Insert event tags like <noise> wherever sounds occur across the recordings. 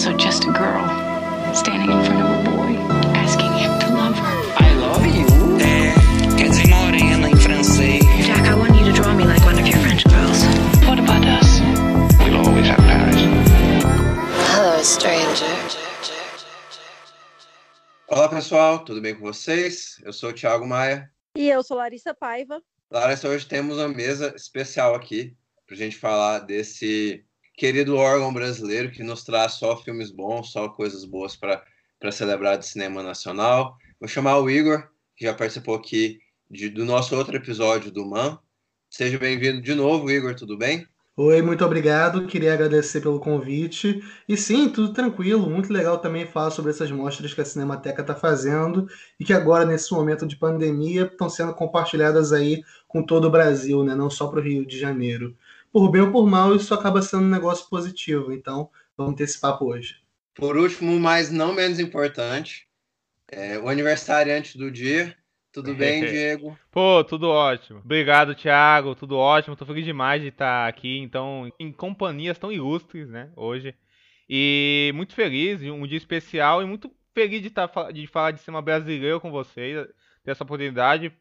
also just a girl standing in front of a boy, asking him to love her. I love you. É, quer dizer morena em francês. Jack, I want you to draw me like one of your French girls. What about us? We'll always have Paris. Hello, stranger. Olá pessoal, tudo bem com vocês? Eu sou o Thiago Maia. E eu sou Larissa Paiva. Larissa, hoje temos uma mesa especial aqui para a gente falar desse querido órgão brasileiro que nos traz só filmes bons, só coisas boas para celebrar de cinema nacional. Vou chamar o Igor, que já participou aqui de, do nosso outro episódio do MAN. Seja bem-vindo de novo, Igor, tudo bem? Oi, muito obrigado. Queria agradecer pelo convite. E sim, tudo tranquilo. Muito legal também falar sobre essas mostras que a Cinemateca está fazendo e que agora, nesse momento de pandemia, estão sendo compartilhadas aí com todo o Brasil, né? não só para o Rio de Janeiro. Por bem ou por mal, isso acaba sendo um negócio positivo. Então, vamos ter esse papo hoje. Por último, mas não menos importante, é, o aniversariante do dia, tudo bem, <laughs> Diego? Pô, tudo ótimo. Obrigado, Thiago. Tudo ótimo. Tô feliz demais de estar aqui, então, em companhias tão ilustres, né, hoje. E muito feliz, um dia especial e muito feliz de, estar, de falar de cinema brasileiro com vocês, dessa oportunidade.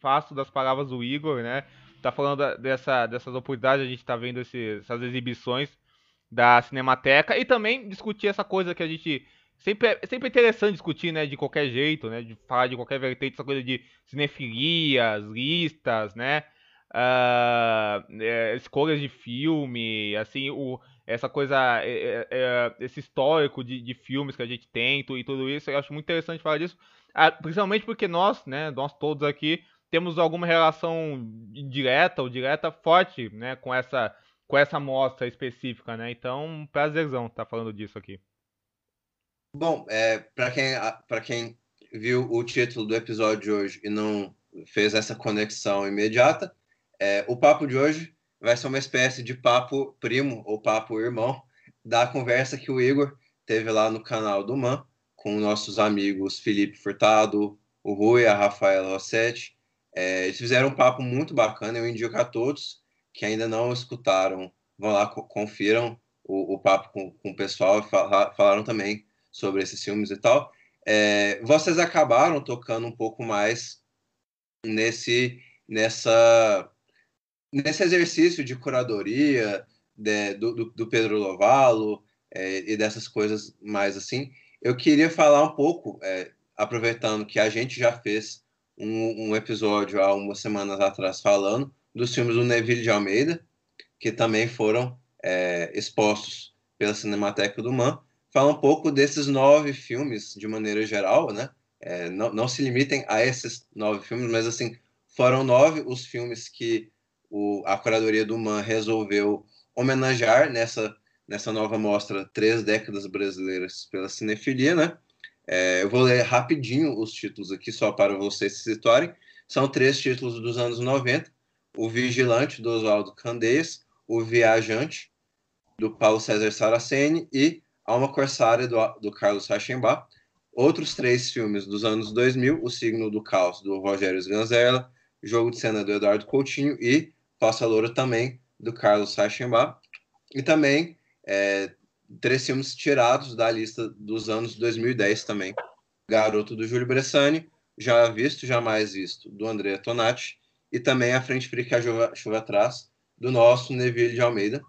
Faço das palavras do Igor, né? Tá falando dessa, dessas oportunidades, a gente tá vendo esse, essas exibições da Cinemateca e também discutir essa coisa que a gente sempre é sempre interessante discutir, né, de qualquer jeito, né, de falar de qualquer vertente, essa coisa de cinefilias, listas, né, uh, é, escolhas de filme, assim, o, essa coisa, é, é, esse histórico de, de, filmes que a gente tem e tudo isso, eu acho muito interessante falar disso, uh, principalmente porque nós, né, nós todos aqui, temos alguma relação direta ou direta forte, né, com essa com essa mostra específica, né? Então, prazerzão estar tá falando disso aqui. Bom, é, para quem, para quem viu o título do episódio de hoje e não fez essa conexão imediata, é, o papo de hoje vai ser uma espécie de papo primo ou papo irmão da conversa que o Igor teve lá no canal do Man com nossos amigos Felipe Furtado, o Rui, a Rafaela Rossetti. É, eles fizeram um papo muito bacana, eu indico a todos que ainda não escutaram, vão lá, confiram o, o papo com, com o pessoal, falaram também sobre esses filmes e tal. É, vocês acabaram tocando um pouco mais nesse nessa nesse exercício de curadoria de, do, do, Pedro Lovalo é, e dessas coisas mais assim. Eu queria falar um pouco, é, aproveitando que a gente já fez um, um, episódio há umas semanas atrás falando dos filmes do Neville de Almeida, que também foram é, expostos pela Cinemateca do Man fala um pouco desses nove filmes de maneira geral, né? É, não, não se limitem a esses nove filmes, mas assim foram nove os filmes que o, a curadoria do Man resolveu homenagear nessa nessa nova mostra Três Décadas Brasileiras pela Cinefilia, né? É, eu vou ler rapidinho os títulos aqui só para vocês se situarem. São três títulos dos anos 90: O Vigilante do Oswaldo Candeias, O Viajante do Paulo César Saraceni. E Alma Corsária, do, do Carlos Reichenbach, outros três filmes dos anos 2000, O Signo do Caos, do Rogério Sganzerla, Jogo de Cena, do Eduardo Coutinho. E Fossa Loura também, do Carlos Reichenbach, e também é, três filmes tirados da lista dos anos 2010 também. Garoto, do Júlio Bressani, Já Visto, Jamais Visto, do André Tonati, e também A Frente Fria que a Chuva, Chuva Atrás, do nosso Neville de Almeida.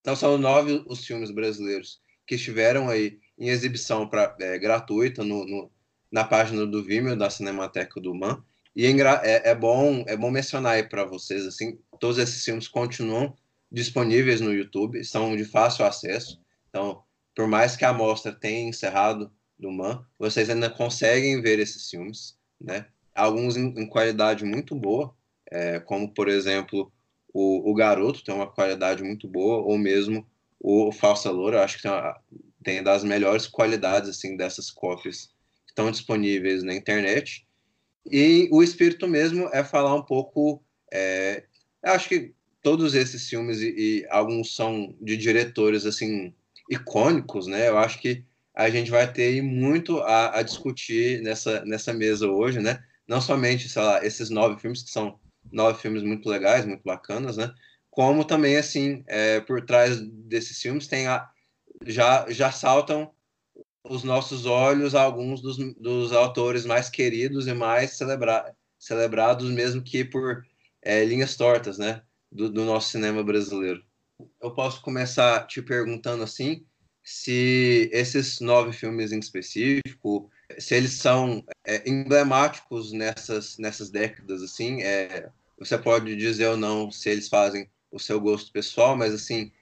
Então são nove os filmes brasileiros que estiveram aí em exibição pra, é, gratuita no, no, na página do Vimeo da Cinemateca do Man. E é, é, é bom é bom mencionar aí para vocês assim, todos esses filmes continuam disponíveis no YouTube, são de fácil acesso. Então, por mais que a mostra tenha encerrado do Man, vocês ainda conseguem ver esses filmes, né? Alguns em, em qualidade muito boa, é, como por exemplo o, o Garoto tem uma qualidade muito boa, ou mesmo o Falsa Loura, acho que tem, uma, tem das melhores qualidades assim dessas cópias que estão disponíveis na internet. E o espírito mesmo é falar um pouco. É, acho que todos esses filmes e, e, alguns são de diretores assim icônicos, né? Eu acho que a gente vai ter muito a, a, discutir nessa, nessa mesa hoje, né? Não somente, sei lá, esses nove filmes que são nove filmes muito legais, muito bacanas, né? como também assim é, por trás desses filmes tem a, já, já saltam os nossos olhos alguns dos, dos autores mais queridos e mais celebra, celebrados, mesmo que por é, linhas tortas, né, do, do nosso cinema brasileiro. Eu posso começar te perguntando assim, se esses nove filmes em específico, se eles são é, emblemáticos nessas, nessas décadas, assim, é, você pode dizer ou não se eles fazem o seu gosto pessoal, mas assim,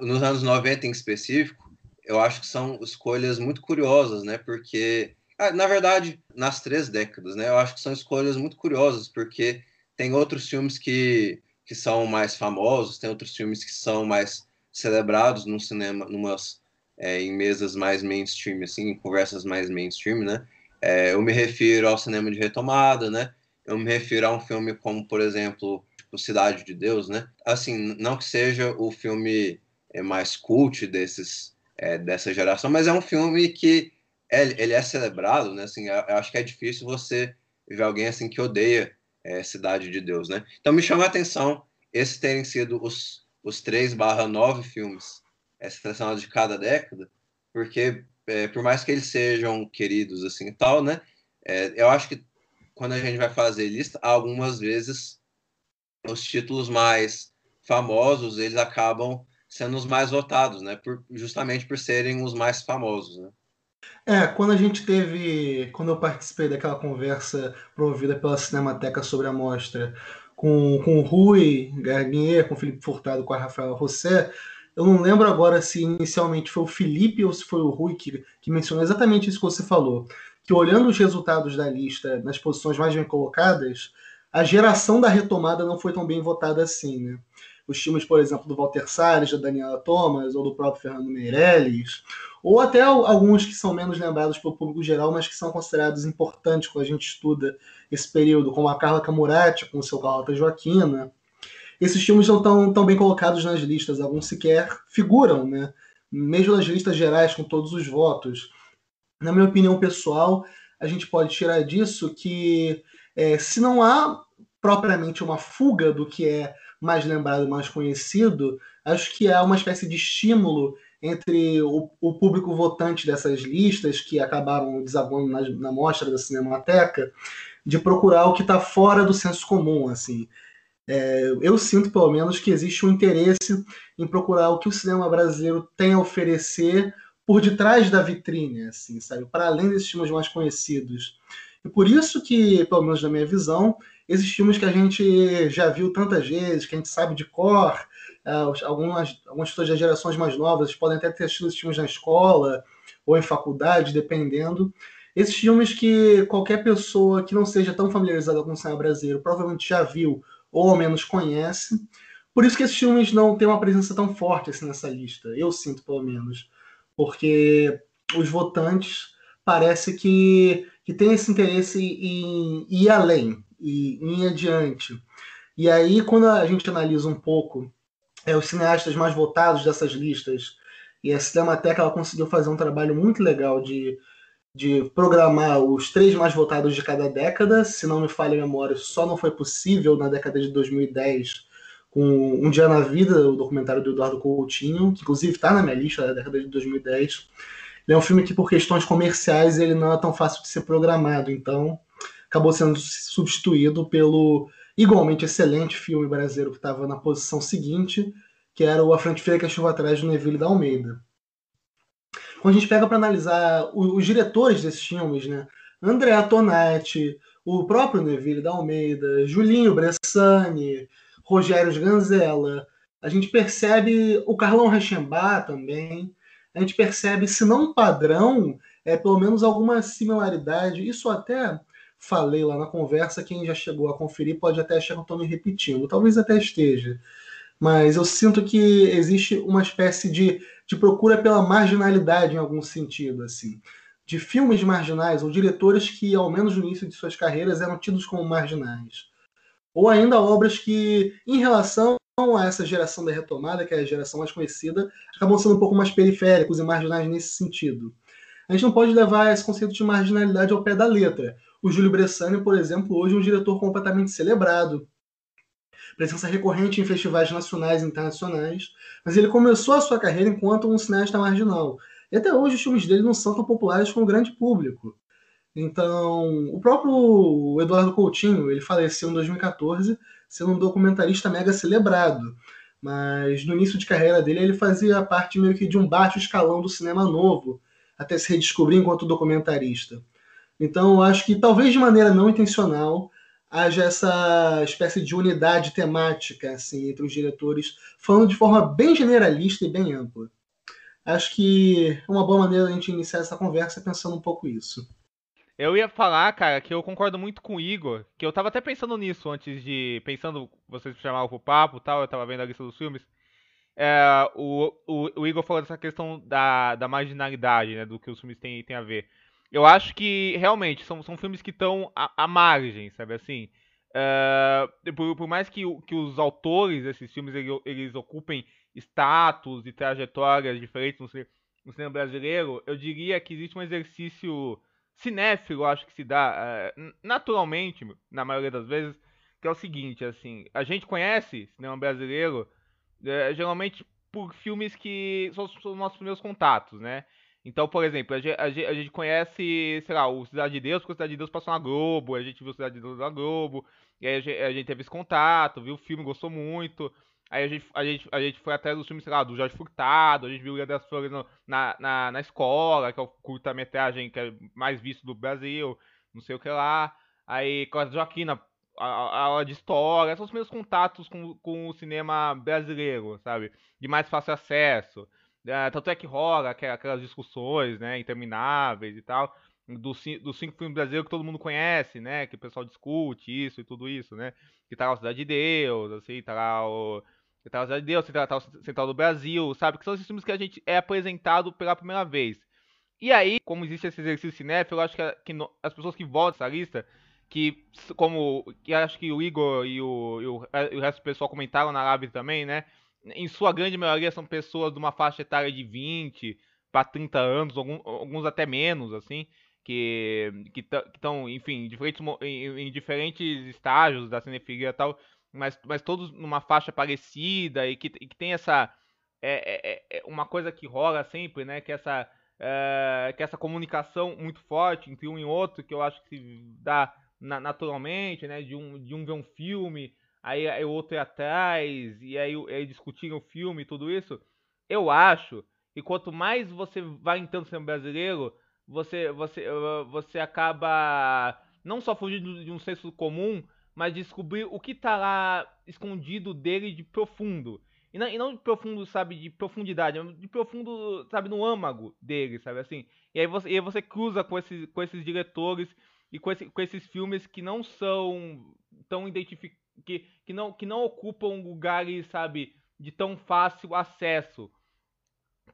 nos anos 90 em específico, eu acho que são escolhas muito curiosas, né? Porque, ah, na verdade, nas três décadas, né? Eu acho que são escolhas muito curiosas, porque tem outros filmes que, que são mais famosos, tem outros filmes que são mais celebrados no cinema, numas, é, em mesas mais mainstream, assim, em conversas mais mainstream, né? É, eu me refiro ao cinema de retomada, né? Eu me refiro a um filme como, por exemplo, tipo, Cidade de Deus, né? Assim, não que seja o filme é, mais cult desses é, dessa geração, mas é um filme que é, ele é celebrado, né? Assim, eu, acho que é difícil você ver alguém assim que odeia é, Cidade de Deus, né? Então me chama a atenção esses terem sido os, os 3 barra 9 filmes é, selecionados de cada década, porque é, por mais que eles sejam queridos assim e tal, né? É, eu acho que quando a gente vai fazer lista, algumas vezes os títulos mais famosos eles acabam sendo os mais votados, né? Por, justamente por serem os mais famosos, né? É, quando a gente teve, quando eu participei daquela conversa promovida pela Cinemateca sobre a mostra, com, com o Rui Garnier, com o Felipe Furtado, com a Rafaela José, eu não lembro agora se inicialmente foi o Felipe ou se foi o Rui que, que mencionou exatamente isso que você falou, que olhando os resultados da lista nas posições mais bem colocadas, a geração da retomada não foi tão bem votada assim, né? os filmes, por exemplo, do Walter Salles, da Daniela Thomas, ou do próprio Fernando Meirelles, ou até alguns que são menos lembrados pelo público geral, mas que são considerados importantes quando a gente estuda esse período, como a Carla Camurati, com o seu Carlota Joaquina. Esses filmes não estão tão bem colocados nas listas, alguns sequer figuram, né? mesmo nas listas gerais, com todos os votos. Na minha opinião pessoal, a gente pode tirar disso que é, se não há propriamente uma fuga do que é mais lembrado, mais conhecido, acho que há uma espécie de estímulo entre o, o público votante dessas listas, que acabaram desaguando na, na mostra da Cinemateca, de procurar o que está fora do senso comum, assim. É, eu sinto, pelo menos, que existe um interesse em procurar o que o cinema brasileiro tem a oferecer por detrás da vitrine, assim, sabe? Para além desses filmes mais conhecidos. E por isso que, pelo menos na minha visão, esses filmes que a gente já viu tantas vezes, que a gente sabe de cor, uh, algumas, algumas pessoas das gerações mais novas podem até ter assistido esses filmes na escola ou em faculdade, dependendo. Esses filmes que qualquer pessoa que não seja tão familiarizada com o cinema brasileiro provavelmente já viu ou ao menos conhece. Por isso que esses filmes não têm uma presença tão forte assim nessa lista. Eu sinto, pelo menos. Porque os votantes parece que, que têm esse interesse em ir além e em adiante. E aí, quando a gente analisa um pouco é, os cineastas mais votados dessas listas, e a Cinemateca ela conseguiu fazer um trabalho muito legal de, de programar os três mais votados de cada década. Se não me falha a memória, só não foi possível na década de 2010 com Um Dia na Vida, o documentário do Eduardo Coutinho, que inclusive está na minha lista da década de 2010. Ele é um filme que, por questões comerciais, ele não é tão fácil de ser programado. Então, acabou sendo substituído pelo igualmente excelente filme brasileiro que estava na posição seguinte, que era o A Frente Feia que a Chuva Atrás de Neville da Almeida. Quando a gente pega para analisar os, diretores desses filmes, né? André Tonati, o próprio Neville da Almeida, Julinho Bressani, Rogério Ganzella, a gente percebe o Carlão Reichenbach também, a gente percebe, se não um padrão, é pelo menos alguma similaridade, isso até falei lá na conversa, quem já chegou a conferir pode até achar que eu estou me repetindo, talvez até esteja. Mas eu sinto que existe uma espécie de, de procura pela marginalidade em algum sentido, assim. De filmes marginais, ou diretores que, ao menos no início de suas carreiras, eram tidos como marginais. Ou ainda obras que, em relação a essa geração da retomada, que é a geração mais conhecida, acabam sendo um pouco mais periféricos e marginais nesse sentido. A gente não pode levar esse conceito de marginalidade ao pé da letra. O Júlio Bressani, por exemplo, hoje é um diretor completamente celebrado. presença recorrente em festivais nacionais e internacionais, mas ele começou a sua carreira enquanto um cineasta marginal. E até hoje os filmes dele não são tão populares com o grande público. Então, o próprio Eduardo Coutinho, ele faleceu em 2014, sendo um documentarista mega celebrado. Mas no início de carreira dele, ele fazia parte meio que de um baixo escalão do cinema novo, até se redescobrir enquanto documentarista. Então, eu acho que talvez de maneira não intencional haja essa espécie de unidade temática assim entre os diretores, falando de forma bem generalista e bem ampla. Acho que é uma boa maneira a gente iniciar essa conversa pensando um pouco isso. Eu ia falar, cara, que eu concordo muito com o Igor, que eu tava até pensando nisso antes de. Pensando, vocês chamavam pro papo tal, eu tava vendo a lista dos filmes. É, o, o, o, Igor falou dessa questão da, da marginalidade, né, do que os filmes têm, têm a ver. Eu acho que realmente são, são filmes que estão à, à margem, sabe assim? É, por, por, mais que, que os autores desses filmes eles, eles ocupem status e trajetórias diferentes no, no cinema brasileiro, eu diria que existe um exercício cinéfilo, acho que se dá uh, naturalmente, na maioria das vezes, que é o seguinte, assim, a gente conhece cinema brasileiro uh, geralmente por filmes que são os nossos primeiros contatos, né? Então, por exemplo, a gente, a gente, conhece, sei lá, o Cidade de Deus, porque o Cidade de Deus passou na Globo, a gente viu o Cidade de Deus na Globo, e aí a gente, a gente teve esse contato, viu o filme, gostou muito, Aí a gente, a, gente, a gente foi atrás dos filmes, sei lá, do Jorge Furtado, a gente viu o Ilha das Flores no, na, na, na escola, que é o curta-metragem que é mais visto do Brasil, não sei o que lá. Aí com a Joaquina, a, a aula de história, são os meus contatos com, com o cinema brasileiro, sabe? De mais fácil acesso. É, tanto é que rola aquelas discussões, né, intermináveis e tal, dos, cinco filmes brasileiros que todo mundo conhece, né, que o pessoal discute isso e tudo isso, né, que tá lá o Cidade de Deus, assim, tá lá o Central de Deus, Central, Central do Brasil, sabe? Que são esses filmes que a gente é apresentado pela primeira vez. E aí, como existe esse exercício cinéfilo, eu acho que, que no, as pessoas que votam essa lista, que como que acho que o Igor e o, e o, e o resto do pessoal comentaram na live também, né? Em sua grande maioria são pessoas de uma faixa etária de 20 para 30 anos, alguns, alguns até menos, assim, que estão, enfim, diferentes, em, em diferentes estágios da cinefilia e tal, mas, mas todos numa faixa parecida e que, e que tem essa. É, é, é, uma coisa que rola sempre, né? Que essa, é, que essa comunicação muito forte entre um e outro, que eu acho que se dá na, naturalmente, né? De um, de um ver um filme, aí, aí o outro ir atrás, e aí, aí discutir o filme e tudo isso. Eu acho que quanto mais você vai entrando cinema brasileiro, você, você, você acaba não só fugindo de um senso comum, mas descobrir o que tá lá escondido dele de profundo. E não, e não de profundo, sabe, de profundidade, de profundo, sabe, no âmago dele, sabe assim. E aí você, e aí você cruza com esses, com esses diretores e com, esse, com esses filmes que não são tão identificados, que, que, não, que não ocupam lugares, sabe, de tão fácil acesso.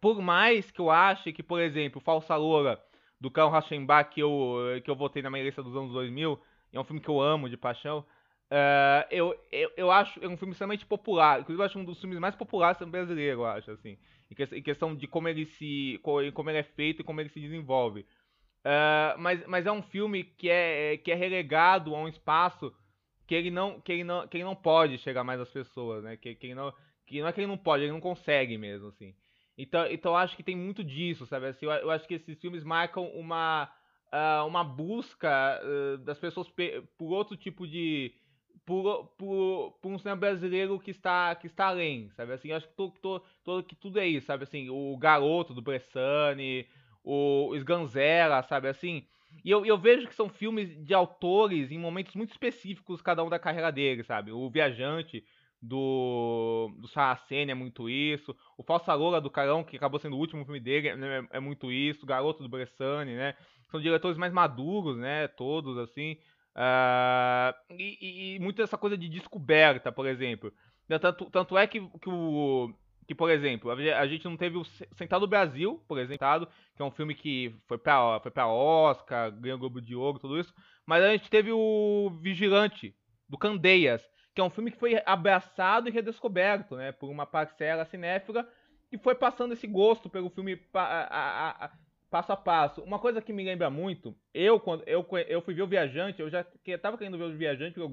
Por mais que eu ache que, por exemplo, Falsa Loura, do Karl Rauschenbach, que eu, que eu votei na minha lista dos anos 2000, é um filme que eu amo de paixão. Uh, eu, eu, eu acho é um filme extremamente popular. Inclusive, eu acho um dos filmes mais populares brasileiro, eu acho, assim. Em, questão de como ele se. como ele é feito e como ele se desenvolve. Uh, mas, mas é um filme que é, que é relegado a um espaço que ele não, que ele não, que ele não pode chegar mais às pessoas, né? Que, que, ele não, que não é que ele não pode, ele não consegue mesmo, assim. Então, então acho que tem muito disso, sabe? Assim, eu, eu acho que esses filmes marcam uma uh, uma busca uh, das pessoas por outro tipo de por, por, por, um cinema brasileiro que está que está além, sabe assim, eu acho que, tô, tô, tô, que tudo é isso, sabe assim, o garoto do Bressani, o Sganzera, sabe assim, e eu, eu vejo que são filmes de autores em momentos muito específicos cada um da carreira dele, sabe, o Viajante do, do Saraceni é muito isso. O Falsa Loura do Carão, que acabou sendo o último filme dele, é, é muito isso. O Garoto do Bressani, né? São diretores mais maduros, né? Todos, assim. Uh, e, e, e muito dessa coisa de descoberta, por exemplo. Tanto, tanto é que, que o. Que, por exemplo, a gente não teve o Sentado Brasil, por exemplo, que é um filme que foi pra, foi pra Oscar, ganhou o Globo de Ouro, tudo isso. Mas a gente teve o Vigilante, do Candeias, que é um filme que foi abraçado e redescoberto, né, por uma parcela cinéfila e foi passando esse gosto pelo filme a, a, a, passo a passo. Uma coisa que me lembra muito, eu quando eu, eu fui ver o Viajante, eu já estava querendo ver o Viajante, eu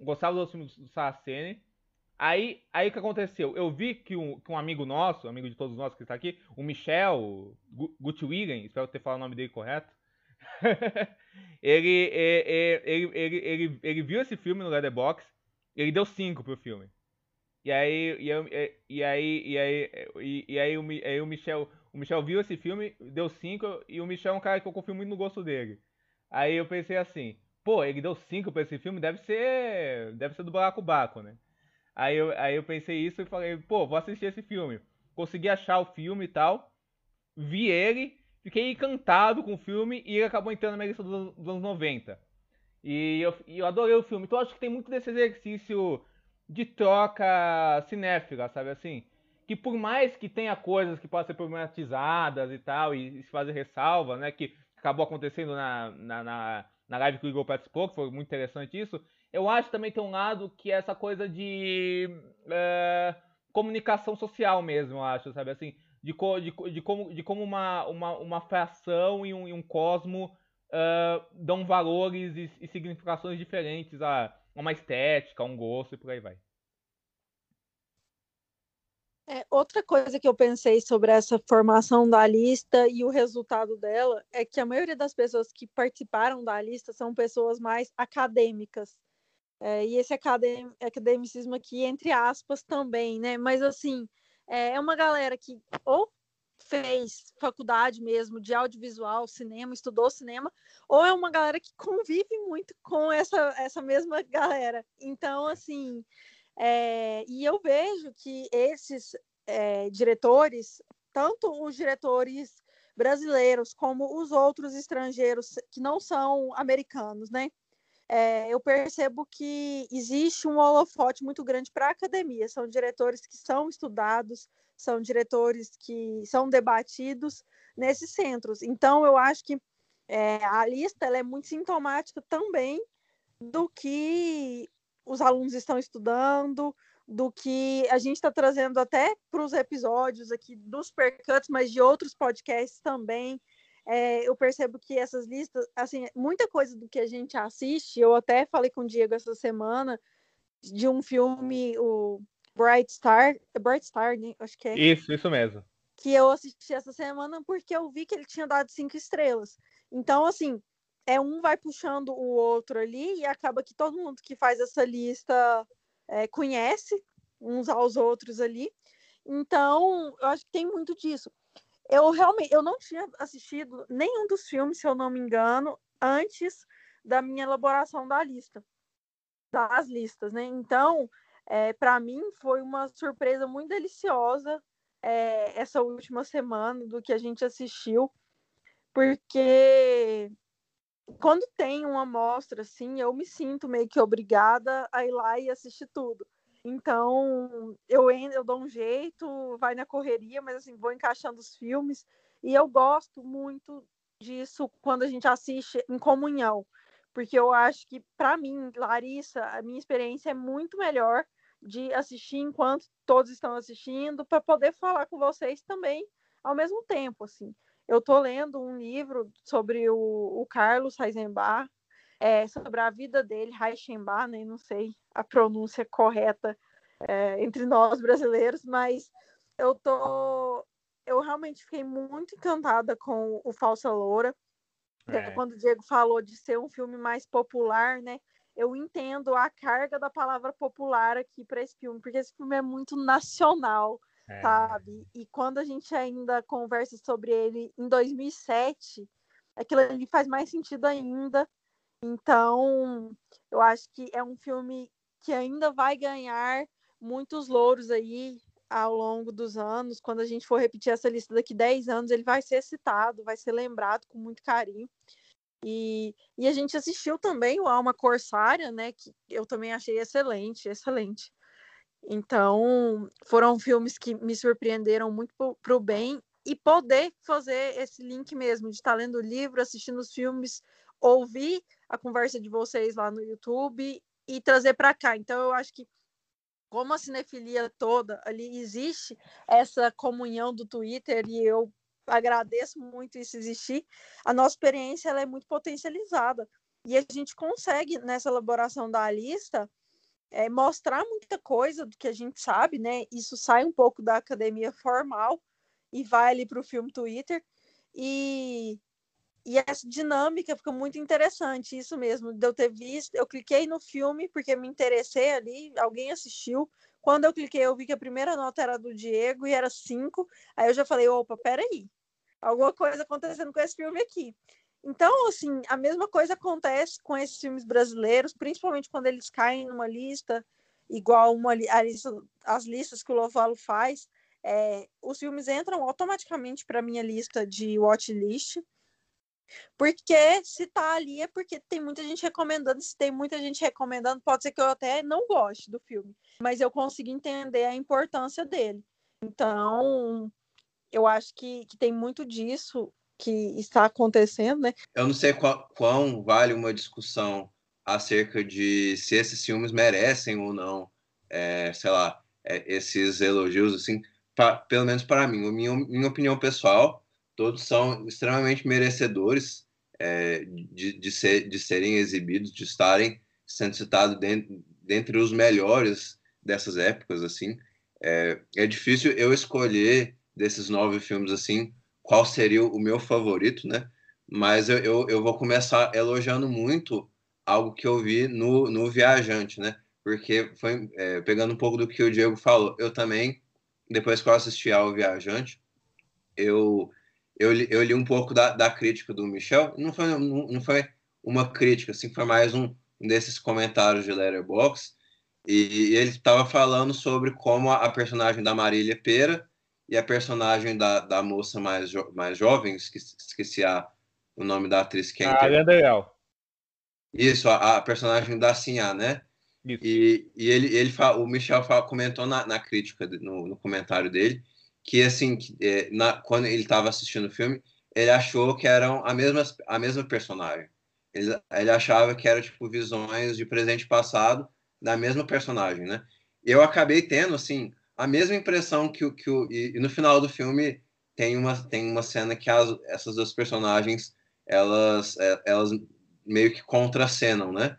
gostava dos filmes do Saraceni, Aí, aí o que aconteceu? Eu vi que um, que um amigo nosso, amigo de todos nós que está aqui, o Michel Gutwigen, espero ter falado o nome dele correto, <laughs> ele, ele, ele, ele, ele, viu esse filme no Letterboxd, ele deu 5 pro filme. E aí, e, e aí, e aí, e, aí, o, aí o Michel, o Michel viu esse filme, deu 5, e o Michel é um cara que eu confio muito no gosto dele. Aí eu pensei assim, pô, ele deu 5 pra esse filme, deve ser. Deve ser do Baraco Baco, né? Aí eu, aí eu pensei isso e falei, pô, vou assistir esse filme. Consegui achar o filme e tal. Vi ele, fiquei encantado com o filme e ele acabou entrando na minha lista dos, dos anos 90. E eu, e eu adorei o filme. Então acho que tem muito desse exercício de troca cinéfila, sabe assim? Que por mais que tenha coisas que possam ser problematizadas e tal, e, e se fazer ressalva, né? Que acabou acontecendo na, na, na, na live que o Igor participou, que foi muito interessante isso. Eu acho também tem um lado que é essa coisa de é, comunicação social mesmo, eu acho, sabe? Assim, de, de, de como, de como uma, uma, uma fração e um, e um cosmo uh, dão valores e, e, significações diferentes a uma estética, a um gosto e por aí vai. É, outra coisa que eu pensei sobre essa formação da lista e o resultado dela é que a maioria das pessoas que participaram da lista são pessoas mais acadêmicas. É, e esse academ academicismo aqui, entre aspas, também, né? Mas, assim, é, é uma galera que ou fez faculdade mesmo de audiovisual, cinema, estudou cinema, ou é uma galera que convive muito com essa, essa mesma galera. Então, assim, é, e eu vejo que esses é, diretores, tanto os diretores brasileiros como os outros estrangeiros que não são americanos, né? É, eu percebo que existe um holofote muito grande para a academia. São diretores que são estudados, são diretores que são debatidos nesses centros. Então, eu acho que é, a lista é muito sintomática também do que os alunos estão estudando, do que a gente está trazendo até para os episódios aqui dos Percuts, mas de outros podcasts também é, eu percebo que essas listas, assim, muita coisa do que a gente assiste, eu até falei com o Diego essa semana de um filme, o Bright Star, Bright Star, né? acho que é. Isso, isso mesmo. Que eu assisti essa semana porque eu vi que ele tinha dado cinco estrelas. Então, assim, é um vai puxando o outro ali e acaba que todo mundo que faz essa lista é, conhece uns aos outros ali. Então, eu acho que tem muito disso eu realmente eu não tinha assistido nenhum dos filmes, se eu não me engano, antes da minha elaboração da lista, das listas, né? Então, é, para mim foi uma surpresa muito deliciosa é, essa última semana do que a gente assistiu, porque quando tem uma mostra assim, eu me sinto meio que obrigada a ir lá e assistir tudo. Então, eu, eu dou um jeito, vai na correria, mas assim, vou encaixando os filmes. E eu gosto muito disso quando a gente assiste em comunhão. Porque eu acho que, para mim, Larissa, a minha experiência é muito melhor de assistir enquanto todos estão assistindo, para poder falar com vocês também ao mesmo tempo. Assim. Eu estou lendo um livro sobre o, o Carlos Heisenbach, é, sobre a vida dele, Reichenbach, né? não sei a pronúncia correta é, entre nós brasileiros, mas eu tô, eu realmente fiquei muito encantada com o Falsa Loura. É. Quando o Diego falou de ser um filme mais popular, né? Eu entendo a carga da palavra popular aqui para esse filme, porque esse filme é muito nacional, é. sabe? E quando a gente ainda conversa sobre ele em 2007, aquilo ali faz mais sentido ainda. Então, eu acho que é um filme que ainda vai ganhar muitos louros aí ao longo dos anos. Quando a gente for repetir essa lista daqui 10 anos, ele vai ser citado, vai ser lembrado com muito carinho. E, e a gente assistiu também o Alma Corsária, né? Que eu também achei excelente, excelente. Então, foram filmes que me surpreenderam muito para o bem e poder fazer esse link mesmo, de estar lendo o livro, assistindo os filmes, ouvir a conversa de vocês lá no YouTube e trazer para cá. Então, eu acho que como a cinefilia toda ali existe essa comunhão do Twitter e eu agradeço muito isso existir, a nossa experiência ela é muito potencializada e a gente consegue nessa elaboração da lista é, mostrar muita coisa do que a gente sabe, né? Isso sai um pouco da academia formal e vai ali para o filme Twitter. E, e essa dinâmica fica muito interessante, isso mesmo, de eu ter visto. Eu cliquei no filme porque me interessei ali, alguém assistiu. Quando eu cliquei, eu vi que a primeira nota era do Diego e era cinco. Aí eu já falei: opa, peraí, alguma coisa acontecendo com esse filme aqui. Então, assim, a mesma coisa acontece com esses filmes brasileiros, principalmente quando eles caem numa lista igual uma, lista, as listas que o Lovalo faz. É, os filmes entram automaticamente para minha lista de watchlist. Porque se tá ali é porque tem muita gente recomendando. Se tem muita gente recomendando, pode ser que eu até não goste do filme. Mas eu consigo entender a importância dele. Então, eu acho que, que tem muito disso que está acontecendo, né? Eu não sei qual, quão vale uma discussão acerca de se esses filmes merecem ou não, é, sei lá, é, esses elogios, assim, pra, pelo menos para mim, minha, minha opinião pessoal, todos são extremamente merecedores é, de, de, ser, de serem exibidos, de estarem sendo citados dentro, dentre os melhores dessas épocas, assim. É, é difícil eu escolher desses nove filmes, assim, qual seria o meu favorito, né? Mas eu, eu, eu vou começar elogiando muito algo que eu vi no, no Viajante, né? Porque foi é, pegando um pouco do que o Diego falou. Eu também, depois que eu assisti ao Viajante, eu, eu, eu li um pouco da, da crítica do Michel. Não foi, não, não foi uma crítica, assim, foi mais um desses comentários de Letterboxd. E, e ele estava falando sobre como a, personagem da Marília Pera e a personagem da, da moça mais, jo mais jovem, esqueci, esqueci a, o nome da atriz que é. A Leal. Isso, a, a, personagem da Sinha, né? Isso. E, e ele, ele o Michel comentou na, na crítica, no, no, comentário dele, que assim, é, na, quando ele estava assistindo o filme, ele achou que eram a mesma, a mesma personagem. Ele, ele achava que eram tipo visões de presente e passado da mesma personagem, né? Eu acabei tendo assim a mesma impressão que o que o e, e, no final do filme tem uma tem uma cena que as, essas duas personagens elas é, elas meio que contracenam, né?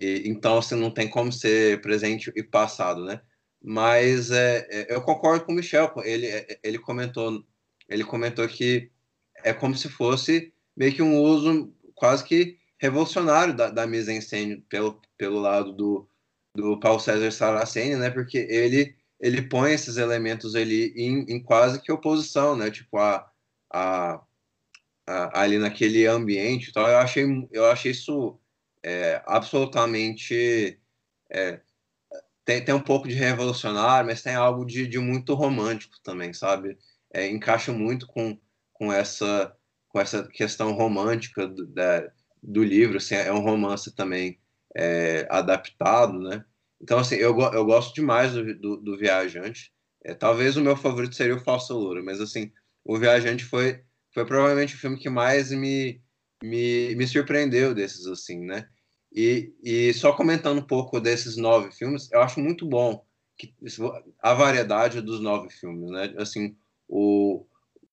E, então assim não tem como ser presente e passado, né? Mas é, é, eu concordo com o Michel, ele é, ele comentou ele comentou que é como se fosse meio que um uso quase que revolucionário da, da mise-en-scène pelo, pelo lado do, do Paulo César Saraceni, né? Porque ele ele põe esses elementos ali em, em quase que oposição, né? Tipo, a, a, a, ali naquele ambiente tal. Eu achei, eu achei isso é, absolutamente. É, tem, tem um pouco de revolucionário, mas tem algo de, de muito romântico também, sabe? É, encaixa muito com, com, essa, com essa questão romântica do, da, do livro. Assim, é um romance também é, adaptado, né? Então, assim, eu, eu gosto demais do, do, do Viajante. É, talvez o meu favorito seria o Falso Loura, mas, assim, o Viajante foi, foi provavelmente o filme que mais me, me, me surpreendeu desses, assim, né? E, e só comentando um pouco desses nove filmes, eu acho muito bom que, a variedade dos nove filmes, né? Assim, o,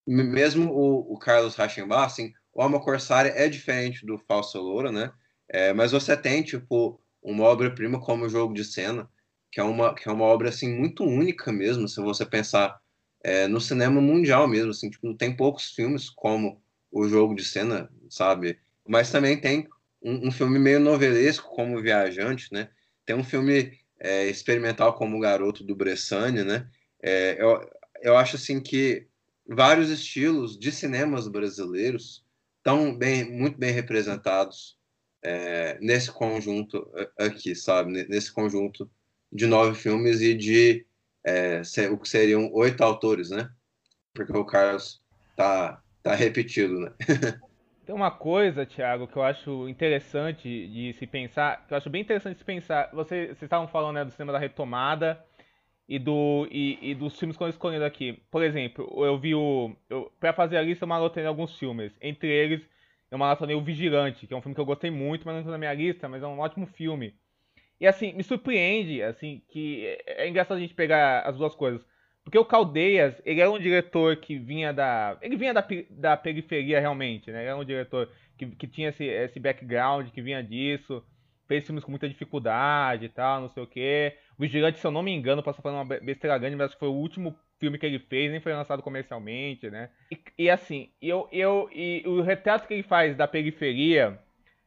mesmo o, o Carlos Rachenbach, assim, o Alma Corsária é diferente do Falso Loura, né? É, mas você tem, tipo, uma obra-prima como o Jogo de Cena, que é uma, que é uma obra assim muito única mesmo, se você pensar é, no cinema mundial mesmo, assim, tipo, tem poucos filmes como o Jogo de Cena, sabe? Mas também tem um, um filme meio novelesco como Viajante, né? Tem um filme é, experimental como o Garoto do Bressane, né? É, eu, eu acho assim que vários estilos de cinemas brasileiros estão bem, muito bem representados é, nesse conjunto aqui, sabe? Nesse conjunto de nove filmes e de é, o que seriam oito autores, né? Porque o Carlos tá, tá repetido, né? <laughs> Tem uma coisa, Thiago, que eu acho interessante de se pensar, que eu acho bem interessante de se pensar. Você, vocês estavam falando né, do cinema da retomada e, do, e, e dos filmes que eu escolhi aqui. Por exemplo, eu vi o. Eu, pra fazer a lista, eu maratonei alguns filmes. Entre eles, eu maratonei O Vigilante, que é um filme que eu gostei muito, mas não entrou na minha lista, mas é um ótimo filme. E assim, me surpreende, assim, que é, é engraçado a gente pegar as duas coisas. Porque o Caldeias, ele era um diretor que vinha da. Ele vinha da, da periferia realmente, né? Ele era um diretor que, que tinha esse, esse background, que vinha disso. fez filmes com muita dificuldade e tal, não sei o quê. O Vigilante, se eu não me engano, posso falar uma besteira grande, mas foi o último filme que ele fez, nem foi lançado comercialmente, né? E, e assim, eu, eu, e o retrato que ele faz da periferia,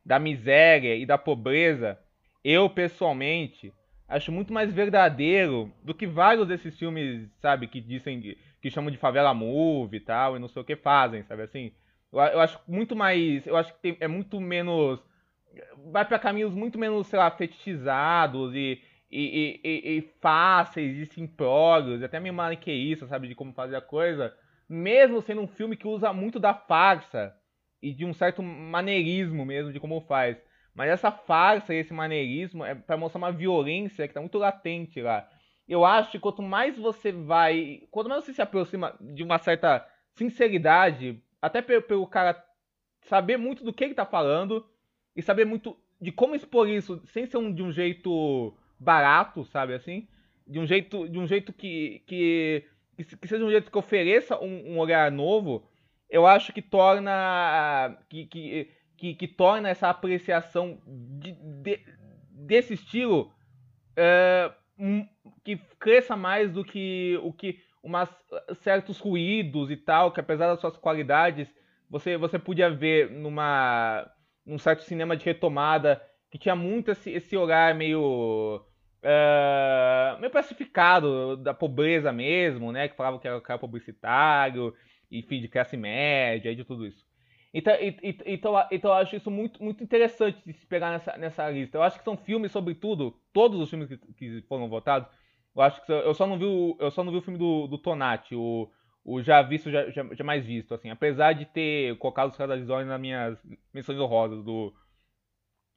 da miséria e da pobreza, eu pessoalmente acho muito mais verdadeiro do que vários desses filmes, sabe, que dizem que chamam de favela movie e tal, e não sei o que fazem, sabe assim? Eu, eu acho muito mais, eu acho que tem, é muito menos vai para caminhos muito menos, sei lá, fetichizados e, e, e, e fáceis e simplórios, até meio maniqueísta, sabe, de como fazer a coisa, mesmo sendo um filme que usa muito da farsa e de um certo maneirismo mesmo de como faz. Mas essa farsa e esse maneirismo é para mostrar uma violência que tá muito latente lá. Eu acho que quanto mais você vai. Quanto mais você se aproxima de uma certa sinceridade, até pelo, cara saber muito do que ele tá falando e saber muito de como expor isso sem ser um, de um jeito barato, sabe assim? De um jeito, de um jeito que, que, que seja um jeito que ofereça um, um olhar novo, eu acho que torna que, que, que, que torna essa apreciação de, de, desse estilo é, que cresça mais do que o que umas, certos ruídos e tal, que apesar das suas qualidades, você, você podia ver numa num certo cinema de retomada que tinha muito esse, esse olhar meio uh, meio pacificado da pobreza mesmo, né? Que falava que era o cara publicitário, enfim, de classe média e de tudo isso. Então, então, então eu acho isso muito, muito interessante de se pegar nessa, nessa lista. Eu acho que são filmes, sobretudo, todos os filmes que, que foram votados. Eu acho que eu só não vi o, eu só não vi o filme do, do Tonati, o, o já visto, já, já, já, mais visto, assim. Apesar de ter colocado os Radarizones nas minhas menções honrosas do,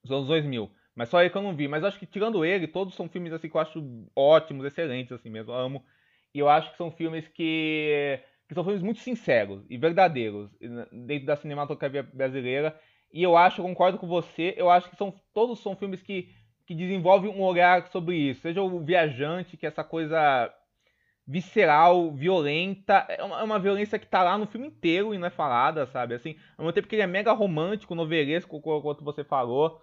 dos anos 2000. Mas só ele que eu não vi. Mas acho que tirando ele, todos são filmes assim que eu acho ótimos, excelentes, assim mesmo. Eu amo. E eu acho que são filmes que, que são filmes muito sinceros e verdadeiros dentro da cinematografia brasileira. E eu acho, eu concordo com você, eu acho que são todos são filmes que, que desenvolvem um olhar sobre isso. Seja o Viajante, que é essa coisa visceral, violenta. É uma, é uma, violência que tá lá no filme inteiro e não é falada, sabe? Assim, ao mesmo tempo que ele é mega romântico, novelesco, quanto você falou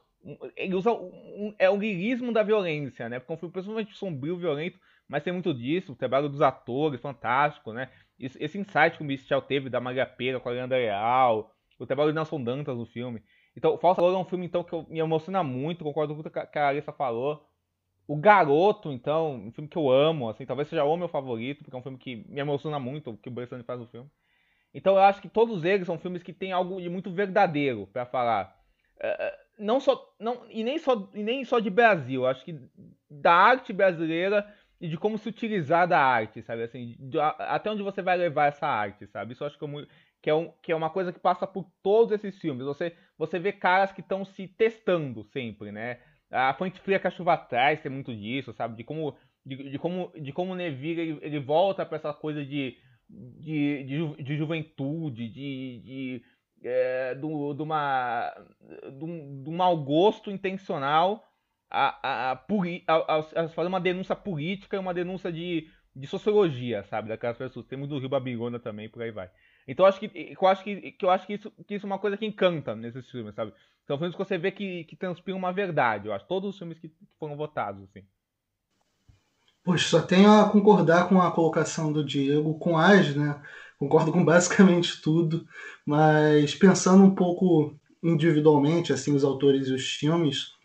ele usa um, é o lirismo da violência, né? Porque é um filme pessoalmente sombrio, violento, mas tem muito disso, o trabalho dos atores, fantástico, né? Esse, insight que o Michel teve da Maria Pera com a Leandra Leal, o trabalho de Nelson Dantas no filme. Então, o Falso Valor é um filme então, que me emociona muito, concordo com o que a Alissa falou. O Garoto, então, um filme que eu amo, assim, talvez seja o meu favorito, porque é um filme que me emociona muito, o que o Bressani faz no filme. Então eu acho que todos eles são filmes que têm algo de muito verdadeiro para falar. Uh, não só não e nem só e nem só de Brasil, acho que da arte brasileira e de como se utilizar da arte, sabe assim, de, até onde você vai levar essa arte, sabe? Isso eu acho que é, que é, um, que é uma coisa que passa por todos esses filmes. Você você vê caras que estão se testando sempre, né? A Fonte Fria que a Chuva Atrás tem muito disso, sabe? De como de, de como de como o Neville ele, ele volta para essa coisa de de, de, ju, de juventude, de, de é, do, uma, do, do mau gosto intencional a, a, a, a, fazer uma denúncia política e uma denúncia de, de sociologia, sabe? Daquelas pessoas. Temos do Rio Babigona também, por aí vai. Então acho que eu acho que, que eu acho que isso, que isso é uma coisa que encanta nesses filmes, sabe? São filmes que você vê que, que transpiram uma verdade, eu acho. Todos os filmes que, que foram votados, assim. Poxa, só tenho a concordar com a colocação do Diego, com as, né? concordo com basicamente tudo, mas pensando um pouco individualmente, assim, os autores e os filmes,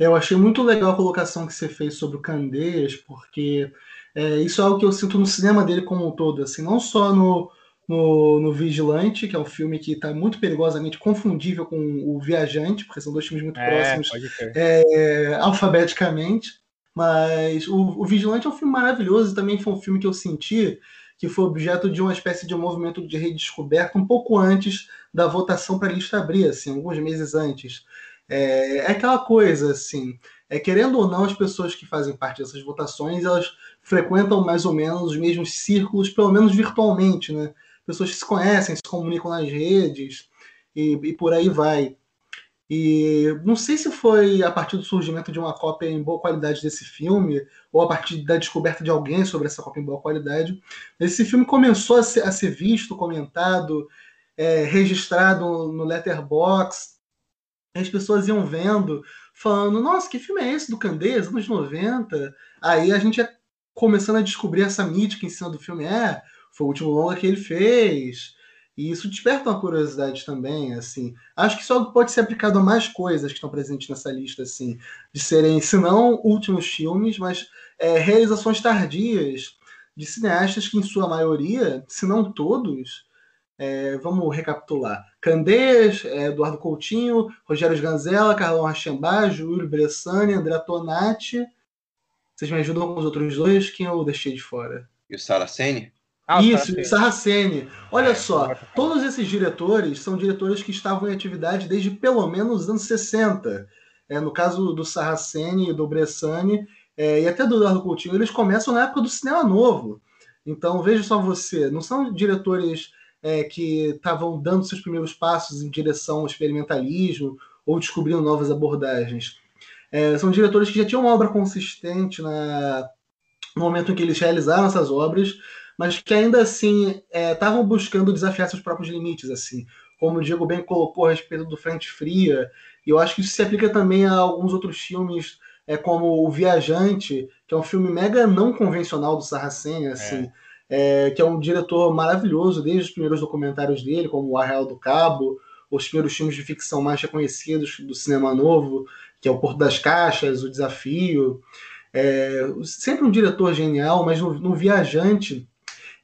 eu achei muito legal a colocação que você fez sobre o Candeias, porque é, isso é algo que eu sinto no cinema dele como um todo, assim, não só no, no, no Vigilante, que é um filme que está muito perigosamente confundível com o Viajante, porque são dois filmes muito é, próximos é, alfabeticamente, mas o, o Vigilante é um filme maravilhoso e também foi um filme que eu senti que foi objeto de uma espécie de movimento de redescoberta um pouco antes da votação para a lista abrir, assim, alguns meses antes. É, é, aquela coisa, assim, é, querendo ou não, as pessoas que fazem parte dessas votações, elas frequentam mais ou menos os mesmos círculos, pelo menos virtualmente, né? Pessoas que se conhecem, se comunicam nas redes e, e por aí vai. E não sei se foi a partir do surgimento de uma cópia em boa qualidade desse filme, ou a partir da descoberta de alguém sobre essa cópia em boa qualidade. Esse filme começou a ser, a ser visto, comentado, é, registrado no Letterboxd. As pessoas iam vendo falando, nossa, que filme é esse do Candeias, anos 90? Aí a gente ia começando a descobrir essa mítica em cima do filme. É, foi o último longa que ele fez. E isso desperta uma curiosidade também, assim. Acho que isso pode ser aplicado a mais coisas que estão presentes nessa lista, assim. De serem, se não últimos filmes, mas é, realizações tardias de cineastas que, em sua maioria, se não todos, é, vamos recapitular. Candeias, é, Eduardo Coutinho, Rogério Sganzella, Carlão Rachambá, Júlio Bressani, André Tonati. Vocês me ajudam com os outros dois? Quem eu deixei de fora? E o Saraceni? Ah, o Isso, Saraceni. Sarraceni. Olha É, só, todos esses diretores são diretores que estavam em atividade desde pelo menos os anos 60. É, no caso do Sarraceni e do Bressani, é, e até do Eduardo Coutinho, eles começam na época do cinema novo. Então, veja só você, não são diretores é, que estavam dando seus primeiros passos em direção ao experimentalismo ou descobrindo novas abordagens. É, são diretores que já tinham uma obra consistente na, no momento em que eles realizaram essas obras, mas que ainda assim estavam buscando desafiar seus próprios limites, assim. Como o Diego bem colocou a respeito do Frente Fria, e eu acho que isso se aplica também a alguns outros filmes, é, como O Viajante, que é um filme mega não convencional do Sarraceni, assim, é, que é um diretor maravilhoso desde os primeiros documentários dele, como O Arraial do Cabo, os primeiros filmes de ficção mais reconhecidos do cinema novo, que é O Porto das Caixas, O Desafio. É, sempre um diretor genial, mas no, no Viajante,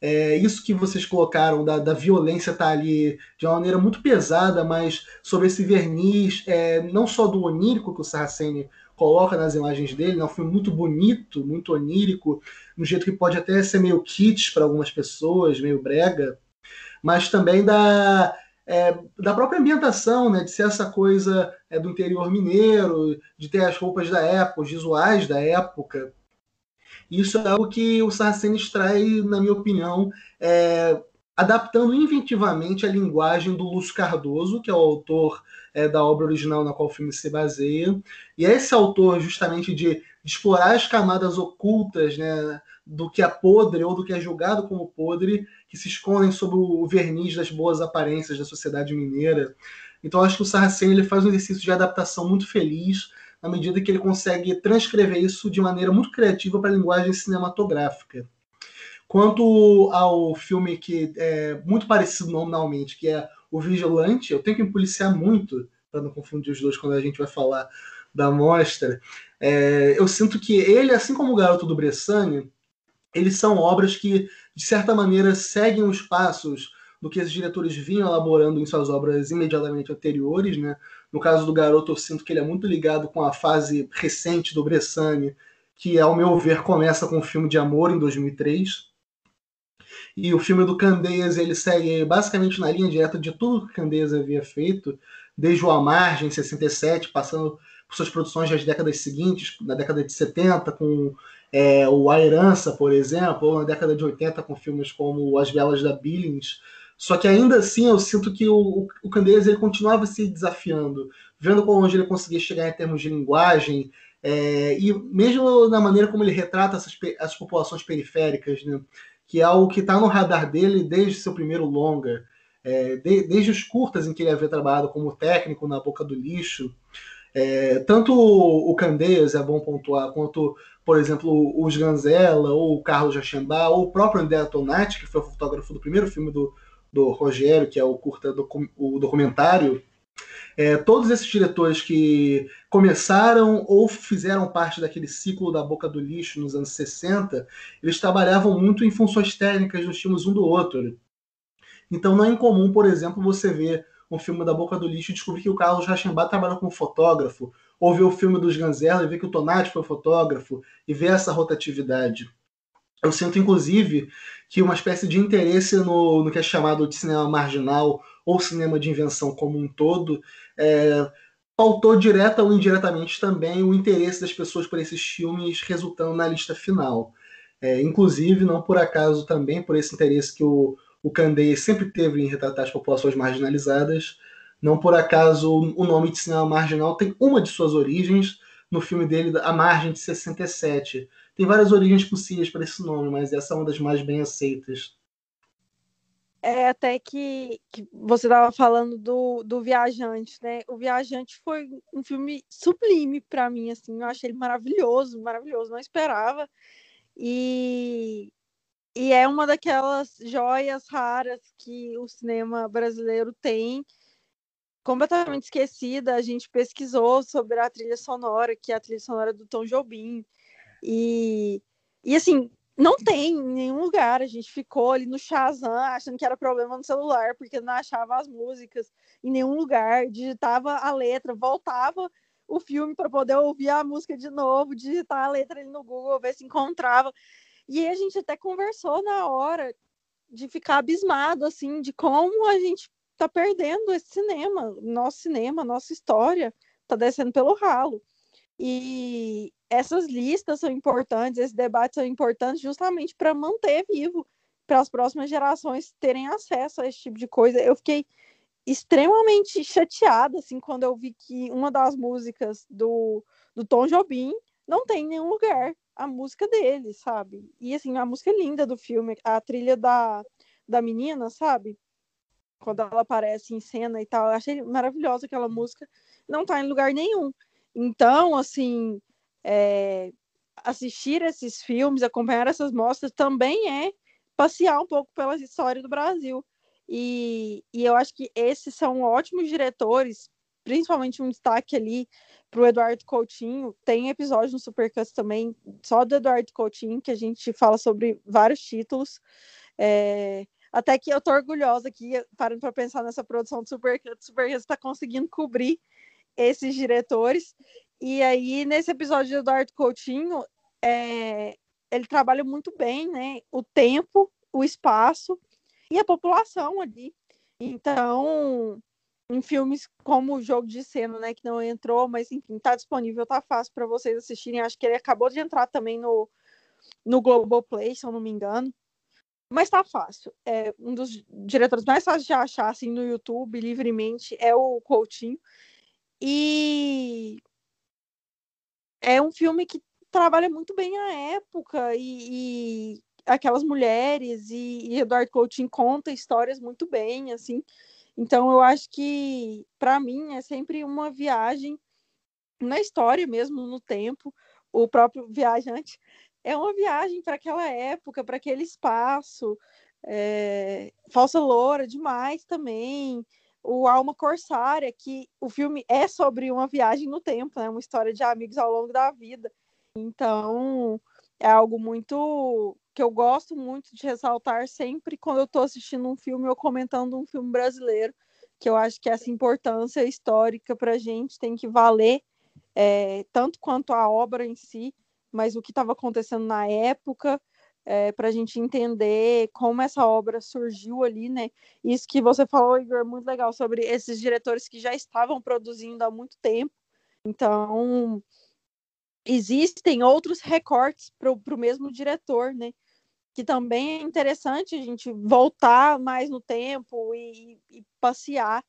é, isso que vocês colocaram da, da violência tá ali de uma maneira muito pesada, mas sobre esse verniz, é, não só do onírico que o Saraceni coloca nas imagens dele, é um filme muito bonito, muito onírico, no jeito que pode até ser meio kits para algumas pessoas, meio brega, mas também da, é, da própria ambientação, né, de ser essa coisa é, do interior mineiro, de ter as roupas da época, os visuais da época. Isso é algo que o Saraceni extrai, na minha opinião, é, adaptando inventivamente a linguagem do Lúcio Cardoso, que é o autor é, da obra original na qual o filme se baseia. E é esse autor, justamente, de, explorar as camadas ocultas né, do que é podre ou do que é julgado como podre, que se escondem sob o verniz das boas aparências da sociedade mineira. Então, acho que o Saraceni ele faz um exercício de adaptação muito feliz, na medida que ele consegue transcrever isso de maneira muito criativa para a linguagem cinematográfica. Quanto ao filme que é muito parecido nominalmente, que é O Vigilante, eu tenho que me policiar muito para não confundir os dois quando a gente vai falar da mostra. É, eu sinto que ele, assim como o Garoto do Bressani, eles são obras que, de certa maneira, seguem os passos do que esses diretores vinham elaborando em suas obras imediatamente anteriores. Né? No caso do Garoto, eu sinto que ele é muito ligado com a fase recente do Bressani, que, ao meu ver, começa com o filme de amor em 2003. E o filme do Candeias ele segue basicamente na linha direta de tudo que Candeias havia feito, desde o A Margem, em 67, passando por suas produções das décadas seguintes, na década de 70, com é, o A Herança, por exemplo, ou na década de 80, com filmes como As Velas da Billings. Só que ainda assim eu sinto que o, o Candeias ele continuava se desafiando, vendo como onde ele conseguia chegar em termos de linguagem, é, e mesmo na maneira como ele retrata essas, as populações periféricas, né? Que é algo que está no radar dele desde seu primeiro longa, é, de, desde os curtas em que ele havia trabalhado como técnico na Boca do Lixo. É, tanto o Candeias, é bom pontuar, quanto, por exemplo, o Sganzella, ou o Carlos Jachambá, ou o próprio André Tonati, que foi o fotógrafo do primeiro filme do, do Rogério, que é o curta do, o documentário, é, todos esses diretores que começaram ou fizeram parte daquele ciclo da boca do lixo nos anos 60, eles trabalhavam muito em funções técnicas nos filmes um do outro. Então não é incomum, por exemplo, você ver um filme da boca do lixo e descobrir que o Carlos Rachambá trabalhou como fotógrafo, ou ver o filme dos Ganzella e ver que o Tonati foi fotógrafo, e ver essa rotatividade. Eu sinto, inclusive, que uma espécie de interesse no, no que é chamado de cinema marginal ou cinema de invenção como um todo, é, pautou direta ou indiretamente também o interesse das pessoas por esses filmes, resultando na lista final. É, inclusive, não por acaso também, por esse interesse que o, o Candeias sempre teve em retratar as populações marginalizadas, não por acaso o nome de cinema marginal tem uma de suas origens no filme dele, A Margem de 67. Tem várias origens possíveis para esse nome, mas essa é uma das mais bem aceitas. É até que, que você estava falando do, do Viajante, né? O Viajante foi um filme sublime para mim, assim, eu achei ele maravilhoso, maravilhoso, não esperava. E, e é uma daquelas joias raras que o cinema brasileiro tem, completamente esquecida. A gente pesquisou sobre a trilha sonora, que é a trilha sonora do Tom Jobim. E, e assim, não tem em nenhum lugar. A gente ficou ali no Shazam achando que era problema no celular, porque não achava as músicas em nenhum lugar. Digitava a letra, voltava o filme para poder ouvir a música de novo, digitar a letra ali no Google, ver se encontrava. E a gente até conversou na hora de ficar abismado, assim, de como a gente tá perdendo esse cinema, nosso cinema, nossa história tá descendo pelo ralo. E essas listas são importantes, esses debates são importantes justamente para manter vivo, para as próximas gerações terem acesso a esse tipo de coisa. Eu fiquei extremamente chateada assim quando eu vi que uma das músicas do, do Tom Jobim não tem em nenhum lugar a música dele, sabe? E assim, a música é linda do filme, a trilha da, da menina, sabe? Quando ela aparece em cena e tal, eu achei maravilhosa aquela música, não tá em lugar nenhum. Então, assim, é, assistir esses filmes, acompanhar essas mostras também é passear um pouco pela história do Brasil. E, e eu acho que esses são ótimos diretores, principalmente um destaque ali para o Eduardo Coutinho. Tem episódio no Supercuts também, só do Eduardo Coutinho, que a gente fala sobre vários títulos. É, até que eu tô orgulhosa aqui, parando para pensar nessa produção do Supercuts. O Supercuts está conseguindo cobrir esses diretores. E aí, nesse episódio de Eduardo Coutinho, é, ele trabalha muito bem, né? O tempo, o espaço e a população ali. Então, em filmes como o Jogo de Cena, né, que não entrou, mas enfim, tá disponível, tá fácil para vocês assistirem. Acho que ele acabou de entrar também no, no Globoplay, se eu não me engano. Mas tá fácil. É um dos diretores mais fáceis de achar assim no YouTube livremente é o Coutinho. E é um filme que trabalha muito bem a época e, e aquelas mulheres e, e, Eduardo Coutinho conta histórias muito bem, assim. Então eu acho que para mim é sempre uma viagem na história mesmo, no tempo. O próprio viajante é uma viagem para aquela época, para aquele espaço. É... Falsa Loura demais também o Alma Corsária, que o filme é sobre uma viagem no tempo, né? Uma história de amigos ao longo da vida. Então, é algo muito que eu gosto muito de ressaltar sempre quando eu estou assistindo um filme ou comentando um filme brasileiro, que eu acho que essa importância histórica para a gente tem que valer é, tanto quanto a obra em si, mas o que estava acontecendo na época é, para a gente entender como essa obra surgiu ali, né? Isso que você falou, Igor, é muito legal sobre esses diretores que já estavam produzindo há muito tempo. Então, existem outros recortes para o mesmo diretor, né? Que também é interessante a gente voltar mais no tempo e, e passear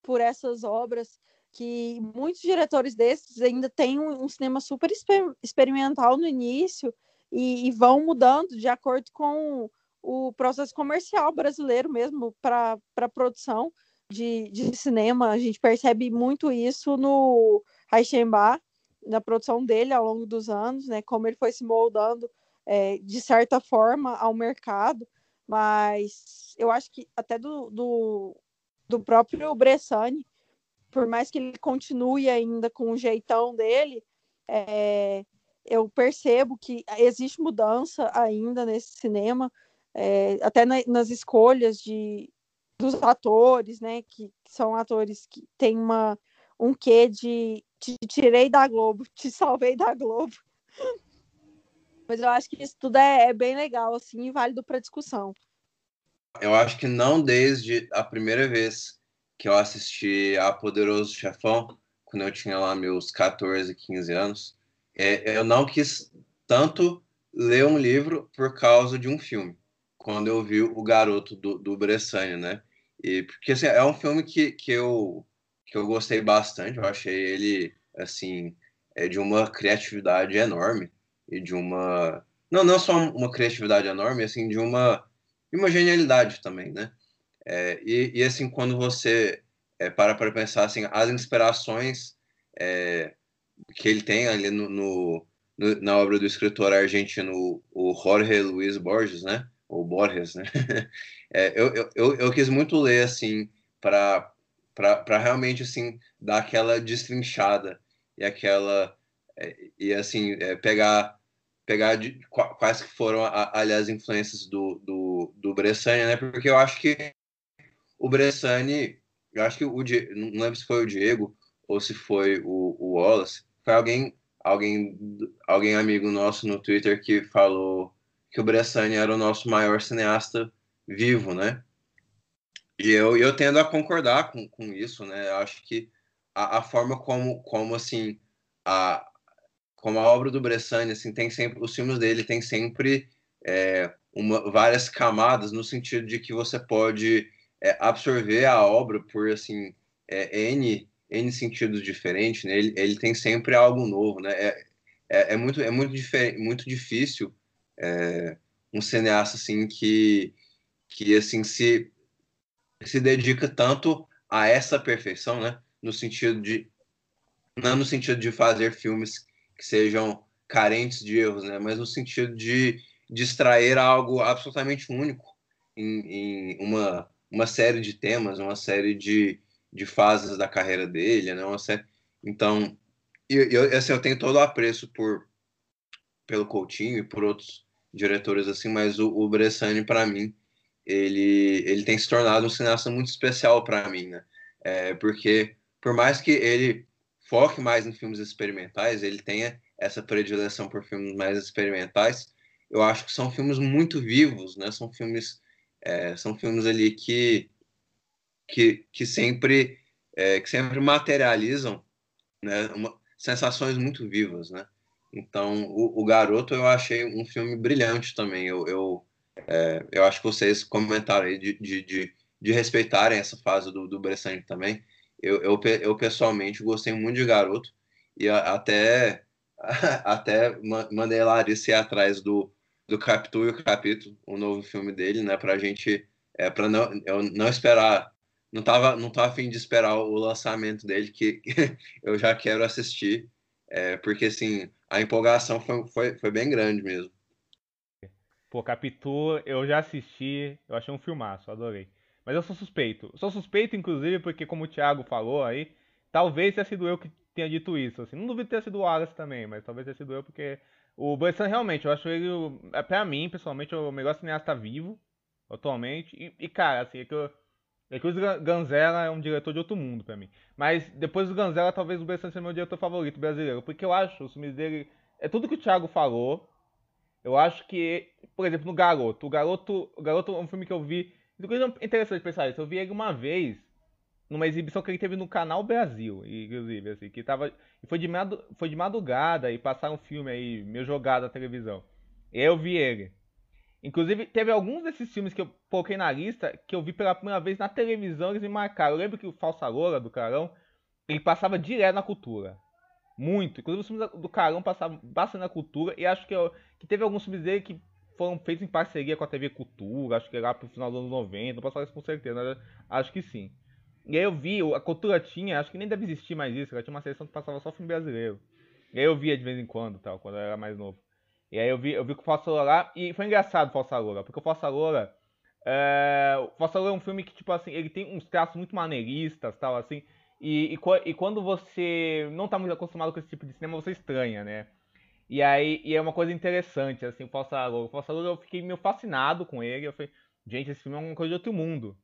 por essas obras que muitos diretores desses ainda têm um, um cinema super exper experimental no início e, e vão mudando de acordo com o processo comercial brasileiro mesmo para a produção de, de cinema. A gente percebe muito isso no Reichenbach, na produção dele ao longo dos anos, né? Como ele foi se moldando é, de certa forma ao mercado, mas eu acho que até do, do, do próprio Bressani, por mais que ele continue ainda com o jeitão dele, é, eu percebo que existe mudança ainda nesse cinema, é, até na, nas escolhas de, dos atores, né? Que, que, são atores que têm uma, um quê de te tirei da Globo, <laughs> te salvei da Globo. Mas eu acho que isso tudo é, é bem legal, assim, e válido para discussão. Eu acho que não desde a primeira vez que eu assisti a Poderoso Chefão, quando eu tinha lá meus 14, 15 anos, é, eu não quis tanto ler um livro por causa de um filme, quando eu vi O Garoto do, do Bressani, né? E, porque assim, é um filme que, que, eu, que eu gostei bastante, eu achei ele, assim, é de uma criatividade enorme e de uma... Não, não só uma criatividade enorme, assim, de uma, de uma genialidade também, né? É, e, e, assim, quando você é, para para pensar, assim, as inspirações é, que ele tem ali no, no, no, na obra do escritor argentino, o Jorge Luiz Borges, né? Ou Borges, né? <laughs> É, eu, eu, eu quis muito ler, assim, para realmente, assim, dar aquela destrinchada e aquela... É, e, assim, é, pegar pegar de, quais que foram, aliás, influências do, do, do Bressani, né? Porque eu acho que o Bressani, eu acho que o não lembro se foi o Diego ou se foi o, o Wallace, foi alguém, alguém, alguém amigo nosso no Twitter que falou que o Bressani era o nosso maior cineasta vivo, né? E eu, eu tendo a concordar com, com isso, né? Eu acho que a, a forma como, como assim, a, como a obra do Bressani, assim, tem sempre, os filmes dele tem sempre é, uma, várias camadas no sentido de que você pode é, absorver a obra por, assim, é, N, N sentidos diferentes, né? Ele, ele tem sempre algo novo, né? É, é, é muito, é muito, muito difícil é, um cineasta, assim, que, que, assim, se, se dedica tanto a essa perfeição, né? No sentido de, não no sentido de fazer filmes que sejam carentes de erros, né? Mas no sentido de, extrair algo absolutamente único em, em uma, uma série de temas, uma série de, de fases da carreira dele, né? Então, eu, eu, assim, eu tenho todo o apreço por pelo Coutinho e por outros diretores assim, mas o, o Bressani para mim ele ele tem se tornado um cineasta muito especial para mim, né? É, porque por mais que ele foque mais em filmes experimentais, ele tenha essa predileção por filmes mais experimentais. Eu acho que são filmes muito vivos, né? São filmes, é, são filmes ali que que, que sempre é, que sempre materializam, né? Uma, sensações muito vivas, né? Então, o, o, Garoto eu achei um filme brilhante também. Eu, eu, é, eu acho que vocês comentaram aí de, de, de, de respeitarem essa fase do, do Bressani também eu, eu, eu pessoalmente gostei muito de Garoto e até <laughs> até mandei a Larissa ir atrás do, do Capitu e o Capítulo, o novo filme dele, né, pra gente, é, pra não, eu não esperar, não tava, não tava afim de esperar o lançamento dele, que <laughs> eu já quero assistir, é, porque, assim, a empolgação foi, foi, foi bem grande mesmo. Pô, Capitu, eu já assisti, eu achei um filmaço, adorei. Mas eu sou suspeito. Sou suspeito, inclusive, porque como o Thiago falou aí, talvez tenha sido eu que tenha dito isso. Assim. Não duvido ter sido o Wallace também, mas talvez tenha sido eu, porque o Bressan realmente, eu acho ele, é, pra mim, pessoalmente, o melhor cineasta vivo, atualmente. E, e cara, assim, é que, eu, é que o Ganzella é um diretor de outro mundo pra mim. Mas depois do Ganzella, talvez o Bressan seja meu diretor favorito brasileiro, porque eu acho os filmes dele. É tudo que o Thiago falou. Eu acho que, por exemplo, no Garoto. O Garoto, o Garoto é um filme que eu vi coisa interessante pensar isso. Eu vi ele uma vez numa exibição que ele teve no Canal Brasil, inclusive, assim, que tava. Foi de, foi de madrugada e passaram um filme aí, meio jogado na televisão. E aí eu vi ele. Inclusive, teve alguns desses filmes que eu coloquei na lista que eu vi pela primeira vez na televisão, eles me marcaram. Eu lembro que o Falsa Loura, do Carão, ele passava direto na cultura. Muito. Inclusive, os filmes do Carão passavam bastante na cultura. E acho que, eu, que teve alguns filmes dele que foram feitos em parceria com a TV Cultura, acho que lá pro final dos anos 90, não posso falar isso com certeza, mas acho que sim. E aí eu vi, a cultura tinha, acho que nem deve existir mais isso, ela tinha uma seleção que passava só filme brasileiro. E aí eu via de vez em quando, tal, quando eu era mais novo. E aí eu vi, eu vi o Falsa lá, e foi engraçado o Falsa Loura, porque o Falsa Loura, é, o Falsa Loura é um filme que, tipo assim, ele tem uns traços muito maneiristas, tal, assim, e, e, e quando você não tá muito acostumado com esse tipo de cinema, você estranha, né? E aí e é uma coisa interessante, assim, o Falsa Loura. O Falsa Loura eu fiquei meio fascinado com ele. Eu falei, gente, esse filme é uma coisa de outro mundo.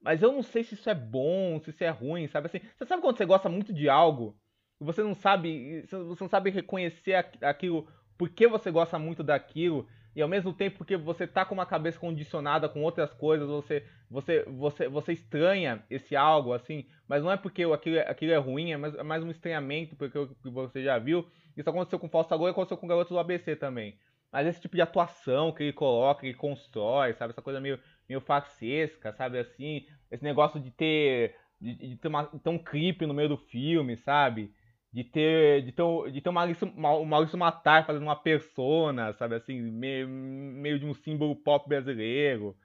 Mas eu não sei se isso é bom, se isso é ruim, sabe assim? Você sabe quando você gosta muito de algo e você não sabe, você não sabe reconhecer aquilo, por que você gosta muito daquilo e ao mesmo tempo porque você tá com uma cabeça condicionada com outras coisas, você você você você estranha esse algo assim, mas não é porque aquilo, é, aquilo é ruim, é mais, é mais um estranhamento porque você já viu isso aconteceu com Falso Agora e aconteceu com o Garoto do ABC também. Mas esse tipo de atuação que ele coloca, que ele constrói, sabe? Essa coisa meio, meio farsesca, sabe? Assim, esse negócio de ter. De, de ter, uma, ter um clipe no meio do filme, sabe? De ter, de ter, de ter o Maurício, o Maurício Matar fazendo uma persona, sabe? Assim, meio, meio de um símbolo pop brasileiro.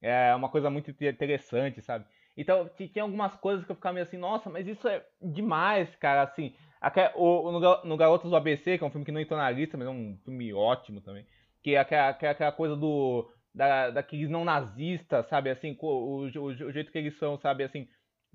É uma coisa muito interessante, sabe? Então, tinha algumas coisas que eu ficava meio assim, nossa, mas isso é demais, cara, assim. o, no, no Garotos do ABC, que é um filme que não entrou na lista, mas é um filme ótimo também. Que é aquela, aquela coisa do. Da, daqueles não nazistas, sabe? Assim, o, o, o, jeito que eles são, sabe? Assim,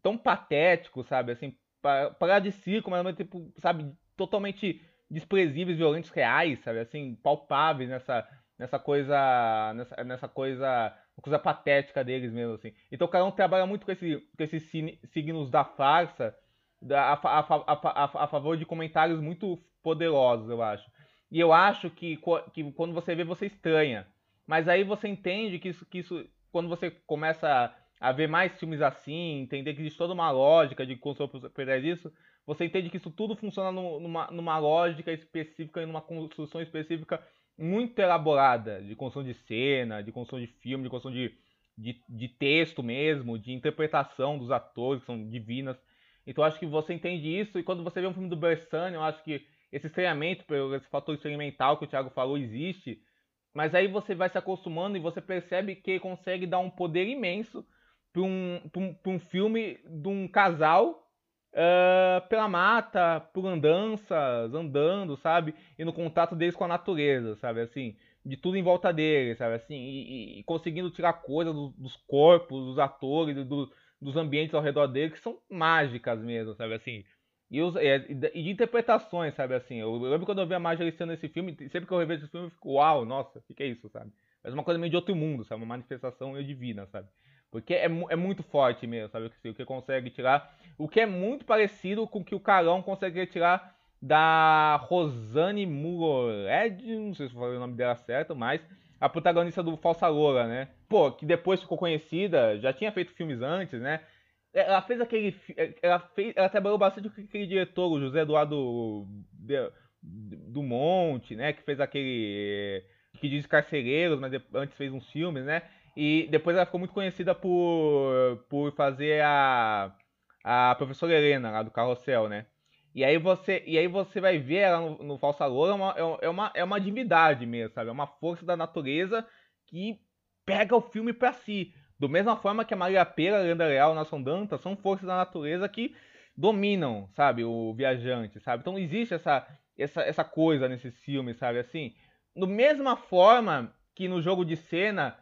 tão patéticos, sabe? Assim, parar de circo, mas tipo, sabe? Totalmente desprezíveis, violentos, reais, sabe? Assim, palpáveis nessa, nessa coisa. Nessa, nessa coisa coisa patética deles mesmo, assim. Então o Carão trabalha muito com, esse, com esses signos da farsa a, a, a, a, favor de comentários muito poderosos, eu acho. E eu acho que, que quando você vê, você estranha. Mas aí você entende que isso, que isso quando você começa a ver mais filmes assim, entender que existe toda uma lógica de construção por trás disso, você entende que isso tudo funciona numa, numa lógica específica e numa construção específica muito elaborada de construção de cena, de construção de filme, de construção de, de, de texto mesmo, de interpretação dos atores, que são divinas. Então acho que você entende isso, e quando você vê um filme do Bersani, eu acho que esse estranhamento, esse fator experimental que o Thiago falou, existe. Mas aí você vai se acostumando e você percebe que consegue dar um poder imenso para um, um, um filme de um casal uh, pela mata, por andanças, andando, sabe? E no contato deles com a natureza, sabe? Assim, de tudo em volta deles, sabe? Assim, e, e conseguindo tirar coisas do, dos corpos, dos atores, do, dos ambientes ao redor deles que são mágicas mesmo, sabe? Assim, e, os, e, e de interpretações, sabe? Assim, eu, lembro quando eu vi a Marjorie sendo nesse filme, sempre que eu revejo esse filme, eu fico, uau, nossa, o que, que é isso, sabe? Mas uma coisa meio de outro mundo, sabe? Uma manifestação divina, sabe? Porque é, é muito forte mesmo, sabe? O que consegue tirar. O que é muito parecido com o que o Carão consegue tirar da Rosane Murored, não sei se eu falei o nome dela certo, mas a protagonista do Falsa Loura, né? Pô, que depois ficou conhecida, já tinha feito filmes antes, né? Ela fez aquele. Ela, fez, ela trabalhou bastante com aquele diretor, o José Eduardo do Monte, né? Que fez aquele. Que diz Carcereiros, mas antes fez uns filmes, né? E depois ela ficou muito conhecida por, por fazer a, a professora Helena lá do Carrossel, né? E aí você, e aí você vai ver ela no, no Falsa Loura, é uma, é, é, uma, é uma divindade mesmo, sabe? É uma força da natureza que pega o filme para si. Do mesma forma que a Maria Pera, a Lenda Leal, Nação Danta são forças da natureza que dominam, sabe, o viajante, sabe? Então existe essa, essa, essa coisa nesses filmes, sabe? Assim, da mesma forma que no jogo de cena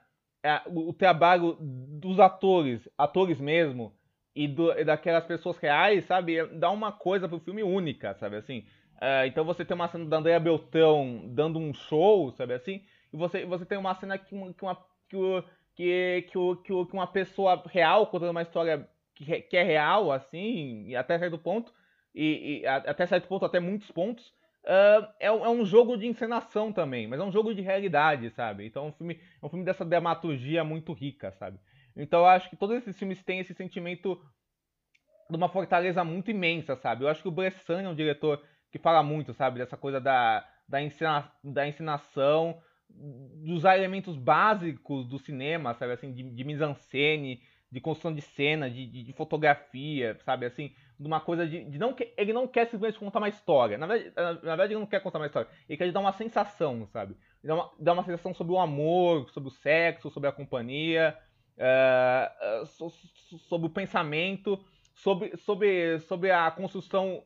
o, trabalho dos atores, atores mesmo, e, do, daquelas pessoas reais, sabe? Dá uma coisa pro filme única, sabe assim? É, então você tem uma cena da Andrea Beltrão dando um show, sabe assim? E você, você tem uma cena que, uma, que, uma, que, que, que, que uma pessoa real contando uma história que, que é real, assim, até certo ponto, e, e até certo ponto, até muitos pontos, Uh, é, é, um jogo de encenação também, mas é um jogo de realidade, sabe? Então é um filme, é um filme dessa dramaturgia muito rica, sabe? Então eu acho que todos esses filmes têm esse sentimento de uma fortaleza muito imensa, sabe? Eu acho que o Bressan é um diretor que fala muito, sabe? Dessa coisa da, da, ensena, da encenação, dos elementos básicos do cinema, sabe? Assim, de, de mise-en-scène, de construção de cena, de, de, de, fotografia, sabe? Assim, de uma coisa de, de, não que ele não quer simplesmente contar uma história. Na verdade, na verdade, ele não quer contar uma história. Ele quer dar uma sensação, sabe? Dar uma, uma sensação sobre o amor, sobre o sexo, sobre a companhia, uh, sobre o pensamento, sobre, sobre, sobre a construção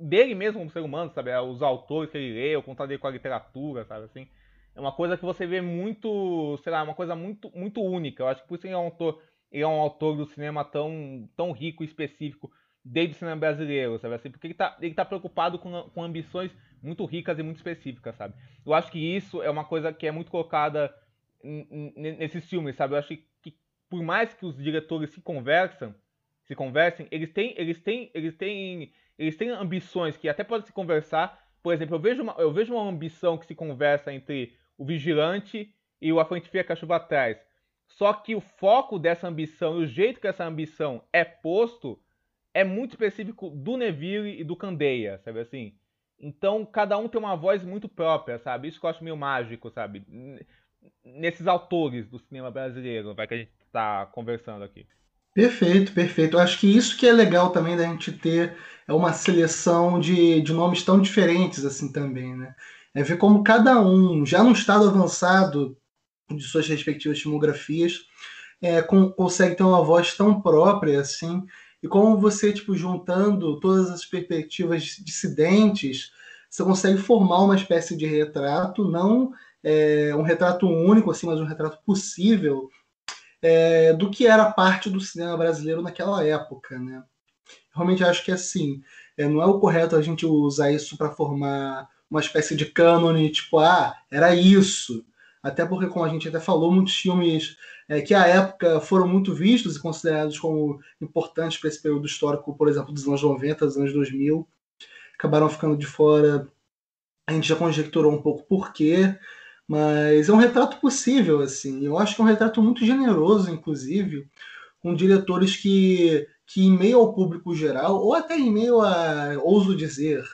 dele mesmo como ser humano, sabe? Os autores que ele lê, o contato dele com a literatura, sabe? Assim, é uma coisa que você vê muito, sei lá, uma coisa muito, muito única. Eu acho que por isso ele é um autor ele é um autor do cinema tão, tão rico e específico o cinema brasileiro, sabe assim? Porque ele tá, ele tá preocupado com, com ambições muito ricas e muito específicas, sabe? Eu acho que isso é uma coisa que é muito colocada nesses filmes, sabe? Eu acho que, por mais que os diretores se conversam, se conversem, eles têm, eles têm, eles têm, eles têm ambições que até podem se conversar. Por exemplo, eu vejo uma, eu vejo uma ambição que se conversa entre o vigilante e o a frente fria que chuva atrás. Só que o foco dessa ambição e o jeito que essa ambição é posto é muito específico do Neville e do Candeia, sabe assim? Então cada um tem uma voz muito própria, sabe? Isso que eu acho meio mágico, sabe? Nesses autores do cinema brasileiro, vai que a gente está conversando aqui. Perfeito, perfeito. Eu acho que isso que é legal também da gente ter é uma seleção de, de nomes tão diferentes assim também, né? É ver como cada um, já num estado avançado de suas respectivas filmografias, é, com, consegue ter uma voz tão própria assim, e como você, tipo, juntando todas as perspectivas dissidentes, você consegue formar uma espécie de retrato, não é, um retrato único, assim, mas um retrato possível é, do que era parte do cinema brasileiro naquela época, né? Realmente acho que assim, é, não é o correto a gente usar isso para formar uma espécie de cânone, tipo, ah, era isso. Até porque, como a gente até falou, muitos filmes é, que à época foram muito vistos e considerados como importantes para esse período histórico, por exemplo, dos anos 90, dos anos 2000, acabaram ficando de fora. A gente já conjecturou um pouco por quê, mas é um retrato possível, assim. Eu acho que é um retrato muito generoso, inclusive, com diretores que, que em meio ao público geral, ou até em meio a, ouso dizer,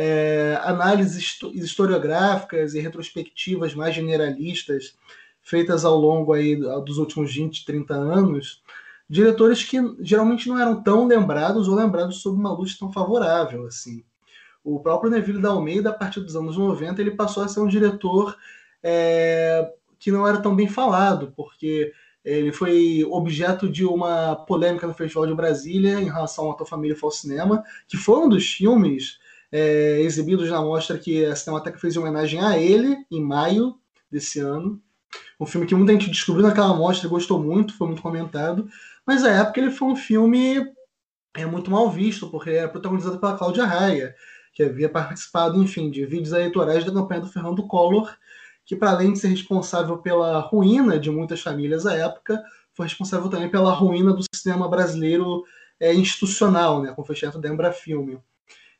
é, análises historiográficas e retrospectivas mais generalistas feitas ao longo aí dos últimos 20, 30 anos, diretores que geralmente não eram tão lembrados ou lembrados sob uma luz tão favorável assim. O próprio Neville da Almeida, a partir dos anos 90, ele passou a ser um diretor é, que não era tão bem falado, porque ele foi objeto de uma polêmica no Festival de Brasília em relação à Tua Família Falso Cinema, que foi um dos filmes é, exibidos na mostra que a Cinemateca fez em homenagem a ele, em maio desse ano. Um filme que muita gente descobriu naquela mostra gostou muito, foi muito comentado. Mas à época ele foi um filme é, muito mal visto, porque era protagonizado pela Cláudia Raia, que havia participado, enfim, de vídeos eleitorais da campanha do Fernando Collor, que para além de ser responsável pela ruína de muitas famílias à época, foi responsável também pela ruína do cinema brasileiro é, institucional, né, com o fechamento da Embrafilme.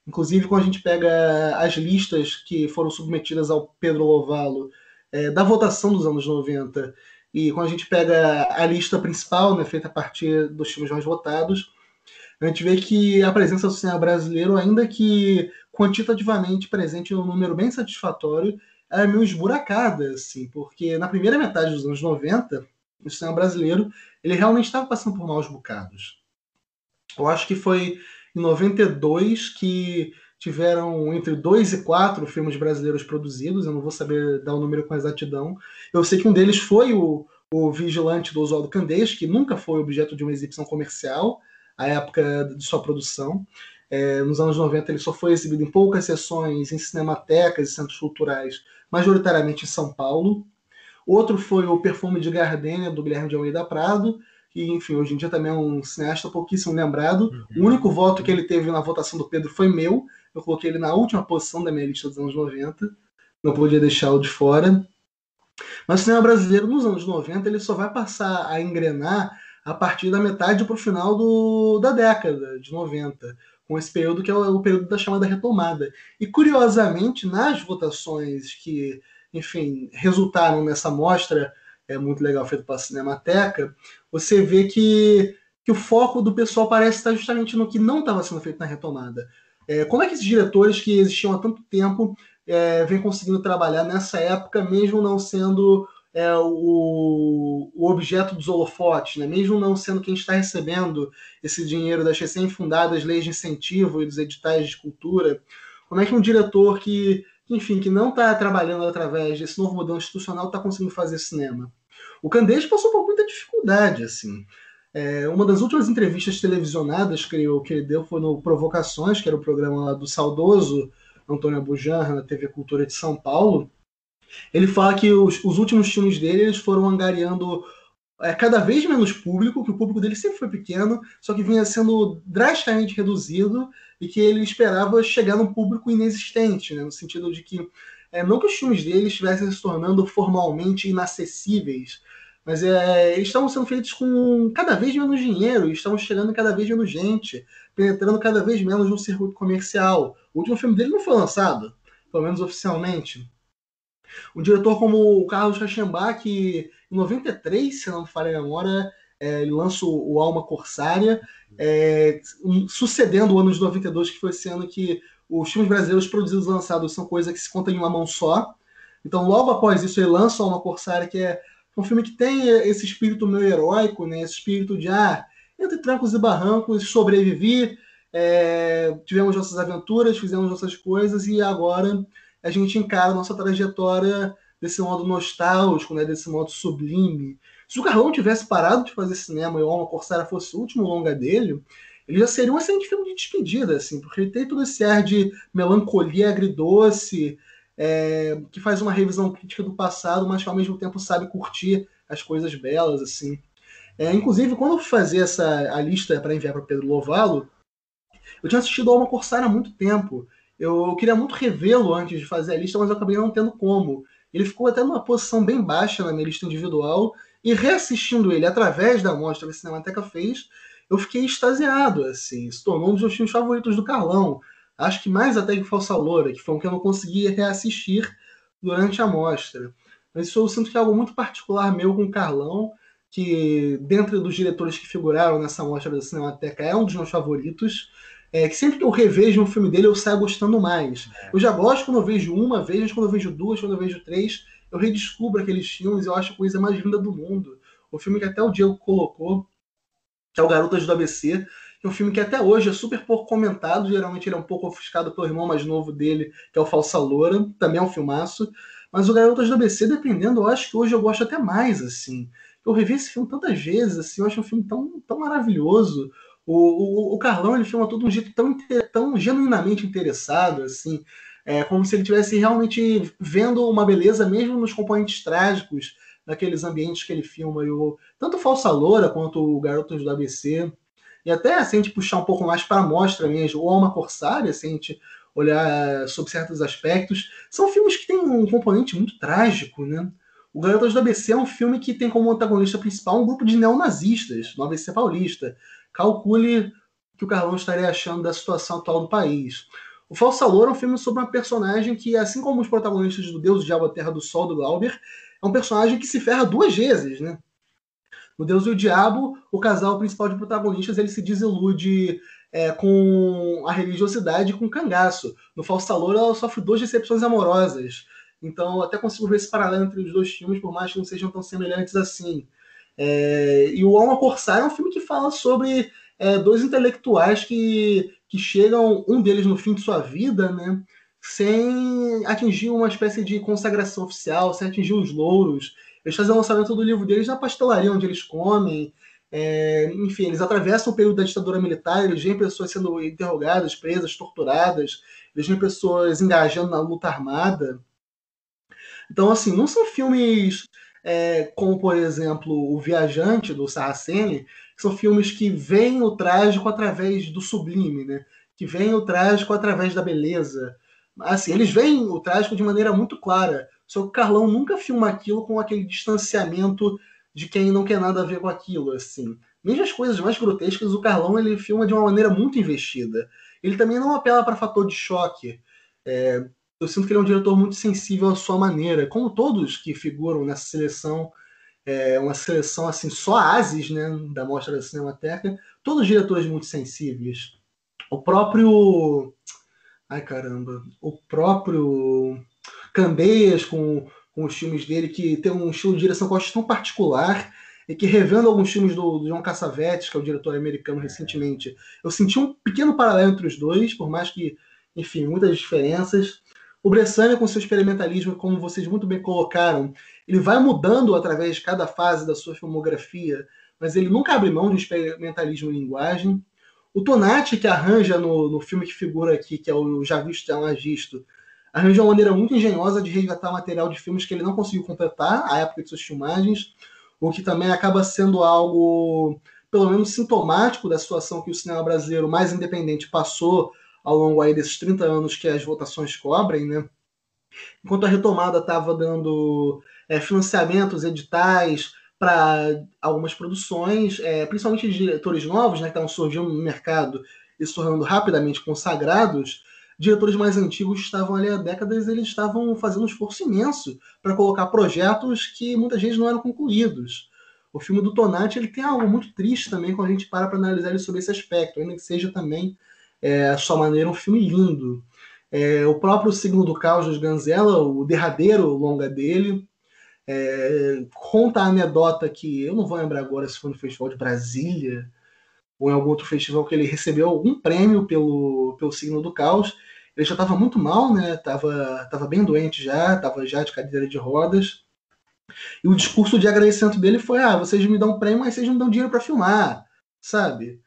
Inclusive, quando a gente pega as listas que foram submetidas ao Pedro Lovalo é, da votação dos anos 90, e quando a gente pega a lista principal, né, feita a partir dos filmes mais votados, a gente vê que a presença do cinema brasileiro, ainda que quantitativamente presente em um número bem satisfatório, é meio esburacada, assim, porque na primeira metade dos anos 90, o cinema brasileiro ele realmente estava passando por maus bocados. Eu acho que foi em 92 que tiveram entre dois e quatro filmes brasileiros produzidos, eu não vou saber dar o número com exatidão. Eu sei que um deles foi o, o Vigilante do Oswaldo Candês, que nunca foi objeto de uma exibição comercial, à época de sua produção. É, nos anos 90 ele só foi exibido em poucas sessões em cinematecas e centros culturais, majoritariamente em São Paulo. Outro foi o Perfume de Gardenia, do Guilherme de Almeida Prado, que, enfim, hoje em dia também é um cineasta pouquíssimo lembrado. Uhum. O único voto que ele teve na votação do Pedro foi meu. Eu coloquei ele na última posição da minha lista dos anos 90. Não podia deixá-lo de fora. Mas o cinema brasileiro, nos anos 90, ele só vai passar a engrenar a partir da metade para o final do, da década de 90, com esse período que é o, o período da chamada retomada. E, curiosamente, nas votações que, enfim, resultaram nessa mostra é muito legal feito pela Cinemateca, você vê que, que o foco do pessoal parece estar justamente no que não estava sendo feito na retomada. É, como é que esses diretores que existiam há tanto tempo é, vêm conseguindo trabalhar nessa época, mesmo não sendo é, o, o, objeto dos holofotes, né? mesmo não sendo quem está recebendo esse dinheiro das recém-fundadas leis de incentivo e dos editais de cultura? Como é que um diretor que, enfim, que não está trabalhando através desse novo modelo institucional está conseguindo fazer cinema? O Candeias passou por muita dificuldade, assim. É, uma das últimas entrevistas televisionadas que ele, que ele deu foi no Provocações, que era o programa do saudoso Antônio Abujanra, na TV Cultura de São Paulo. Ele fala que os, os últimos filmes dele eles foram angariando é, cada vez menos público, que o público dele sempre foi pequeno, só que vinha sendo drasticamente reduzido e que ele esperava chegar num público inexistente, né, no sentido de que é, não que os filmes dele estivessem se tornando formalmente inacessíveis, mas é, eles estavam sendo feitos com cada vez menos dinheiro, estavam chegando cada vez menos gente, penetrando cada vez menos no circuito comercial. O último filme dele não foi lançado, pelo menos oficialmente. Um diretor como o Carlos Rachambá, que em 93, se não me falha a memória, é, ele lança o, o Alma Corsária, é, um, sucedendo o ano de 92, que foi esse ano que os filmes brasileiros produzidos e lançados são coisas que se contam em uma mão só. Então, logo após isso, ele lança uma Corsária, que é um filme que tem esse espírito meio heróico, né? esse espírito de, ah, entre trancos e barrancos, sobrevivi, é, tivemos nossas aventuras, fizemos nossas coisas e agora a gente encara a nossa trajetória desse modo nostálgico, né, desse modo sublime. Se o Carlão tivesse parado de fazer cinema e o Alma Corsara fosse o último longa dele, ele já seria um excelente filme de despedida, assim, porque ele tem todo esse ar de melancolia agridoce, é, que faz uma revisão crítica do passado, mas que ao mesmo tempo sabe curtir as coisas belas, assim. É, inclusive, quando eu fazer essa, a lista para enviar para Pedro Lovalo, eu tinha assistido Alma Corsara há muito tempo. Eu queria muito revê-lo antes de fazer a lista, mas eu acabei não tendo como. Ele ficou até numa posição bem baixa na minha lista individual, e reassistindo ele através da mostra que a Cinemateca fez, eu fiquei extasiado, assim, se tornou um dos meus filmes favoritos do Carlão. Acho que mais até que Falsa Loura, que foi um que eu não conseguia reassistir durante a mostra. Mas isso eu sinto que é algo muito particular meu com o Carlão, que dentro dos diretores que figuraram nessa mostra da Cinemateca é um dos meus favoritos. É, que sempre que eu revejo um filme dele, eu saio gostando mais. É. Eu já gosto quando eu vejo uma vez, quando eu vejo duas, quando eu vejo três, eu redescubro aqueles filmes eu acho a coisa mais linda do mundo. O filme que até o Diego colocou, que é o Garotas do ABC, que é um filme que até hoje é super pouco comentado, geralmente ele é um pouco ofuscado pelo irmão mais novo dele, que é o Falsa Loura, também é um filmaço. Mas o Garotas do ABC, dependendo, eu acho que hoje eu gosto até mais, assim. Eu revi esse filme tantas vezes, assim, eu acho um filme tão, tão maravilhoso. O, o, o Carlão, ele filma todo um jeito tão, tão genuinamente interessado, assim. É como se ele estivesse realmente vendo uma beleza, mesmo nos componentes trágicos daqueles ambientes que ele filma. E o, tanto Falsa Loura quanto o Garotos do ABC. E até se a gente puxar um pouco mais para a mostra mesmo, ou Alma Corsária, se a gente olhar sobre certos aspectos, são filmes que têm um componente muito trágico, né? O Garotos do ABC é um filme que tem como antagonista principal um grupo de neonazistas no ABC paulista. Calcule o que o Carlão estaria achando da situação atual do país. O Falsa Loura é um filme sobre uma personagem que, assim como os protagonistas do Deus, o Diabo, a Terra do Sol, do Glauber, é um personagem que se ferra duas vezes, né? No Deus e o Diabo, o casal principal de protagonistas ele se desilude é, com a religiosidade e com o cangaço. No Falsa Loura, ela sofre duas decepções amorosas. Então, até consigo ver esse paralelo entre os dois filmes, por mais que não sejam tão semelhantes assim. É, e o Alma Corsar é um filme que fala sobre é, dois intelectuais que que chegam, um deles no fim de sua vida, né, sem atingir uma espécie de consagração oficial, sem atingir os louros. Eles fazem o lançamento do livro deles na pastelaria onde eles comem. É, enfim, eles atravessam o período da ditadura militar, eles veem pessoas sendo interrogadas, presas, torturadas, eles veem pessoas engajando na luta armada. Então, assim, não são filmes é, como, por exemplo, O Viajante, do Saraceni, são filmes que veem o trágico através do sublime, né? Que veem o trágico através da beleza. Assim, eles veem o trágico de maneira muito clara. Só que o Carlão nunca filma aquilo com aquele distanciamento de quem não quer nada a ver com aquilo, assim. Mesmo as coisas mais grotescas, o Carlão ele filma de uma maneira muito investida. Ele também não apela para fator de choque. É, eu sinto que ele é um diretor muito sensível à sua maneira, como todos que figuram nessa seleção é, uma seleção assim, só ases né, da Mostra da Cinemateca, todos diretores muito sensíveis. O próprio. Ai caramba, o próprio Candeias com, com os filmes dele, que tem um estilo de direção que eu acho tão particular, e que revendo alguns filmes do, do John Cassavetes, que é o diretor americano recentemente, eu senti um pequeno paralelo entre os dois, por mais que, enfim, muitas diferenças. O Bressani, com seu experimentalismo, como vocês muito bem colocaram, ele vai mudando através de cada fase da sua filmografia, mas ele nunca abre mão de experimentalismo em linguagem. O Tonati, que arranja no, no filme que figura aqui, que é o Já Visto, Já Magisto, arranja uma maneira muito engenhosa de resgatar material de filmes que ele não conseguiu completar à época de suas filmagens, o que também acaba sendo algo, pelo menos, sintomático da situação que o cinema brasileiro mais independente passou ao longo aí desses 30 anos que as votações cobrem, né? Enquanto a retomada estava dando é, financiamentos, editais para algumas produções, é, principalmente de diretores novos, né, que estavam surgindo no mercado e se tornando rapidamente consagrados, diretores mais antigos estavam ali há décadas, eles estavam fazendo um esforço imenso para colocar projetos que muitas vezes não eram concluídos. O filme do Tonati ele tem algo muito triste também quando a gente para para analisar ele sobre esse aspecto, ainda que seja também, é, a sua maneira, um filme lindo. É, o próprio Signo do Caos dos Ganzella, o derradeiro longa dele, é, conta a anedota que eu não vou lembrar agora se foi no Festival de Brasília ou em algum outro festival que ele recebeu algum prêmio pelo, pelo Signo do Caos. Ele já estava muito mal, né? Tava, tava bem doente já, tava já de cadeira de rodas. E o discurso de agradecimento dele foi: ah, vocês me dão prêmio, mas vocês não dão dinheiro para filmar, sabe?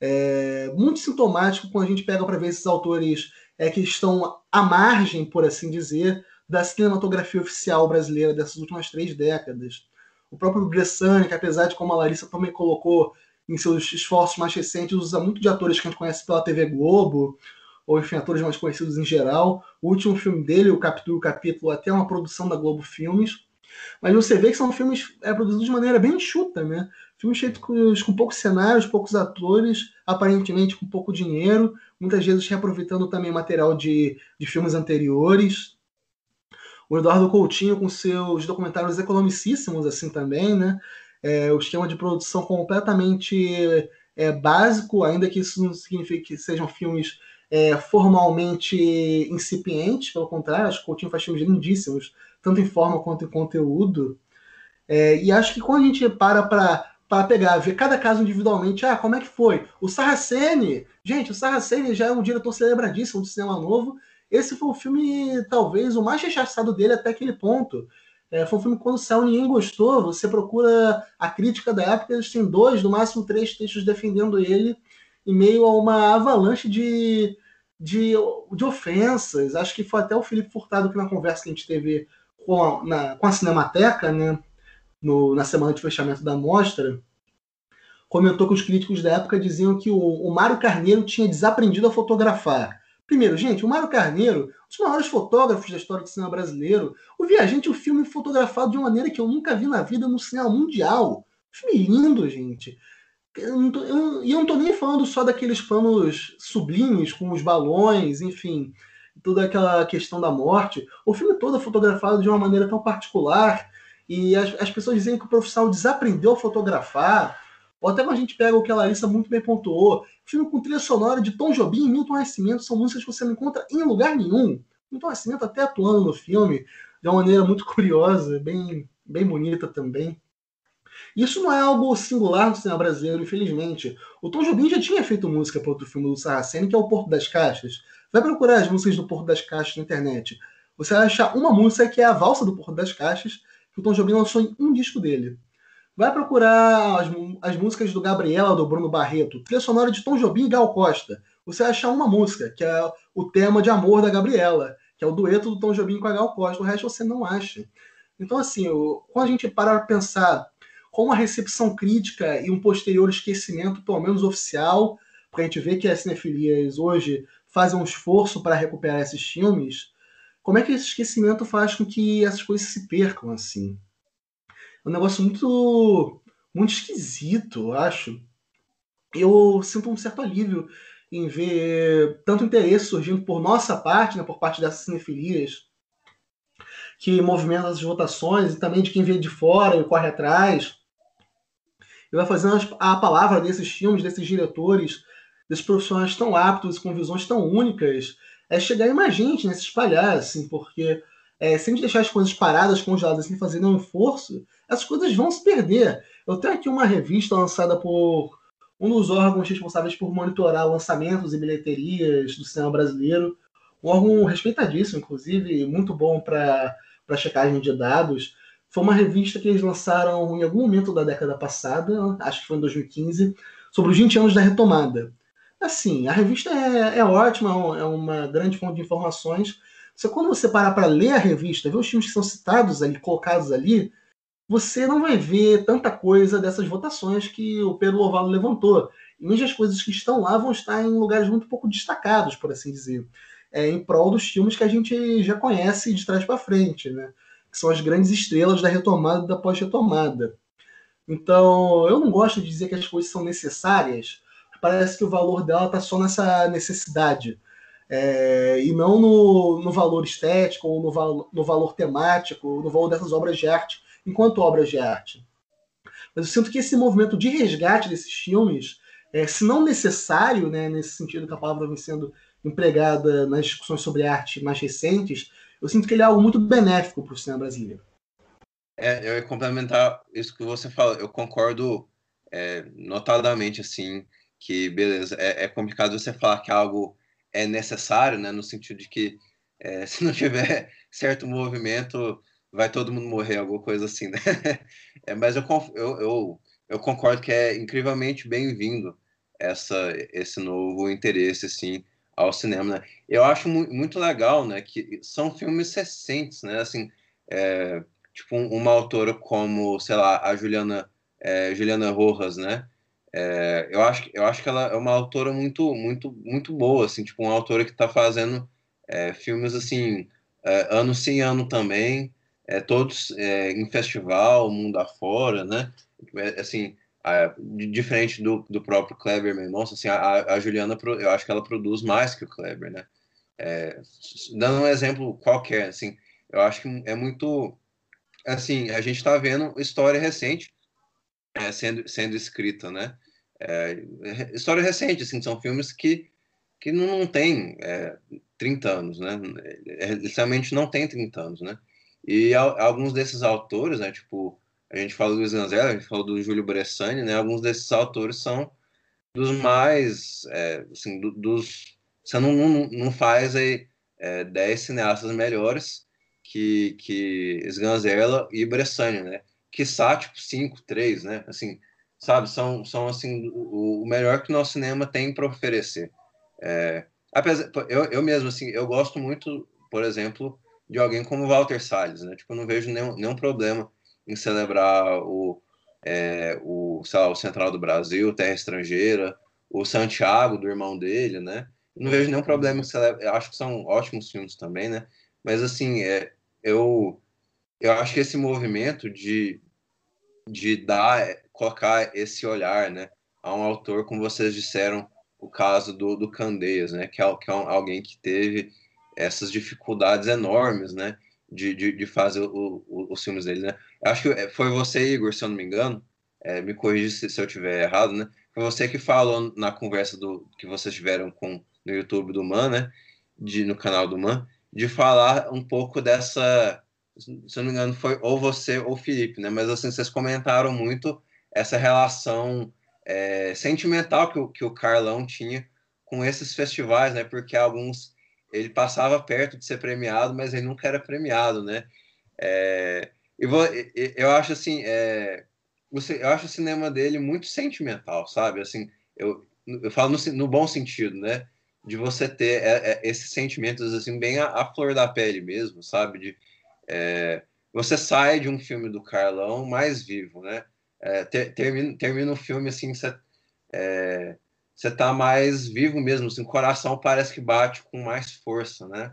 É muito sintomático quando a gente pega para ver esses autores é, que estão à margem, por assim dizer, da cinematografia oficial brasileira dessas últimas três décadas. O próprio Bressani, que apesar de, como a Larissa também colocou em seus esforços mais recentes, usa muito de atores que a gente conhece pela TV Globo, ou enfim, atores mais conhecidos em geral. O último filme dele, o Capítulo Capítulo, até uma produção da Globo Filmes. Mas você vê que são filmes é, produzidos de maneira bem enxuta, né? Filmes feitos com, com poucos cenários, poucos atores, aparentemente com pouco dinheiro, muitas vezes reaproveitando também material de, de filmes anteriores. O Eduardo Coutinho com seus documentários economicíssimos, assim também, né? É, o esquema de produção completamente é, básico, ainda que isso não signifique que sejam filmes é, formalmente incipientes, pelo contrário, acho que o Coutinho faz filmes lindíssimos, tanto em forma quanto em conteúdo. É, e acho que quando a gente para para pegar, ver cada caso individualmente, ah, como é que foi? O Saraceni, gente, o Saraceni já é um diretor celebradíssimo do cinema novo. Esse foi o filme, talvez, o mais rechaçado dele até aquele ponto. É, foi um filme que quando saiu ninguém gostou. Você procura a crítica da época, eles têm dois, no máximo três textos defendendo ele, em meio a uma avalanche de, de, de ofensas. Acho que foi até o Felipe Furtado que na conversa que a gente teve com a, na, com a Cinemateca, né, no, na semana de fechamento da mostra, comentou que os críticos da época diziam que o, o Mário Carneiro tinha desaprendido a fotografar. Primeiro, gente, o Mário Carneiro, um dos maiores fotógrafos da história do cinema brasileiro, o Viajante, o filme fotografado de uma maneira que eu nunca vi na vida no cinema mundial. Filme lindo, gente. E eu, eu, eu, não tô nem falando só daqueles planos sublimes com os balões, enfim, toda aquela questão da morte. O filme todo é fotografado de uma maneira tão particular e as, as pessoas dizem que o profissional desaprendeu a fotografar. Ou até quando a gente pega o que a Larissa muito bem pontuou, filme com trilha sonora de Tom Jobim e Milton Nascimento são músicas que você não encontra em lugar nenhum. Milton Nascimento até atuando no filme de uma maneira muito curiosa, bem, bem bonita também. Isso não é algo singular no cinema brasileiro, infelizmente. O Tom Jobim já tinha feito música para outro filme do Saraceni, que é O Porto das Caixas. Vai procurar as músicas do Porto das Caixas na internet. Você vai achar uma música que é a valsa do Porto das Caixas, que o Tom Jobim lançou em um disco dele. Vai procurar as, as músicas do Gabriela, do Bruno Barreto, trilha sonora de Tom Jobim e Gal Costa. Você vai achar uma música, que é o tema de amor da Gabriela, que é o dueto do Tom Jobim com a Gal Costa. O resto você não acha. Então, assim, quando a gente para para pensar com a recepção crítica e um posterior esquecimento, pelo menos oficial, porque a gente vê que as cinefilias hoje fazem um esforço para recuperar esses filmes, como é que esse esquecimento faz com que essas coisas se percam assim? É um negócio muito, muito esquisito, eu acho. Eu sinto um certo alívio em ver tanto interesse surgindo por nossa parte, né, por parte dessas cinefilias, que movimentam as votações, e também de quem vê de fora e corre atrás. E vai fazendo a palavra desses filmes, desses diretores, desses profissionais tão aptos, com visões tão únicas, é chegar em mais gente, né, se espalhar, assim, porque é, sem deixar as coisas paradas, congeladas, sem fazer nenhum esforço, essas coisas vão se perder. Eu tenho aqui uma revista lançada por um dos órgãos responsáveis por monitorar lançamentos e bilheterias do cinema brasileiro, um órgão respeitadíssimo, inclusive, muito bom para checagem de dados. Foi uma revista que eles lançaram em algum momento da década passada, acho que foi em 2015, sobre os 20 anos da retomada. Assim, a revista é, é ótima, é uma grande fonte de informações. Só quando você parar para ler a revista, ver os filmes que são citados ali, colocados ali, você não vai ver tanta coisa dessas votações que o Pedro Lovato levantou. E mesmo as coisas que estão lá vão estar em lugares muito pouco destacados, por assim dizer. É, em prol dos filmes que a gente já conhece de trás para frente, né? que são as grandes estrelas da retomada e da pós-retomada. Então, eu não gosto de dizer que as coisas são necessárias, parece que o valor dela está só nessa necessidade. É, e não no, no, valor estético, ou no, no valor temático, no valor dessas obras de arte, enquanto obras de arte. Mas eu sinto que esse movimento de resgate desses filmes, é, se não necessário, né, nesse sentido que a palavra vem sendo empregada nas discussões sobre arte mais recentes, eu sinto que ele é algo muito benéfico para o cinema brasileiro. É, eu ia complementar isso que você falou. Eu concordo é, notadamente, assim, que, beleza, é, é, complicado você falar que algo é necessário, né? No sentido de que é, <laughs> se não tiver certo movimento, vai todo mundo morrer, alguma coisa assim, né? <laughs> É, mas eu, eu, eu, eu, concordo que é incrivelmente bem-vindo essa esse novo interesse, assim, ao cinema, né? Eu acho mu muito legal, né, que são filmes recentes, né? Assim, é, tipo, uma autora como, sei lá, a Juliana, é, Juliana Rojas, né? É, eu, acho, eu acho que ela é uma autora muito, muito, muito boa, assim, tipo, uma autora que está fazendo é, filmes, assim, é, ano sim ano também, é, todos é, em festival, mundo afora, né? É, assim, a, diferente do, do próprio Kleber, irmão, assim, a, a Juliana, eu acho que ela produz mais que o Kleber, né? dando um exemplo qualquer, assim, eu acho que é muito assim, a gente está vendo história recente é, sendo, sendo escrita, né? É, história recente, assim, são filmes que, que não, tem é, 30 anos, né? Realmente não tem 30 anos, né? E alguns desses autores, né? Tipo, a gente fala do Luiz Ganzella, a gente fala do Júlio Bressani, né? Alguns desses autores são dos mais, é, assim, do, dos... Você não, não, não faz aí é, 10 cineastas melhores que, que Sganzerla e Bressani, né? Que tipo 5, 3, né? Assim, sabe? São, são assim, o, o melhor que o nosso cinema tem para oferecer. É, apesar, eu, eu mesmo, assim, eu gosto muito, por exemplo, de alguém como Walter Salles, né? Tipo, eu não vejo nenhum, nenhum problema em celebrar o, é, o, lá, o Central do Brasil, Terra Estrangeira, o Santiago, do irmão dele, né? Não vejo nenhum problema em celebrar. Acho que são ótimos filmes também, né? Mas, assim, é, eu, eu acho que esse movimento de, de dar, colocar esse olhar, né, a um autor, como vocês disseram, o caso do, do Candeias, né, que é, que é um, alguém que teve essas dificuldades enormes, né, de, de, de fazer o, o, os filmes dele, né. Eu acho que foi você, Igor, se eu não me engano, é, me corrija se, se eu estiver errado, né, foi você que falou na conversa do que vocês tiveram com no YouTube do Man, né, de, no canal do Man, de falar um pouco dessa. Se não me engano, foi ou você ou o Felipe, né? Mas assim, vocês comentaram muito essa relação é, sentimental que o, que o Carlão tinha com esses festivais, né? Porque alguns ele passava perto de ser premiado, mas ele nunca era premiado, né? É, e vou, eu acho assim, é, eu acho o cinema dele muito sentimental, sabe? Assim, eu, eu falo no, no bom sentido, né? de você ter é, é, esses sentimentos assim bem à, flor da pele mesmo, sabe? De é, você sai de um filme do Carlão mais vivo, né? É, ter, termina, termina o filme assim, você é, tá mais vivo mesmo, assim, o coração parece que bate com mais força, né?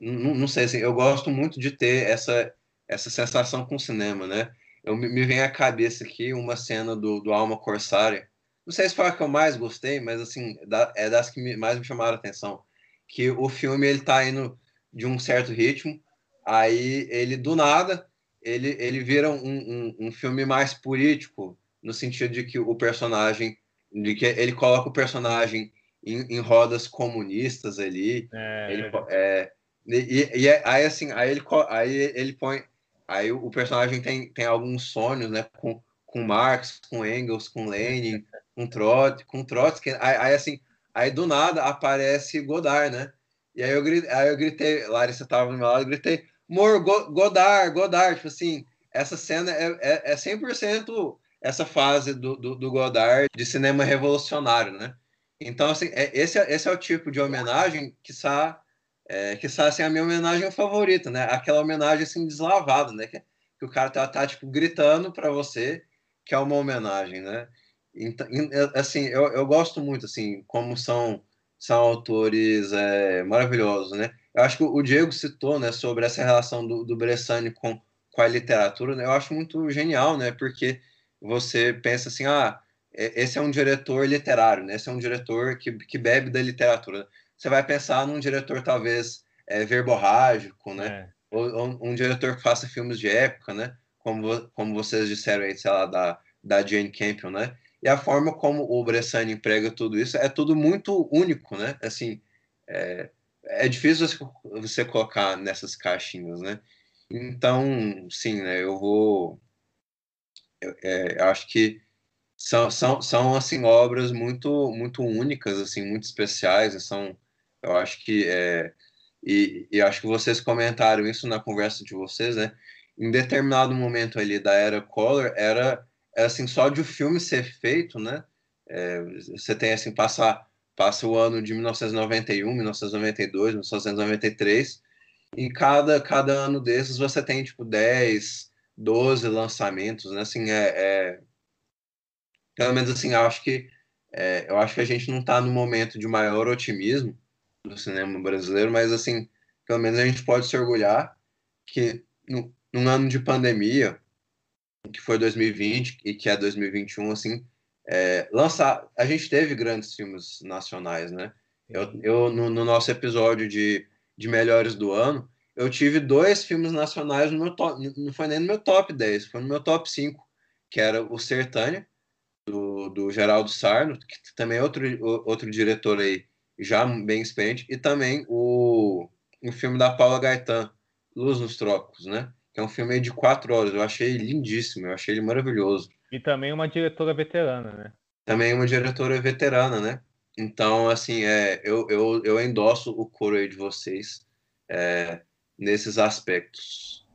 Não, não sei, assim, eu gosto muito de ter essa essa sensação com o cinema, né? Eu me, me vem à cabeça aqui uma cena do, do Alma Corsária, não sei se foi a que eu mais gostei, mas assim, é das que mais me chamaram a atenção. Que o filme ele tá indo de um certo ritmo, aí ele do nada ele, ele vira um, um, um filme mais político, no sentido de que o personagem, de que ele coloca o personagem em, em rodas comunistas ali. É, ele, é, e, e, aí assim, aí ele, aí ele põe. Aí o personagem tem, tem alguns sonhos, né? Com, com Marx, com Engels, com Lenin, <laughs> com Trotsky, com Trotsky, aí, aí, assim, aí do nada aparece Godard, né? E aí eu gritei, aí eu gritei Larissa tava no meu lado, eu gritei, Mor, Godard, Godard, tipo assim, essa cena é, é, é 100% essa fase do, do, do, Godard de cinema revolucionário, né? Então, assim, é, esse, é, esse é o tipo de homenagem que está é, que está assim, a minha homenagem favorita, né? Aquela homenagem assim deslavada, né? Que, que o cara tá, tá tipo gritando para você que é uma homenagem, né? Então, assim, eu, eu gosto muito, assim, como são, são autores é, maravilhosos, né? Eu acho que o Diego citou, né, sobre essa relação do, do Bressani com, com a literatura, né? Eu acho muito genial, né? Porque você pensa assim, ah, esse é um diretor literário, né? Esse é um diretor que, que bebe da literatura. Você vai pensar num diretor, talvez, é, verborrágico, né? É. Ou, ou, um diretor que faça filmes de época, né? Como, como vocês disseram aí, sei lá, da, da Jane Campion, né? e a forma como o Bressani emprega tudo isso é tudo muito único, né? Assim, é, é difícil você colocar nessas caixinhas, né? Então, sim, né? Eu vou, eu, é, acho que são, são, são assim obras muito muito únicas, assim, muito especiais, são Eu acho que é, e, e acho que vocês comentaram isso na conversa de vocês, né? Em determinado momento ali da era Collor, era, era assim só de o filme ser feito, né? É, você tem assim passa passa o ano de 1991, 1992, 1993 e cada cada ano desses você tem tipo 10, 12 lançamentos, né? Assim é, é pelo menos assim eu acho que é, eu acho que a gente não está no momento de maior otimismo do cinema brasileiro, mas assim, pelo menos a gente pode se orgulhar que no, num ano de pandemia, que foi 2020 e que é 2021, assim, é, lançar, a gente teve grandes filmes nacionais, né? Eu, eu no, no, nosso episódio de, de melhores do ano, eu tive dois filmes nacionais no meu top, não foi nem no meu top 10, foi no meu top 5, que era o Sertânia, do, do Geraldo Sarno, que também é outro, outro diretor aí já bem experiente, e também o, o filme da Paula Gaetan, Luz nos Trópicos, né? Que é um filme de quatro horas. Eu achei lindíssimo, eu achei ele maravilhoso. E também uma diretora veterana, né? Também uma diretora veterana, né? Então, assim, é, eu, eu, eu endosso o coro aí de vocês é, nesses aspectos.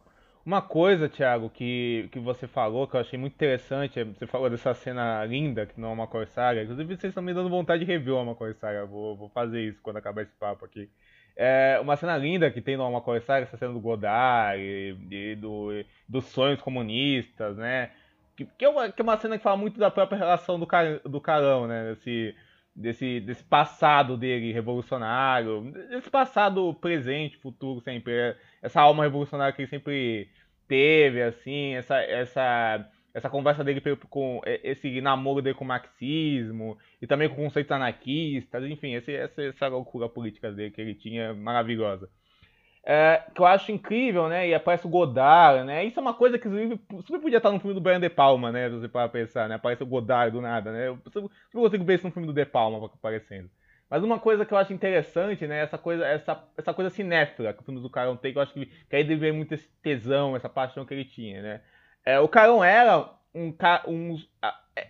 Uma coisa, Thiago, que, que você falou, que eu achei muito interessante, é, você falou dessa cena linda, que não é uma corsária. Inclusive, vocês estão me dando vontade de rever uma corsária. Vou, vou fazer isso quando acabar esse papo aqui. É uma cena linda que tem no Alma Corsária, essa cena do Godard e, e do, dos sonhos comunistas, né? Que, que, é uma, que é uma cena que fala muito da própria relação do, car, do Carão, né? Desse, desse, desse passado dele revolucionário, desse passado presente, futuro sempre, essa alma revolucionária que ele sempre teve, assim, essa, essa, essa conversa dele com esse namoro dele com o marxismo e também com conceitos anarquistas, enfim, esse, essa, essa loucura política dele que ele tinha maravilhosa. É, que eu acho incrível, né? E aparece o Godard, né? Isso é uma coisa que super podia estar no filme do Brian De Palma, né? Se você para pensar, né? Aparece o Godard do nada, né? Eu super consigo ver isso no filme do De Palma aparecendo. Mas uma coisa que eu acho interessante, né? Essa coisa, essa, essa coisa cinéfila que o filme do Carão tem, que eu acho que, que aí deve muito esse tesão, essa paixão que ele tinha, né? É, o Carão era um, um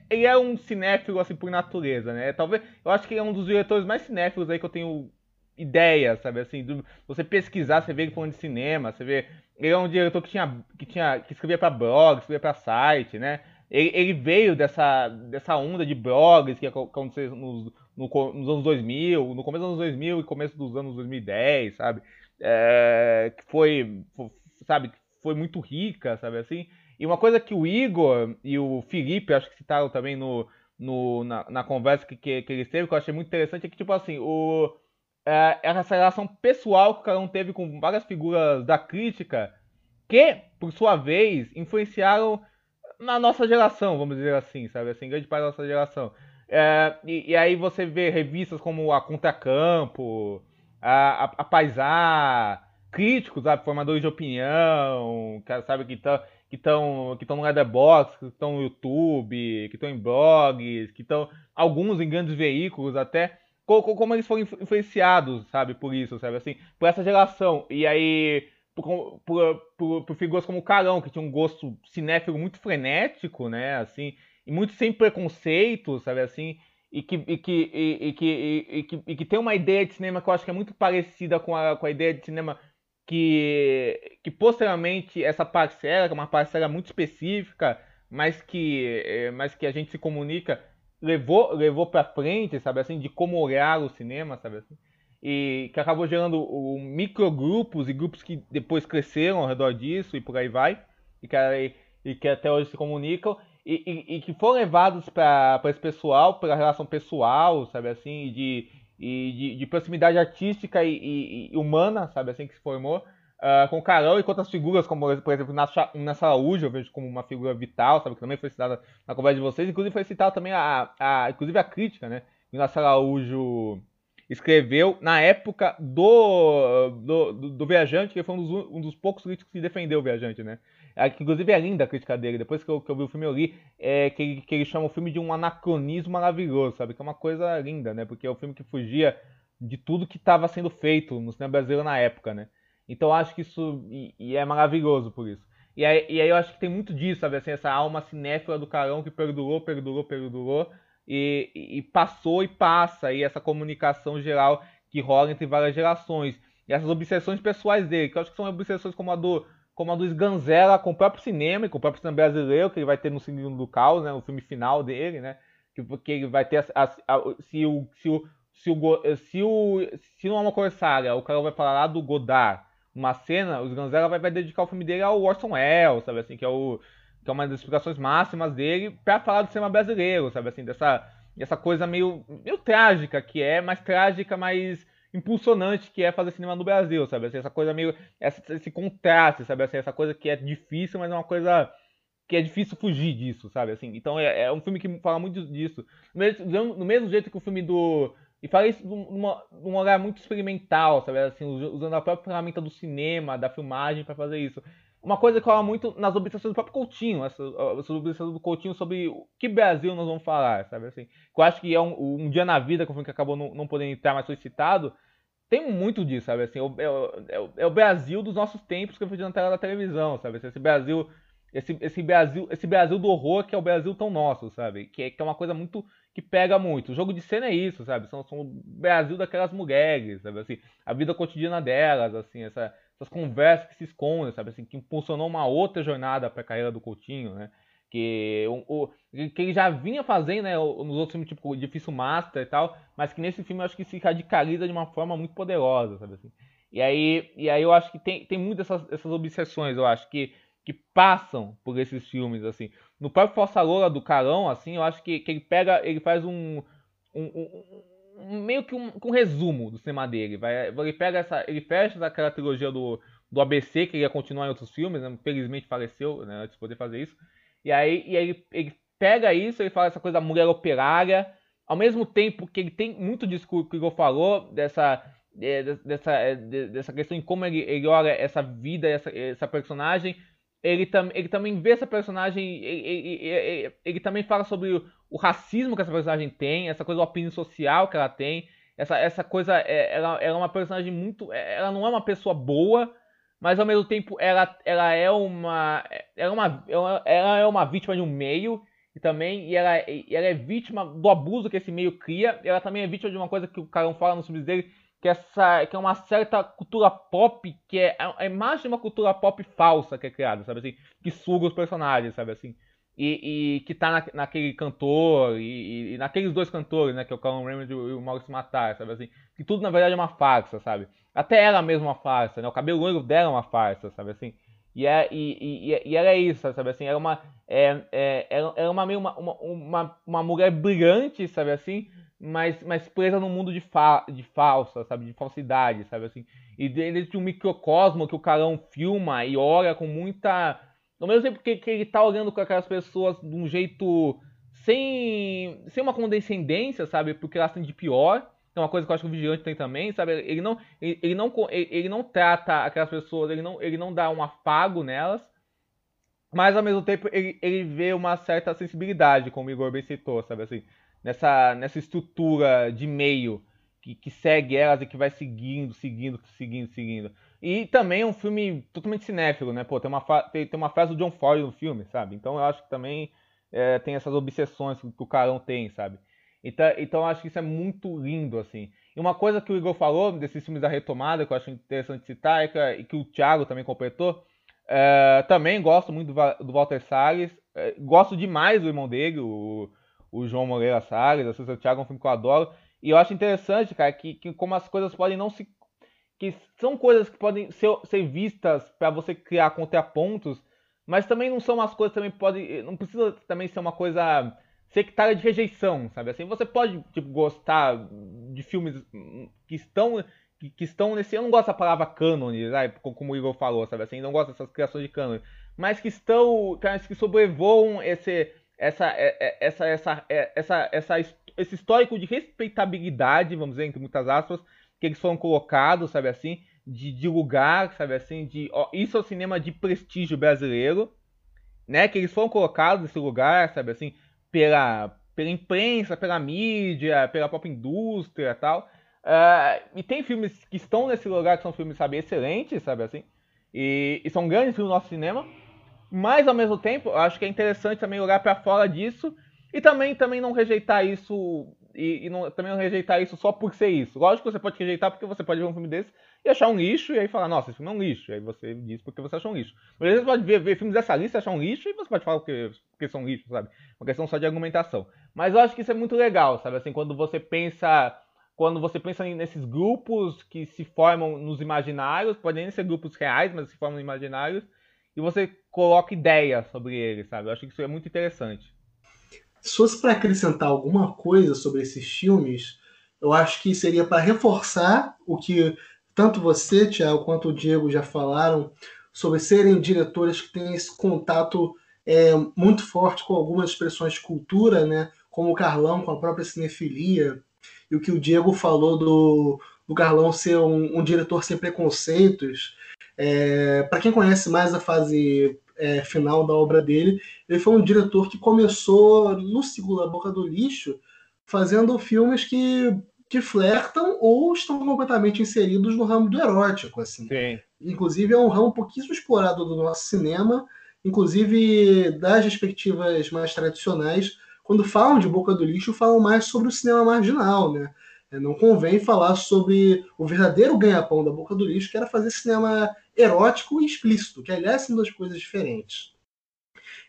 ele é um cinéfilo assim por natureza, né? Talvez eu acho que ele é um dos diretores mais cinéfilos aí que eu tenho ideia, sabe? Assim, do, você pesquisar, você vê ele falando de cinema, você vê. Ele é um diretor que tinha. que, tinha, que escrevia para blog, escrevia para site, né? Ele, ele, veio dessa, dessa onda de blogs que aconteceu nos, no, nos anos 2000, no começo dos anos 2000 e começo dos anos 2010, sabe? É, que foi, sabe, foi muito rica, sabe assim? E uma coisa que o Igor e o Felipe, acho que citaram também no, no, na, na conversa que, que, que eles teve, que eu achei muito interessante, é que, tipo assim, o, é, essa relação pessoal que o Carão teve com várias figuras da crítica que, por sua vez, influenciaram na nossa geração, vamos dizer assim, sabe? Assim, grande parte da nossa geração. É, e, e, aí você vê revistas como a Contracampo, a, a, a Paisar, críticos, sabe? Formadores de opinião, sabe? Que estão que estão que estão no Letterboxd, que estão no YouTube, que estão em blogs, que estão alguns em grandes veículos até como eles foram influenciados, sabe, por isso, sabe, assim, por essa geração. E aí, por, por, por, por figuras como o Carão, que tinha um gosto cinéfilo muito frenético, né, assim, e muito sem preconceito, sabe, assim, e que, e que, e, e que, e, que, e que tem uma ideia de cinema que eu acho que é muito parecida com a, com a ideia de cinema que, que posteriormente essa parcela, que é uma parcela muito específica, mas que, eh, mas que a gente se comunica levou levou para frente, sabe assim, de como olhar o cinema, sabe assim, e que acabou gerando um, microgrupos e grupos que depois cresceram ao redor disso e por aí vai, e que, e que até hoje se comunicam e, e, e que foram levados para esse pessoal, pela relação pessoal, sabe assim, de, e de, de proximidade artística e, humana, sabe assim, que se formou uh, com o Carol e com outras figuras, como por exemplo Nessa Araújo, eu vejo como uma figura vital, sabe, que também foi citada na conversa de vocês, inclusive foi citada também a, a, inclusive a crítica, né, que Nessa Araújo escreveu na época do, do, do, do Viajante, que foi um dos, um dos poucos críticos que defendeu o Viajante, né, inclusive é linda a crítica dele, depois que eu, que eu vi o filme eu li, é, que, ele, que ele chama o filme de um anacronismo maravilhoso, sabe, que é uma coisa linda, né, porque é um filme que fugia de tudo que estava sendo feito no cinema brasileiro na época, né, então eu acho que isso. E, e, é maravilhoso por isso. E aí, e aí eu acho que tem muito disso, sabe? Assim, essa alma cinéfila do Carão que perdurou, perdurou, perdurou. E, e passou e passa. E essa comunicação geral que rola entre várias gerações. E essas obsessões pessoais dele, que eu acho que são obsessões como a do, como a do Sganzella com o próprio cinema, com o próprio cinema brasileiro, que ele vai ter no Cinema do Caos, né, no filme final dele, né? Que, que ele vai ter a, a, a, se o se o se o se o se não é uma Corsária, o cara vai falar lá do Godard, uma cena, o Sganzella vai, vai dedicar o filme dele ao Orson Welles, sabe assim, que é o que é uma das explicações máximas dele para falar do cinema brasileiro, sabe assim, dessa essa coisa meio meio trágica que é, mais trágica, mais impulsionante que é fazer cinema no Brasil, sabe? Assim, essa coisa meio. Essa, esse contraste, sabe? Assim, essa coisa que é difícil, mas é uma coisa que é difícil fugir disso, sabe? Assim, então é, é um filme que fala muito disso. No mesmo, no mesmo jeito que o filme do. E fala isso num olhar muito experimental, sabe? Assim, usando a própria ferramenta do cinema, da filmagem para fazer isso. Uma coisa que rola muito nas obsessões do próprio Coutinho, essa, essa obsessão do Coutinho sobre o que Brasil nós vamos falar, sabe assim? Que eu acho que é um, um dia na vida, é filme que acabou não, não podendo entrar, mas foi citado, tem muito disso, sabe assim? É, é, é o Brasil dos nossos tempos que eu fui na tela da televisão, sabe? Esse Brasil, esse, esse Brasil, esse Brasil do horror que é o Brasil tão nosso, sabe? Que é, que é uma coisa muito que pega muito. O jogo de cena é isso, sabe? São, são o Brasil daquelas mulheres, sabe assim? A vida cotidiana delas, assim, essa essas conversas que se escondem, sabe? Assim, que impulsionou uma outra jornada para a carreira do Coutinho, né? Que, o, que ele já vinha fazendo né, nos outros filmes, tipo Difícil Master e tal, mas que nesse filme eu acho que se radicaliza de uma forma muito poderosa, sabe assim? E aí, e aí eu acho que tem, tem muitas essas, essas obsessões, eu acho, que, que passam por esses filmes, assim. No próprio Força Loura do Carão, assim, eu acho que, que ele pega, ele faz um, um, um meio que um, um, resumo do cinema dele. Vai, ele pega essa, ele fecha aquela trilogia do, do ABC que ele ia continuar em outros filmes, né? felizmente faleceu né, antes de poder fazer isso. E aí, e aí ele, ele pega isso, ele fala essa coisa da mulher operária, ao mesmo tempo que ele tem muito discurso que o Igor falou dessa é, dessa, é, dessa questão em como ele, ele olha essa vida, essa, essa personagem, ele, tam, ele também vê essa personagem, ele, ele, ele, ele também fala sobre o, o, racismo que essa personagem tem, essa coisa do opinião social que ela tem, essa, essa coisa, é, ela, ela é uma personagem muito, é, ela não é uma pessoa boa, mas ao mesmo tempo ela, ela é uma, ela é uma, ela é uma vítima de um meio, e também e ela, ela é vítima do abuso que esse meio cria, ela também é vítima de uma coisa que o Carão fala nos filmes dele, que, essa, que é uma certa cultura pop, que é a imagem de uma cultura pop falsa que é criada, sabe assim? Que suga os personagens, sabe assim? E, e que tá na, naquele cantor, e, e, naqueles dois cantores, né? Que é o Colin Raymond e o Maurício Matar, sabe assim? Que tudo na verdade é uma farsa, sabe? Até ela mesma é uma farsa, né? O cabelo loiro dela é uma farsa, sabe assim? E, é, e, e, e ela é isso, sabe assim? Ela é uma, é, é, ela é uma meio uma, uma, uma mulher brilhante, sabe assim? Mas, mas presa num mundo de, fa de falsa, sabe? De falsidade, sabe? Assim. E dentro de um microcosmo que o Carão filma e olha com muita. Ao mesmo tempo que, que ele tá olhando com aquelas pessoas de um jeito sem, sem uma condescendência, sabe? Porque elas têm de pior. É uma coisa que eu acho que o Vigilante tem também, sabe? Ele não, ele, ele não, ele, ele, não trata aquelas pessoas, ele não, ele não dá um afago nelas, mas ao mesmo tempo ele, ele vê uma certa sensibilidade, como o Igor bem citou, sabe? Assim, nessa, nessa estrutura de meio que, que segue elas e que vai seguindo, seguindo, seguindo, seguindo. E também é um filme totalmente cinéfilo, né? Pô, tem uma, tem, tem uma frase do John Ford no filme, sabe? Então eu acho que também é, tem essas obsessões que, o Carão tem, sabe? Então, então eu acho que isso é muito lindo, assim. E uma coisa que o Igor falou desses filmes da retomada, que eu acho interessante citar, é que, e que o Thiago também completou, é, também gosto muito do, do Walter Salles, é, gosto demais do irmão dele, o, o João Moreira Salles, a César Thiago é um filme que eu adoro. E eu acho interessante, cara, que, que como as coisas podem não se. que são coisas que podem ser, ser vistas para você criar contrapontos, mas também não são umas coisas também podem. Não precisa também ser uma coisa sectária de rejeição, sabe? Assim, você pode tipo, gostar de filmes que estão que, estão nesse. Eu não gosto da palavra cânone, sabe? como o Igor falou, sabe? Assim, não gosto dessas criações de cânone. Mas que estão. que sobrevoam esse, essa, é, é, essa, essa, é, essa, essa, esse histórico de respeitabilidade, vamos dizer, entre muitas aspas, que eles foram colocados, sabe assim, de, de lugar, sabe assim, de ó, isso é o cinema de prestígio brasileiro, né? Que eles foram colocados nesse lugar, sabe assim, pela, pela imprensa, pela mídia, pela própria indústria e tal. Uh, e tem filmes que estão nesse lugar que são filmes, sabe, excelentes, sabe assim, e, e são grandes filmes do nosso cinema, mas ao mesmo tempo, acho que é interessante também olhar para fora disso e também, também não rejeitar isso e, e não, também não rejeitar isso só por ser isso. Lógico que você pode rejeitar porque você pode ver um filme desse e achar um lixo e aí falar, nossa, esse filme é um lixo. E aí você diz porque você achou um lixo. Mas às vezes você pode ver, ver filmes dessa lista e achar um lixo e você pode falar porque, porque são lixo, sabe? Uma questão só de argumentação. Mas eu acho que isso é muito legal, sabe? Assim, quando você pensa. Quando você pensa nesses grupos que se formam nos imaginários, podem ser grupos reais, mas se formam imaginários, e você coloca ideias sobre eles, sabe? Eu acho que isso é muito interessante. Se fosse para acrescentar alguma coisa sobre esses filmes, eu acho que seria para reforçar o que tanto você, Tiago, quanto o Diego já falaram sobre serem diretores que têm esse contato é, muito forte com algumas expressões de cultura, né? como o Carlão com a própria cinefilia, e o que o Diego falou do, do Carlão ser um, um diretor sem preconceitos. É, Para quem conhece mais a fase é, final da obra dele, ele foi um diretor que começou no ciclo da Boca do Lixo, fazendo filmes que que flertam ou estão completamente inseridos no ramo do erótico, assim. Sim. Inclusive é um ramo pouquíssimo explorado do nosso cinema, inclusive das perspectivas mais tradicionais, quando falam de Boca do Lixo, falam mais sobre o cinema marginal, né? É, não convém falar sobre o verdadeiro ganha-pão da Boca do Lixo, que era fazer cinema erótico e explícito, que aliás são duas coisas diferentes.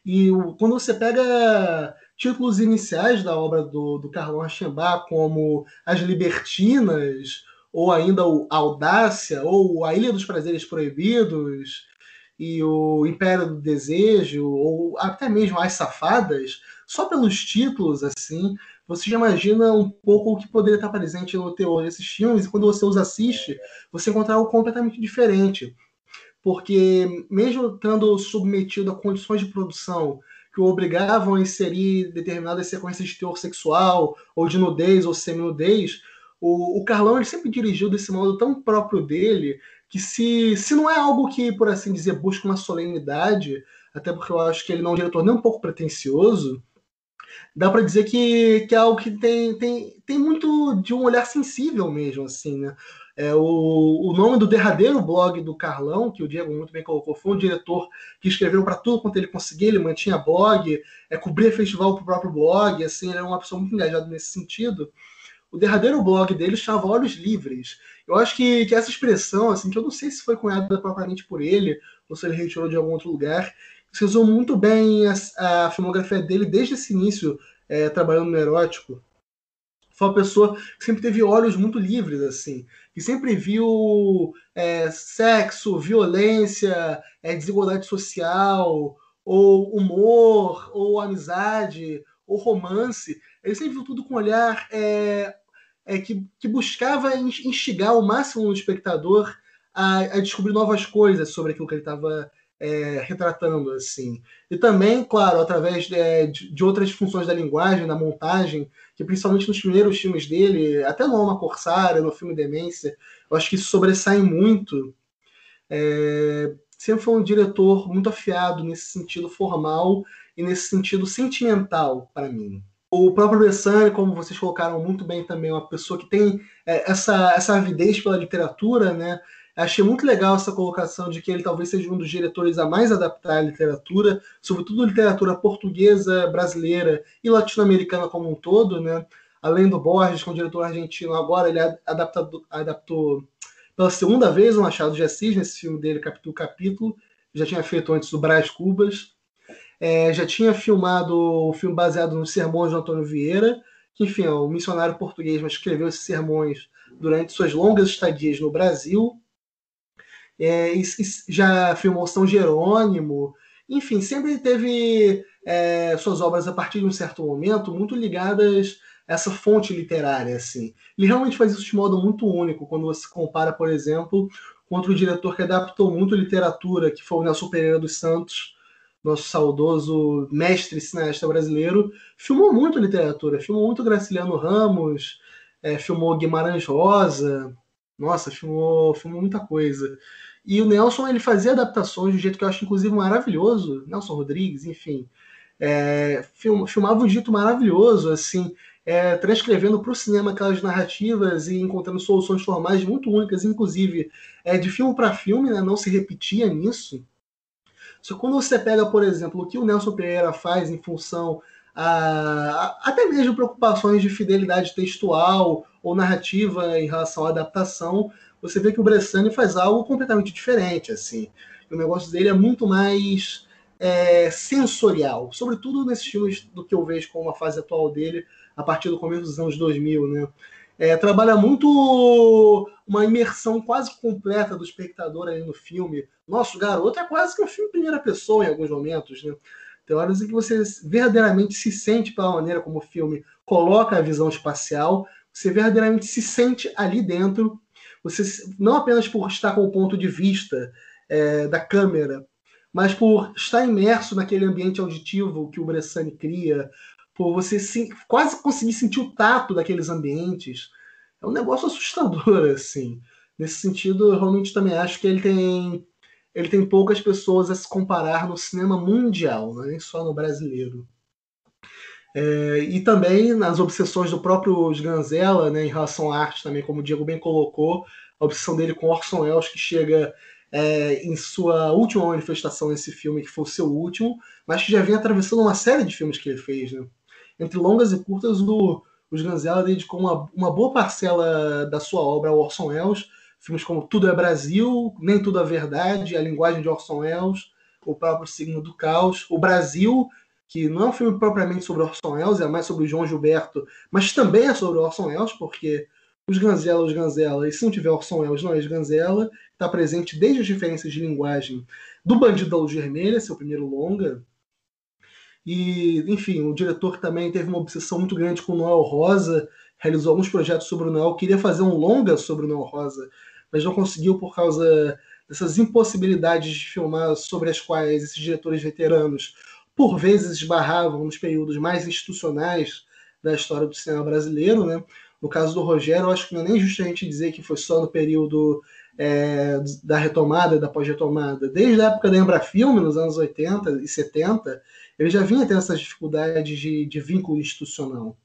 E quando você pega títulos iniciais da obra do, do Carlão Rachembá, como As Libertinas, ou ainda o Audácia, ou A Ilha dos Prazeres Proibidos, e o Império do Desejo, ou até mesmo As Safadas, só pelos títulos, assim, você já imagina um pouco o que poderia estar presente no teor desses filmes, e quando você os assiste, você encontra algo completamente diferente. Porque, mesmo estando submetido a condições de produção que o obrigavam a inserir determinadas sequências de teor sexual, ou de nudez, ou semi-nudez, o, o Carlão ele sempre dirigiu desse modo tão próprio dele que se, se não é algo que, por assim dizer, busca uma solenidade, até porque eu acho que ele não é um diretor nem um pouco pretencioso, dá para dizer que, que é algo que tem, tem, tem muito de um olhar sensível mesmo, assim, né? É, o, o nome do derradeiro blog do Carlão, que o Diego muito bem colocou, foi um diretor que escreveu para tudo quanto ele conseguia, ele mantinha blog, é, cobria festival para o próprio blog, assim, ele era uma pessoa muito engajada nesse sentido. O derradeiro blog dele chamava Olhos Livres. Eu acho que, que essa expressão, assim, que eu não sei se foi cunhada propriamente por ele, ou se ele retirou de algum outro lugar, se usou muito bem a, a filmografia dele desde esse início, é, trabalhando no erótico foi uma pessoa que sempre teve olhos muito livres, assim, que sempre viu é, sexo, violência, é, desigualdade social, ou humor, ou amizade, ou romance. Ele sempre viu tudo com um olhar é, é, que, que buscava instigar o máximo no espectador a, a descobrir novas coisas sobre aquilo que ele estava é, retratando assim. E também, claro, através de, de, outras funções da linguagem, da montagem, que principalmente nos primeiros filmes dele, até no Alma Corsária, no filme Demência, eu acho que isso sobressai muito. É, sempre foi um diretor muito afiado nesse sentido formal e nesse sentido sentimental para mim. O próprio Bessani, como vocês colocaram muito bem também, é uma pessoa que tem é, essa, essa avidez pela literatura, né? Achei muito legal essa colocação de que ele talvez seja um dos diretores a mais adaptar a literatura, sobretudo literatura portuguesa, brasileira e latino-americana como um todo, né? Além do Borges, que é um diretor argentino, agora ele adaptado, adaptou pela segunda vez o Machado de Assis, nesse filme dele, Capítulo Capítulo. Já tinha feito antes o Brás Cubas. É, já tinha filmado o filme baseado nos sermões de Antônio Vieira, que, enfim, é um missionário português, mas escreveu esses sermões durante suas longas estadias no Brasil é, já filmou São Jerônimo, enfim, sempre teve é, suas obras a partir de um certo momento muito ligadas a essa fonte literária, assim. Ele realmente faz isso de modo muito único quando você compara, por exemplo, com outro diretor que adaptou muito literatura, que foi o Nelson Pereira dos Santos, nosso saudoso mestre cineasta brasileiro, filmou muito literatura, filmou muito Graciliano Ramos, é, filmou Guimarães Rosa, nossa, filmou, filmou muita coisa. E o Nelson ele fazia adaptações de um jeito que eu acho inclusive maravilhoso, Nelson Rodrigues, enfim, é, film, filmava um jeito maravilhoso, assim, é, transcrevendo para o cinema aquelas narrativas e encontrando soluções formais muito únicas, inclusive é, de filme para filme, né, não se repetia nisso. Só que quando você pega, por exemplo, o que o Nelson Pereira faz em função a, até mesmo preocupações de fidelidade textual ou narrativa em relação à adaptação, você vê que o Bressani faz algo completamente diferente, assim. O negócio dele é muito mais é, sensorial, sobretudo nesses filmes do que eu vejo como a fase atual dele, a partir do começo dos anos 2000, né? É, trabalha muito uma imersão quase completa do espectador ali no filme. Nosso garoto é quase que um filme em primeira pessoa em alguns momentos, né? Tem horas em que você verdadeiramente se sente pela maneira como o filme coloca a visão espacial, você verdadeiramente se sente ali dentro, você não apenas por estar com o ponto de vista é, da câmera, mas por estar imerso naquele ambiente auditivo que o Bressani cria, por você se, quase conseguir sentir o tato daqueles ambientes. É um negócio assustador, <laughs> assim. Nesse sentido, eu realmente também acho que ele tem ele tem poucas pessoas a se comparar no cinema mundial, é nem só no brasileiro. É, e também nas obsessões do próprio Sganzella, né, em relação à arte também, como o Diego bem colocou, a obsessão dele com Orson Welles, que chega é, em sua última manifestação nesse filme, que foi o seu último, mas que já vem atravessando uma série de filmes que ele fez. Né? Entre longas e curtas, o, o Sganzella dedicou uma, uma boa parcela da sua obra ao Orson Welles, filmes como Tudo é Brasil, Nem Tudo é Verdade, A Linguagem de Orson Welles, O próprio Signo do Caos, O Brasil, que não é um filme propriamente sobre Orson Welles, é mais sobre o João Gilberto, mas também é sobre Orson Welles, porque os Ganzela, os Ganzela, e se não tiver Orson Welles, não é Ganzela, está presente desde as diferenças de linguagem do Bandido da Luz Vermelha, seu primeiro longa, e, enfim, o diretor também teve uma obsessão muito grande com o Noel Rosa, realizou alguns projetos sobre o Noel, queria fazer um longa sobre o Noel Rosa, mas não conseguiu por causa dessas impossibilidades de filmar sobre as quais esses diretores veteranos por vezes esbarravam nos períodos mais institucionais da história do cinema brasileiro, né? No caso do Rogério, eu acho que não é nem justo a gente dizer que foi só no período é, da retomada, da pós-retomada. Desde a época da Embrafilme, nos anos 80 e 70, ele já vinha tendo essas dificuldades de, de vínculo institucional.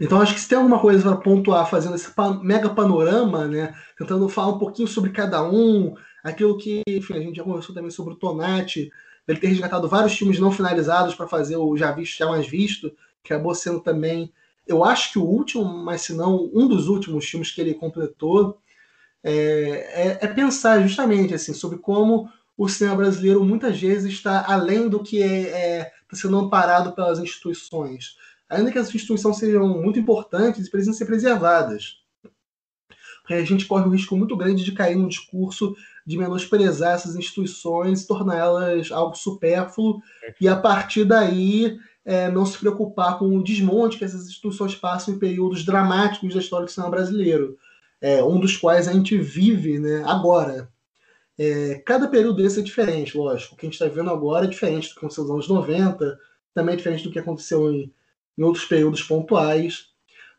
Então acho que se tem alguma coisa para pontuar fazendo esse mega panorama, né, tentando falar um pouquinho sobre cada um, aquilo que, enfim, a gente já conversou também sobre o Tonati, ele ter resgatado vários filmes não finalizados para fazer o já visto, já mais visto, que acabou sendo também, eu acho que o último, mas se não um dos últimos filmes que ele completou, é, é, é pensar justamente assim sobre como o cinema brasileiro muitas vezes está além do que é, é tá sendo amparado pelas instituições ainda que as instituições sejam muito importantes, precisam ser preservadas. Porque a gente corre um risco muito grande de cair num discurso de menosprezar essas instituições, torná-las algo supérfluo, e a partir daí é, não se preocupar com o desmonte que essas instituições passam em períodos dramáticos da história do cinema brasileiro, é, um dos quais a gente vive né, agora. É, cada período desse é diferente, lógico. O que a gente está vendo agora é diferente do que aconteceu nos anos 90, também é diferente do que aconteceu em em outros períodos pontuais,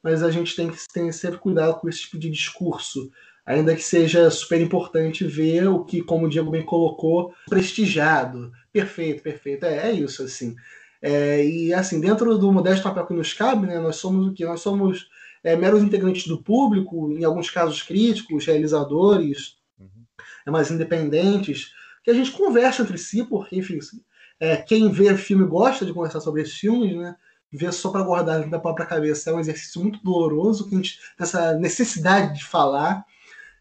mas a gente tem que ter sempre cuidado com esse tipo de discurso, ainda que seja super importante ver o que, como o Diego bem colocou, prestigiado. Perfeito, perfeito. É, é isso, assim. É, e assim, dentro do modesto papel que nos cabe, né, nós somos o que? Nós somos é, meros integrantes do público, em alguns casos críticos, realizadores, uhum. é, mais independentes, que a gente conversa entre si, porque, enfim, é, quem vê filme gosta de conversar sobre esses filmes, né? ver só para guardar da própria cabeça é um exercício muito doloroso, que a gente essa necessidade de falar.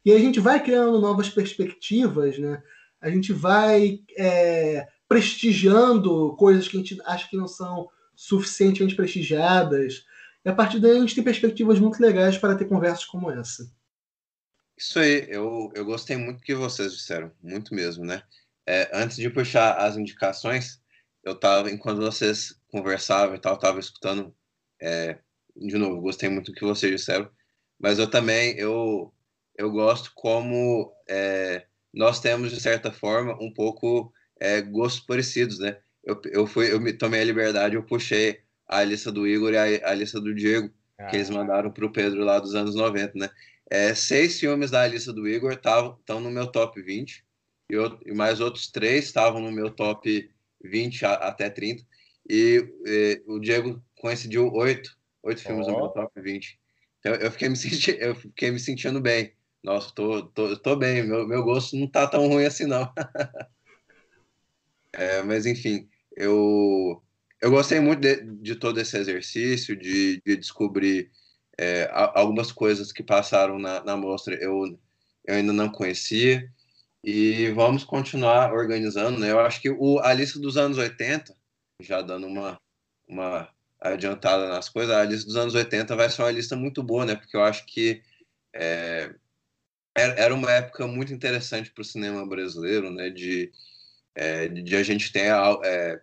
E a gente vai criando novas perspectivas, né? A gente vai é, prestigiando coisas que a gente acha que não são suficientemente prestigiadas. E a partir daí a gente tem perspectivas muito legais para ter conversas como essa. Isso aí, eu, eu gostei muito do que vocês disseram, muito mesmo, né? É, antes de puxar as indicações, eu tava, enquanto vocês conversavam e tal, eu tava escutando, é, de novo, gostei muito do que vocês disseram, mas eu também, eu, eu gosto como é, nós temos, de certa forma, um pouco é, gostos parecidos, né? Eu, eu, fui, eu me tomei a liberdade, eu puxei a lista do Igor e a, a lista do Diego, ah. que eles ah. mandaram para o Pedro lá dos anos 90, né? É, seis filmes da lista do Igor estão no meu top 20, e, eu, e mais outros três estavam no meu top 20 a, até 30. E, e, o Diego coincidiu oito, oito filmes oh. no meu top 20. Então eu fiquei me, senti, eu fiquei me sentindo bem. Nossa, tô, tô, tô bem, meu, meu gosto não tá tão ruim assim, não. <laughs> é, mas enfim, eu, eu gostei muito de, de todo esse exercício, de, de descobrir é, algumas coisas que passaram na, na mostra eu, eu ainda não conhecia. E vamos continuar organizando, né? Eu acho que o, a lista dos anos 80, já dando uma, uma adiantada nas coisas, a lista dos anos 80 vai ser uma lista muito boa, né? Porque eu acho que é, era uma época muito interessante para o cinema brasileiro, né? De, é, de a gente ter, é,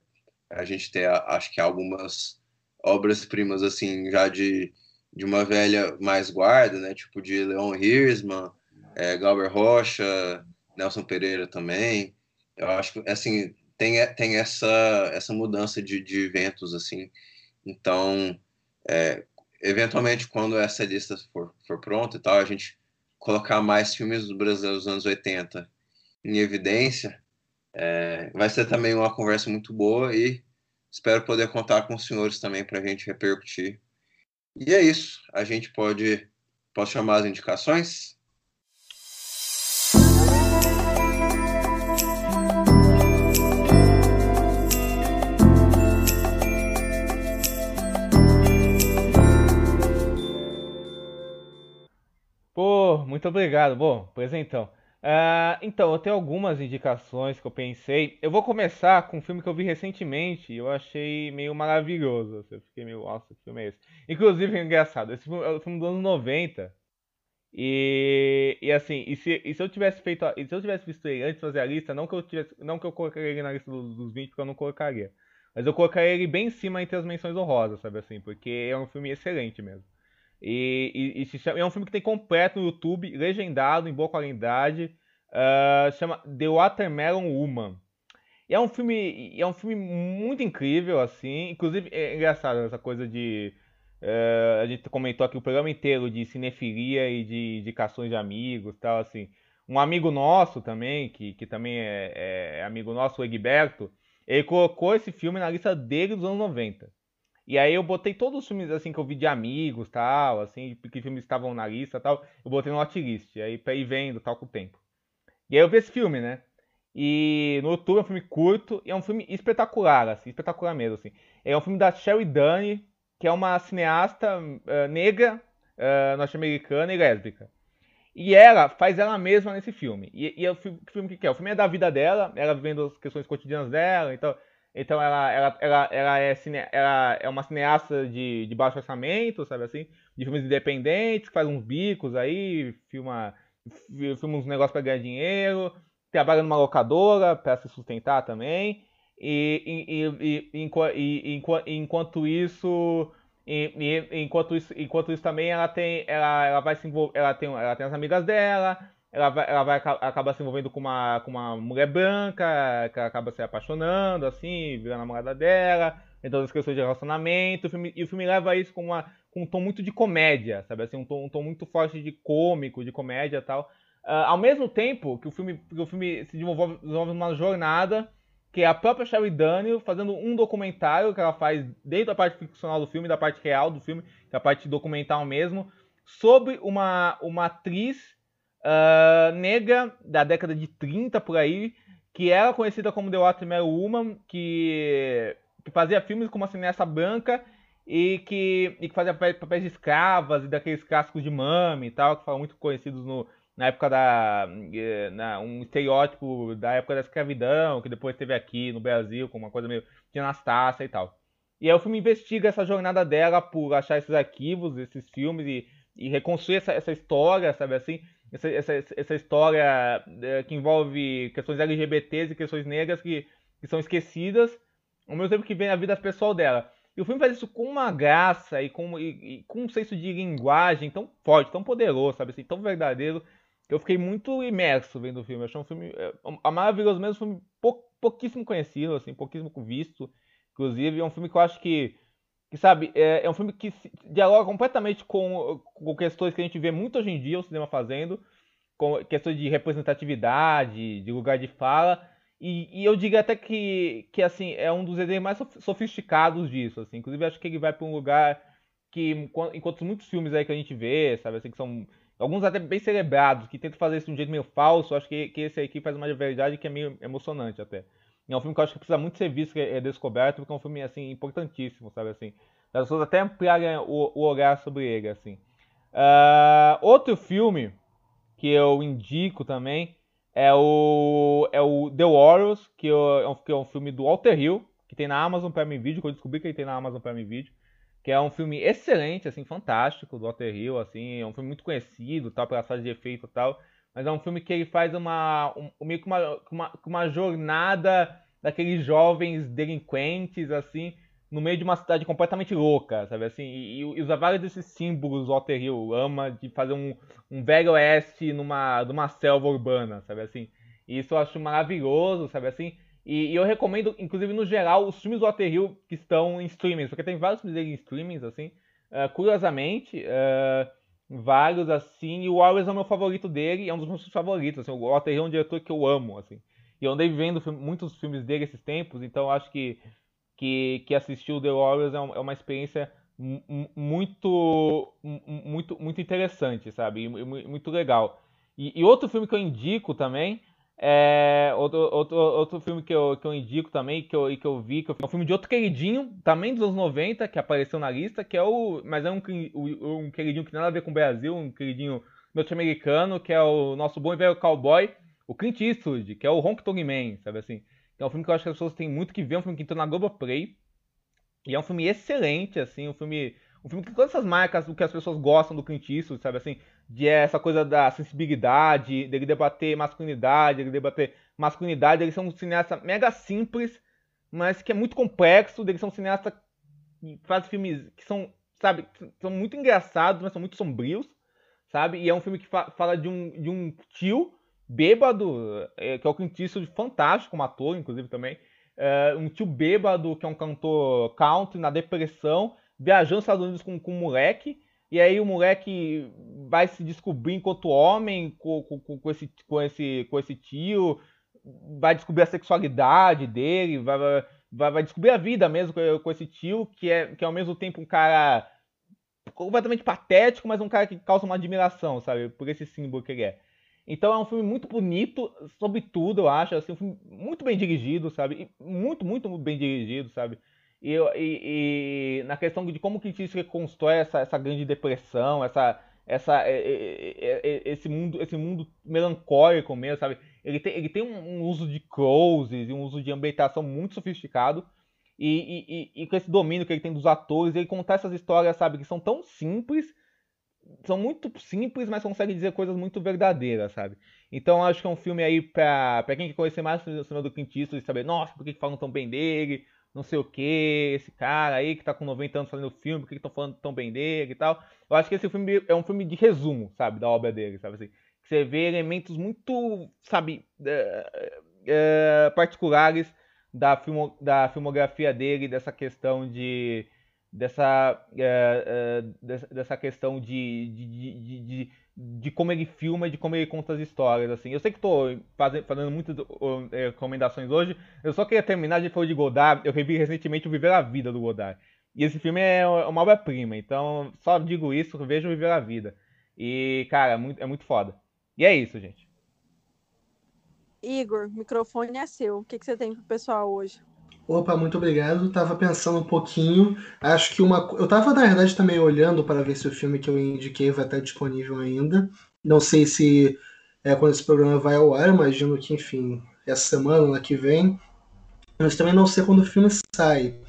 a gente ter, acho que algumas obras-primas, assim, já de, de uma velha mais guarda, né? Tipo de Leon Hirschman, é, Glauber Rocha, Nelson Pereira também. Eu acho que, assim, tem, tem essa, essa mudança de, de eventos, assim. Então, é, eventualmente, quando essa lista for, for pronta e tal, a gente colocar mais filmes do Brasil dos anos 80 em evidência, é, vai ser também uma conversa muito boa e espero poder contar com os senhores também para a gente repercutir. E é isso. A gente pode, pode chamar as indicações? Pô, muito obrigado. Bom, pois então. Uh, então, eu tenho algumas indicações que eu pensei. Eu vou começar com um filme que eu vi recentemente e eu achei meio maravilhoso. Eu fiquei meio, nossa, que filme é esse? Inclusive, é engraçado, esse filme é o filme dos anos 90. E, e assim, e se, e se eu tivesse feito, e se eu tivesse visto ele antes de fazer a lista, não que eu tivesse, não que eu colocaria ele na lista dos, dos 20, porque eu não colocaria. Mas eu colocaria ele bem em cima entre as menções honrosas, sabe assim? Porque é um filme excelente mesmo. E, e, é um filme que tem completo no YouTube, legendado, em boa qualidade. Uh, chama The Watermelon Woman. E é um filme, é um filme muito incrível, assim. Inclusive, é engraçado essa coisa de. Uh, a gente comentou aqui o programa inteiro de cinefilia e de indicações de amigos tal, assim. Um amigo nosso também, que, que também é, é amigo nosso, o Egberto, ele colocou esse filme na lista dele dos anos 90. E aí eu botei todos os filmes assim que eu vi de amigos, tal, assim, que filmes estavam na lista, tal, eu botei no hotlist, aí pra ir vendo, tal, com o tempo. E aí eu vi esse filme, né? E no YouTube é um filme curto e é um filme espetacular, assim, espetacular mesmo, assim. É um filme da Sherry Dunne, que é uma cineasta uh, negra, uh, norte-americana e lésbica. E ela faz ela mesma nesse filme. E, e é o filme, que que é? O filme é da vida dela, ela vivendo as questões cotidianas dela, então então ela, ela, ela, ela, é, cine, ela é uma cineasta de, de baixo orçamento, sabe assim? De filmes independentes, faz uns bicos aí, filma, filma uns negócios para ganhar dinheiro, trabalha numa locadora para se sustentar também. E, e, e, e, enquanto isso. Enquanto isso, enquanto isso também ela tem, ela, ela vai se envolver, ela tem, ela tem as amigas dela, ela vai, ela vai acaba se envolvendo com uma, com uma mulher branca, que acaba se apaixonando, assim, vira a namorada dela, todas as questões de relacionamento, o filme, e o filme leva isso com, uma, com um tom muito de comédia, sabe assim, um tom, um tom muito forte de cômico, de comédia e tal. Uh, ao mesmo tempo que o filme, que o filme se desenvolve, desenvolve uma jornada, que é a própria Sherry Daniel fazendo um documentário que ela faz dentro da parte ficcional do filme, da parte real do filme, que é parte documental mesmo, sobre uma, uma atriz uh, negra da década de 30 por aí, que era conhecida como The Watermelon Woman, que, que fazia filmes com uma cineasta branca e que, e que fazia papéis de escravas e daqueles clássicos de mami e tal, que foram muito conhecidos no, na época da. Eh, na, um estereótipo da época da escravidão, que depois teve aqui no Brasil, com uma coisa meio de Anastácia e tal. E aí o filme investiga essa jornada dela por achar esses arquivos, esses filmes e, e reconstruir essa, essa história, sabe assim? Essa, essa, essa história é, que envolve questões LGBTs e questões negras que, que são esquecidas, ao mesmo tempo que vem a vida pessoal dela. E o filme faz isso com uma graça e com, e, e com um senso de linguagem tão forte, tão poderoso, sabe assim, tão verdadeiro, que eu fiquei muito imerso vendo o filme. Eu achei um filme é, maravilhoso mesmo, um filme pou, pouquíssimo conhecido, assim, pouquíssimo visto. Inclusive, é um filme que eu acho que que sabe, é, é, um filme que dialoga completamente com, com questões que a gente vê muito hoje em dia o cinema fazendo, com questões de representatividade, de lugar de fala, e, e eu digo até que, que assim, é um dos exemplos mais sofisticados disso, assim, inclusive acho que ele vai para um lugar que, enquanto muitos filmes aí que a gente vê, sabe, assim, que são alguns até bem celebrados, que tentam fazer isso de um jeito meio falso, acho que, que esse aqui faz uma verdade que é meio emocionante até. E é um filme que eu acho que precisa muito ser visto e descoberto, porque é um filme, assim, importantíssimo, sabe, assim. As pessoas até ampliarem o, o olhar sobre ele, assim. Uh, outro filme que eu indico também é o, é o The Warriors, que é um, que é um filme do Walter Hill, que tem na Amazon Prime Video, que eu descobri que ele tem na Amazon Prime Video, que é um filme excelente, assim, fantástico, do Walter Hill, assim, é um filme muito conhecido, tal, pela fase de efeito e tal, mas é um filme que ele faz uma, um, meio que uma, uma, uma jornada daqueles jovens delinquentes, assim, no meio de uma cidade completamente louca, sabe assim? E, e usa vários desses símbolos Walter Hill ama de fazer um, um velho oeste numa, numa selva urbana, sabe assim? E isso eu acho maravilhoso, sabe assim? E, e, eu recomendo, inclusive, no geral, os filmes do Walter Hill que estão em streamings, porque tem vários filmes dele em streamings, assim. Uh, curiosamente, uh, vários, assim, e o Warriors é o meu favorito dele, é um dos meus favoritos, assim, o Walter é um diretor que eu amo, assim. E eu andei vendo muitos filmes dele esses tempos, então acho que que, que assistiu The Warriors é, é uma experiência muito, muito, muito interessante, sabe? E muito legal. E, e, outro filme que eu indico também é outro, outro, outro filme que eu, que eu indico também, que eu, que eu vi, que é um filme de outro queridinho, também dos anos 90, que apareceu na lista, que é o. Mas é um, um queridinho que tem nada a ver com o Brasil, um queridinho norte-americano, que é o nosso bom e velho cowboy, o Clint Eastwood, que é o Honk Tonk Man, sabe assim? é um filme que eu acho que as pessoas têm muito que ver, é um filme que entrou na Globoplay. E é um filme excelente, assim, um filme. Um filme que todas essas marcas, o que as pessoas gostam do Clint Eastwood, sabe assim? De essa coisa da sensibilidade, dele debater masculinidade, dele debater masculinidade, eles são um cineasta mega simples, mas que é muito complexo, eles são um cineasta que faz filmes que são, sabe, são muito engraçados, mas são muito sombrios, sabe? E é um filme que fa fala de um, de um tio bêbado, é, que é o Clint Eastwood, fantástico como ator, inclusive também. É, um tio bêbado, que é um cantor country, na depressão, viajando nos Estados Unidos com, com um moleque. E aí o moleque vai se descobrir enquanto homem com, com, com, esse, com, esse, com esse tio, vai descobrir a sexualidade dele, vai, vai, vai descobrir a vida mesmo com, com esse tio, que é, que é ao mesmo tempo um cara completamente patético, mas um cara que causa uma admiração, sabe? Por esse símbolo que ele é. Então é um filme muito bonito, sobretudo, eu acho, assim, um filme muito bem dirigido, sabe? Muito, muito bem dirigido, sabe? E, e, e na questão de como que se reconstrói essa, essa grande depressão, essa, essa, esse mundo, esse mundo melancólico mesmo, sabe? Ele tem, ele tem um, uso de closes e um uso de ambientação muito sofisticado. E, e, e, com esse domínio que ele tem dos atores, ele contar essas histórias, sabe, que são tão simples são muito simples, mas conseguem dizer coisas muito verdadeiras, sabe? Então acho que é um filme aí pra quem quer conhecer mais o cinema do Eastwood e saber, nossa, por que falam tão bem dele? Não sei o que, esse cara aí que tá com 90 anos fazendo filme, por que estão falando tão bem dele e tal. Eu acho que esse filme é um filme de resumo, sabe, da obra dele, sabe assim? Você vê elementos muito, sabe, é, é, particulares da, filmo, da filmografia dele, dessa questão de dessa, é, é, dessa questão de, de, de, de, de como ele filma e de como ele conta as histórias. assim. Eu sei que estou fazendo, muitas é, recomendações hoje, eu só queria terminar, a gente falou de Godard, eu revi recentemente o Viver a Vida do Godard. E esse filme é uma obra-prima, então só digo isso, vejo Viver a Vida. E, cara, é muito, é muito foda. E é isso, gente. Igor, o microfone é seu. O que, que você tem pro pessoal hoje? Opa, muito obrigado. Tava pensando um pouquinho. Acho que uma. Eu tava, na verdade, também olhando para ver se o filme que eu indiquei vai estar disponível ainda. Não sei se é quando esse programa vai ao ar, imagino que, enfim, essa semana, lá que vem. Mas também não sei quando o filme sai.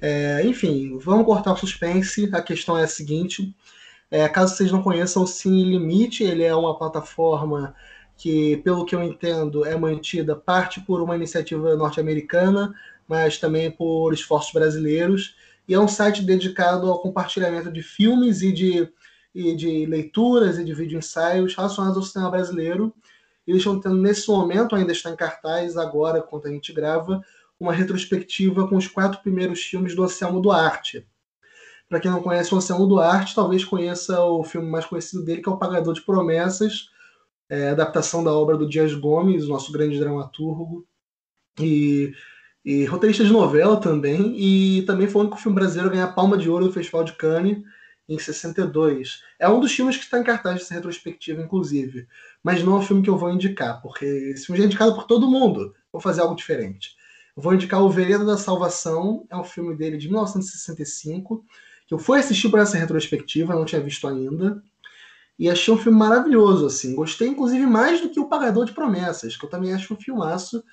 É, enfim, vamos cortar o suspense. A questão é a seguinte: é, caso vocês não conheçam o Cine Limite, ele é uma plataforma que, pelo que eu entendo, é mantida parte por uma iniciativa norte-americana mas também por esforços brasileiros. E é um site dedicado ao compartilhamento de filmes e de, e de leituras e de vídeo ensaios relacionados ao cinema brasileiro. Eles estão tendo, nesse momento, ainda está em cartaz, agora, quando a gente grava, uma retrospectiva com os quatro primeiros filmes do Anselmo Duarte. Para quem não conhece o Anselmo Duarte, talvez conheça o filme mais conhecido dele, que é O Pagador de Promessas, é, adaptação da obra do Dias Gomes, nosso grande dramaturgo. E e roteirista de novela também, e também foi o único filme brasileiro a ganhar palma de ouro do Festival de Cannes em 62. É um dos filmes que está em cartaz dessa retrospectiva, inclusive, mas não é o filme que eu vou indicar, porque esse filme já é indicado por todo mundo. Vou fazer algo diferente. vou indicar O Vereda da Salvação, é um filme dele de 1965, que eu fui assistir para essa retrospectiva, não tinha visto ainda. E achei um filme maravilhoso, assim. Gostei, inclusive, mais do que O Pagador de Promessas, que eu também acho um filmaço,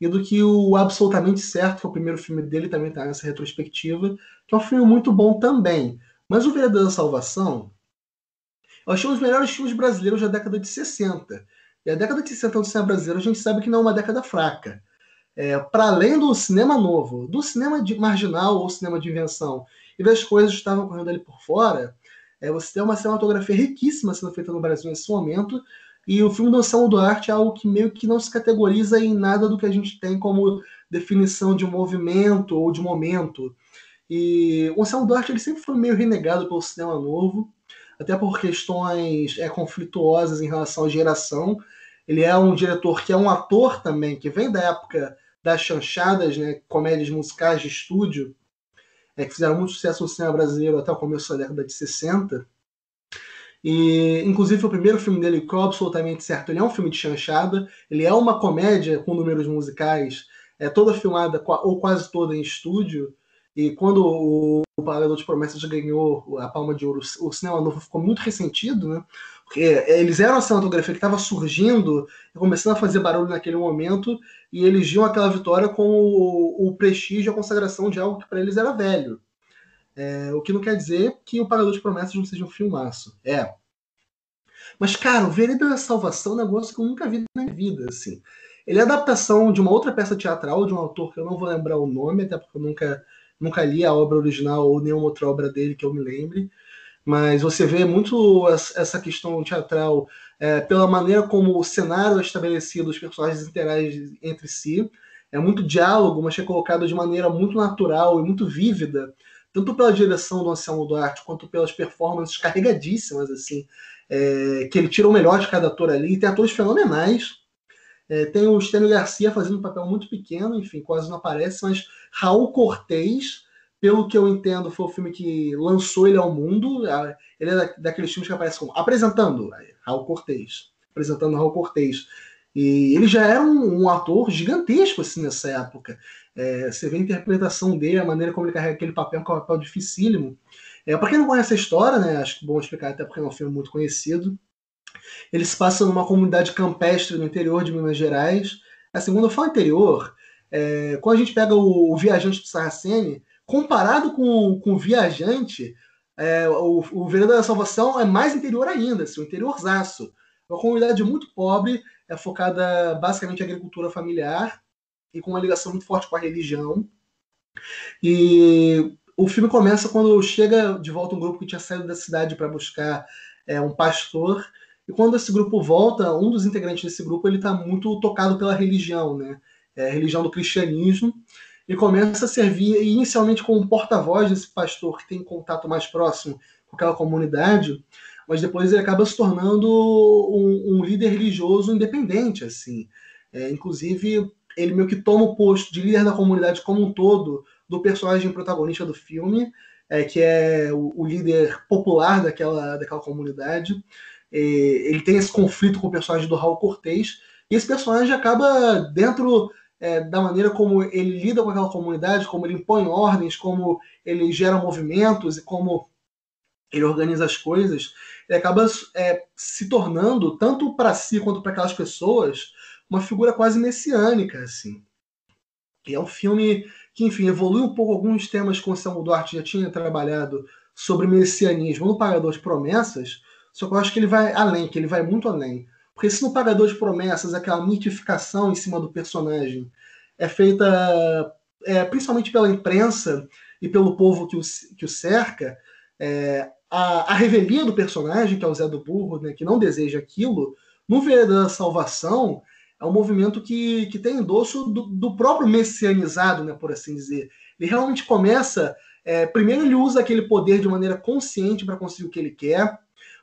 e do que o Absolutamente Certo, que é o primeiro filme dele, também está nessa retrospectiva, que é um filme muito bom também. Mas O Vereador da Salvação, eu achei um dos melhores filmes brasileiros da década de 60. E a década de 60 do cinema brasileiro, a gente sabe que não é uma década fraca. É, Para além do cinema novo, do cinema de marginal ou cinema de invenção, e das coisas que estavam correndo ali por fora, é, você tem uma cinematografia riquíssima sendo feita no Brasil nesse momento, e o filme do Anselmo Duarte é algo que meio que não se categoriza em nada do que a gente tem como definição de movimento ou de momento. E o Anselmo Duarte ele sempre foi meio renegado pelo cinema novo, até por questões é, conflituosas em relação à geração. Ele é um diretor que é um ator também, que vem da época das chanchadas, né, comédias musicais de estúdio, é, que fizeram muito sucesso no cinema brasileiro até o começo da década de 60. E, inclusive, o primeiro filme dele, que é absolutamente certo, ele é um filme de chanchada, ele é uma comédia com números musicais, é toda filmada, ou quase toda em estúdio, e quando o, o Pagador de Promessas ganhou a Palma de Ouro, o cinema novo ficou muito ressentido, né? Porque eles eram a cinematografia que estava surgindo começando a fazer barulho naquele momento, e eles viam aquela vitória com o, o prestígio e a consagração de algo que para eles era velho. É, o que não quer dizer que o Pagador de Promessas não seja um filmaço. É. Mas, cara, o Vereda da Salvação é um negócio que eu nunca vi na minha vida, assim. Ele é adaptação de uma outra peça teatral de um autor que eu não vou lembrar o nome, até porque eu nunca nunca li a obra original ou nenhuma outra obra dele que eu me lembre, mas você vê muito essa questão teatral é, pela maneira como o cenário é estabelecido, os personagens interagem entre si. É muito diálogo, mas é colocado de maneira muito natural e muito vívida, tanto pela direção do Anselmo Duarte quanto pelas performances carregadíssimas, assim, é, que ele tira o melhor de cada ator ali. Tem atores fenomenais. É, tem o Stênio Garcia fazendo um papel muito pequeno, enfim, quase não aparece, mas Raul Cortez, pelo que eu entendo, foi o filme que lançou ele ao mundo. Ele é daqueles filmes que aparece como apresentando Raul Cortez, apresentando Raul Cortez. E ele já era um, um ator gigantesco assim nessa época. É, você vê a interpretação dele, a maneira como ele carrega aquele papel, que é um papel dificílimo. É, para quem não conhece a história, né, acho que é bom explicar até porque é um filme muito conhecido. Ele se passa numa comunidade campestre no interior de Minas Gerais. Assim, quando eu falo interior, é, quando a gente pega o, o Viajante do Saraceni, comparado com, com o Viajante, é, o, o Vereda da Salvação é mais interior ainda, assim, um interiorzaço. É uma comunidade muito pobre, é focada basicamente em agricultura familiar e com uma ligação muito forte com a religião. E o filme começa quando chega de volta um grupo que tinha saído da cidade para buscar é, um pastor. E quando esse grupo volta, um dos integrantes desse grupo ele está muito tocado pela religião, né? é, religião do cristianismo, e começa a servir inicialmente como porta-voz desse pastor que tem contato mais próximo com aquela comunidade, mas depois ele acaba se tornando um, um líder religioso independente, assim. É, inclusive, ele meio que toma o posto de líder da comunidade como um todo do personagem protagonista do filme, é, que é o, o, líder popular daquela, daquela comunidade. É, ele tem esse conflito com o personagem do Raul Cortez, e esse personagem acaba dentro é, da maneira como ele lida com aquela comunidade, como ele impõe ordens, como ele gera movimentos e como ele organiza as coisas, ele acaba é, se tornando, tanto para si quanto para aquelas pessoas, uma figura quase messiânica. Assim. E é um filme que, enfim, evolui um pouco alguns temas que o Samuel Duarte já tinha trabalhado sobre messianismo no Pagador de Promessas, só que eu acho que ele vai além, que ele vai muito além. Porque se no Pagador de Promessas aquela mitificação em cima do personagem é feita é, principalmente pela imprensa e pelo povo que o, que o cerca, é, a, a, revelia do personagem, que é o Zé do Burro, né, que não deseja aquilo, no Vereda da Salvação, é um movimento que, que tem endosso do, do próprio messianizado, né, por assim dizer. Ele realmente começa. É, primeiro, ele usa aquele poder de maneira consciente para conseguir o que ele quer,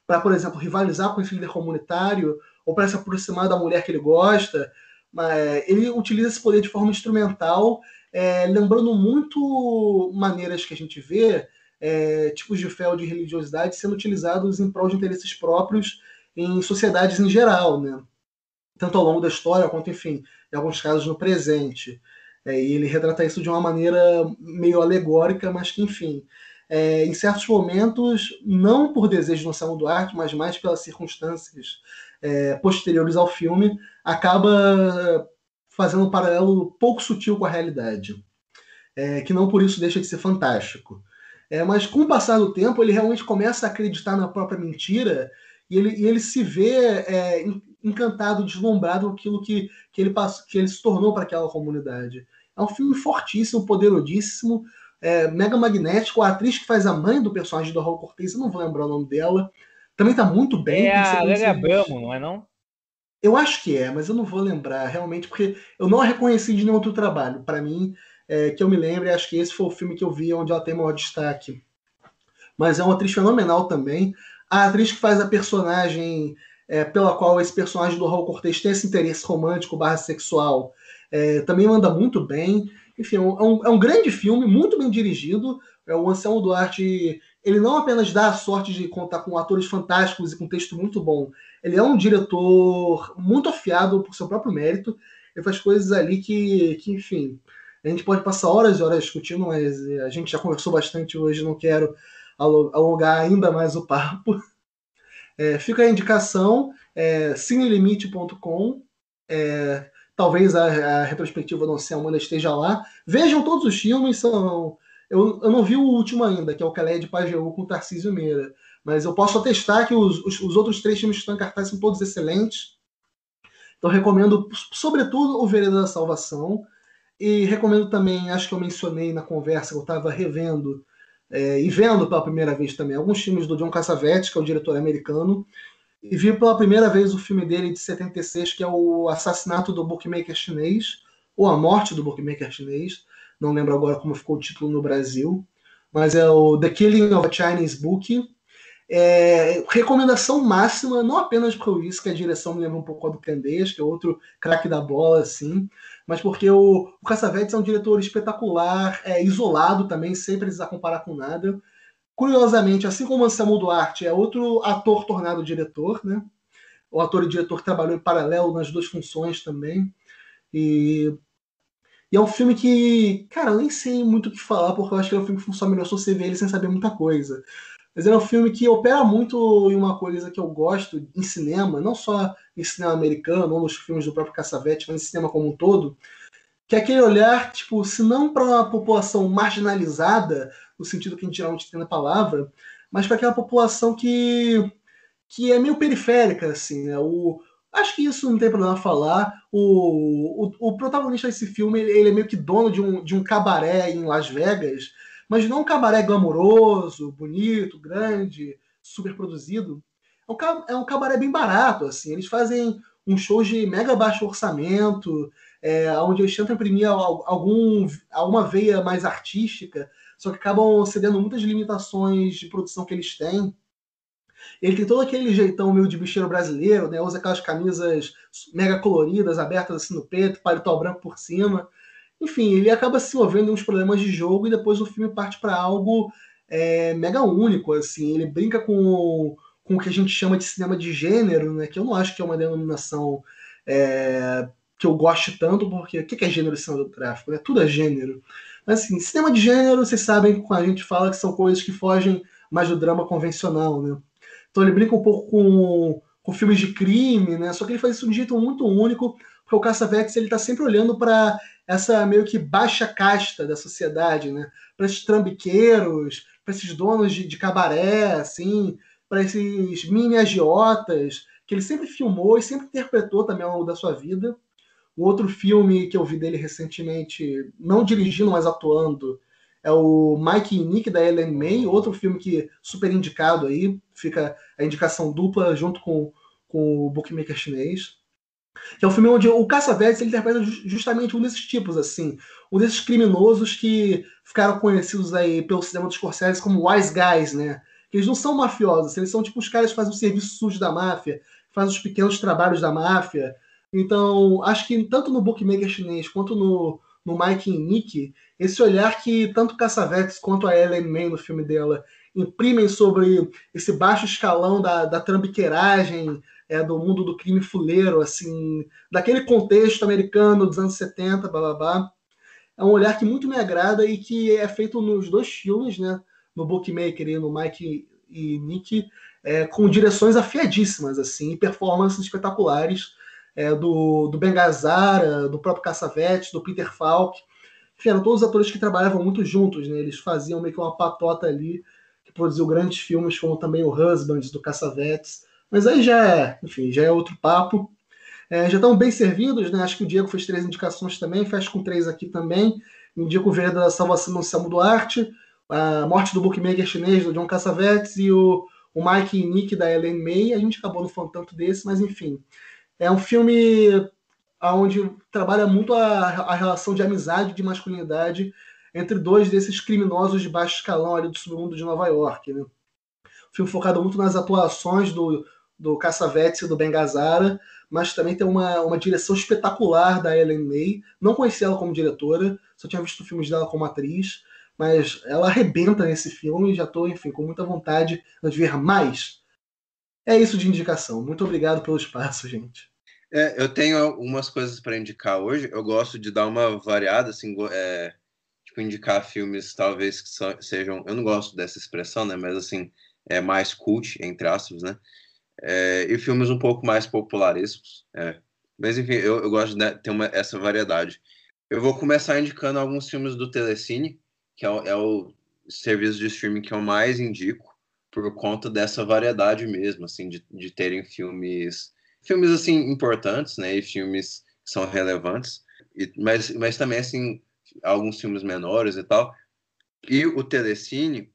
para, por exemplo, rivalizar com esse líder comunitário ou para se aproximar da mulher que ele gosta. Ele utiliza esse poder de forma instrumental, é, lembrando muito maneiras que a gente vê, é, tipos de fé ou de religiosidade sendo utilizados em prol de interesses próprios em sociedades em geral, né? tanto ao longo da história quanto, enfim, em alguns casos no presente. É, e ele retrata isso de uma maneira meio alegórica, mas que, enfim, é, em certos momentos, não por desejo do Anselmo Duarte, mas mais pelas circunstâncias é, posteriores ao filme, acaba fazendo um paralelo pouco sutil com a realidade, é, que não por isso deixa de ser fantástico. É, mas com o passar do tempo, ele realmente começa a acreditar na própria mentira e ele, e ele se vê é, encantado, deslumbrado com aquilo que, que, ele, passou, que ele se tornou para aquela comunidade. É um filme fortíssimo, poderosíssimo, é, mega magnético. A atriz que faz a mãe do personagem do Raul Cortez, eu não vou lembrar o nome dela, também está muito bem. É a Lélia Abramo, não é não? Eu acho que é, mas eu não vou lembrar realmente, porque eu não a reconheci de nenhum outro trabalho. Para mim, é, que eu me lembre, acho que esse foi o filme que eu vi onde ela tem maior destaque. Mas é uma atriz fenomenal também. A atriz que faz a personagem é, pela qual esse personagem do Raul Cortez tem esse interesse romântico barra sexual é, também manda muito bem. Enfim, é um, é um, grande filme, muito bem dirigido. É, o Anselmo Duarte, ele não apenas dá a sorte de contar com atores fantásticos e com texto muito bom, ele é um diretor muito afiado por seu próprio mérito. Ele faz coisas ali que, que enfim, a gente pode passar horas e horas discutindo, mas a gente já conversou bastante hoje, não quero alongar ainda mais o papo. <laughs> É, fica a indicação, é, cinelimite.com. É, talvez a, a, retrospectiva não sei ainda esteja lá. Vejam todos os filmes, são. Eu, eu não vi o último ainda, que é o Calé de Pajeú com Tarcísio Meira. Mas eu posso atestar que os, os, os, outros três filmes que estão em cartaz são todos excelentes. Então recomendo, sobretudo, o Vereda da Salvação. E recomendo também, acho que eu mencionei na conversa, eu estava revendo é, e vendo pela primeira vez também alguns filmes do John Cassavetes, que é o diretor americano, e vi pela primeira vez o filme dele de 76, que é o Assassinato do Bookmaker Chinês, ou A Morte do Bookmaker Chinês, não lembro agora como ficou o título no Brasil, mas é o The Killing of a Chinese Book. É, recomendação máxima, não apenas por isso que a direção me lembra um pouco do Candeias, que é outro craque da bola, assim, mas porque o, o Cassavetes é um diretor espetacular, é isolado também, sem precisar comparar com nada. Curiosamente, assim como Anselmo Duarte é outro ator tornado diretor, né? O ator e diretor trabalhou em paralelo nas duas funções também. E, e é um filme que, cara, eu nem sei muito o que falar, porque eu acho que é um filme que funciona melhor se você vê ele sem saber muita coisa. Mas é um filme que opera muito em uma coisa que eu gosto em cinema, não só em cinema americano ou nos filmes do próprio Caçavete, mas em cinema como um todo, que é aquele olhar, tipo, se não para uma população marginalizada, no sentido que a gente geralmente tem na palavra, mas para aquela população que, que é meio periférica, assim, né? O, acho que isso não tem problema falar. O, o, o protagonista desse filme, ele é meio que dono de um, de um cabaré em Las Vegas, mas não um cabaré glamouroso, bonito, grande, super produzido. É um, é um cabaré bem barato, assim. Eles fazem um show de mega baixo orçamento, é, onde eles tentam imprimir algum, alguma veia mais artística, só que acabam cedendo muitas limitações de produção que eles têm. Ele tem todo aquele jeitão meio de bicheiro brasileiro, né? Usa aquelas camisas mega coloridas, abertas assim no peito, paletó branco por cima. Enfim, ele acaba se envolvendo em uns problemas de jogo e depois o filme parte para algo é, mega único, assim. Ele brinca com, com o que a gente chama de cinema de gênero, né? Que eu não acho que é uma denominação é, que eu goste tanto, porque o que é gênero cinematográfico? Né? Tudo é gênero. Mas assim, cinema de gênero, vocês sabem quando a gente fala que são coisas que fogem mais do drama convencional, né? Então ele brinca um pouco com, com filmes de crime, né? Só que ele faz isso de um jeito muito único, porque o Cassavetes ele está sempre olhando para essa meio que baixa casta da sociedade, né? Para esses trambiqueiros, para esses donos de, de cabaré, assim, para esses mini agiotas, que ele sempre filmou e sempre interpretou também ao longo da sua vida. O outro filme que eu vi dele recentemente, não dirigindo, mas atuando, é o Mike e Nick da Ellen May, outro filme que super indicado aí, fica a indicação dupla junto com, com o Bookmaker chinês que é um filme onde o Caça-Vetes interpreta justamente um desses tipos, assim, um desses criminosos que ficaram conhecidos aí pelo cinema dos Scorsese como wise guys, né? Que eles não são mafiosos, eles são tipo os caras que fazem o serviço sujo da máfia, fazem os pequenos trabalhos da máfia. Então, acho que tanto no Bookmaker chinês quanto no, no Mike e Nick, esse olhar que tanto Cassavetes quanto a Ellen May no filme dela imprimem sobre esse baixo escalão da, da trambiqueiragem, é, do mundo do crime fuleiro, assim, daquele contexto americano dos anos 70, blá, blá, blá. é um olhar que muito me agrada e que é feito nos dois filmes, né? No Bookmaker e no Mike e Nick, é, com direções afiadíssimas, assim, e performances espetaculares é, do, do Ben Gazzara, do próprio Cassavetes, do Peter Falk. Enfim, eram todos os atores que trabalhavam muito juntos, né? Eles faziam meio que uma patota ali, que produziu grandes filmes, como também o Husbands, do Cassavetes. Mas aí já é, enfim, já é outro papo. É, já estão bem servidos, né? Acho que o Diego fez três indicações também, fecha com três aqui também. Indico o Vereda da Salvação do Selmo Duarte, a Morte do Bookmaker Chinês, do John Cassavetes, e o, o Mike e Nick, da Ellen May. A gente acabou não falando tanto desse, mas enfim. É um filme onde trabalha muito a, a relação de amizade, de masculinidade entre dois desses criminosos de baixo escalão ali do submundo de Nova York. Né? Filme focado muito nas atuações do, do Cassavetes e do Ben Gazzara, mas também tem uma, uma direção espetacular da Ellen May. Não conheci ela como diretora, só tinha visto filmes dela como atriz, mas ela arrebenta nesse filme e já estou, enfim, com muita vontade de ver mais. É isso de indicação. Muito obrigado pelo espaço, gente. É, eu tenho algumas coisas para indicar hoje. Eu gosto de dar uma variada, assim, é, tipo, indicar filmes talvez que sejam. Eu não gosto dessa expressão, né? Mas assim, é mais cult, entre aspas, né? É, e filmes um pouco mais popularescos. É. Mas enfim, eu, eu gosto de ter uma, essa variedade. Eu vou começar indicando alguns filmes do Telecine, que é o, é o serviço de streaming que eu mais indico, por conta dessa variedade mesmo, assim, de, de terem filmes, filmes assim importantes, né, e filmes que são relevantes, e, mas, mas também assim alguns filmes menores e tal. E o Telecine,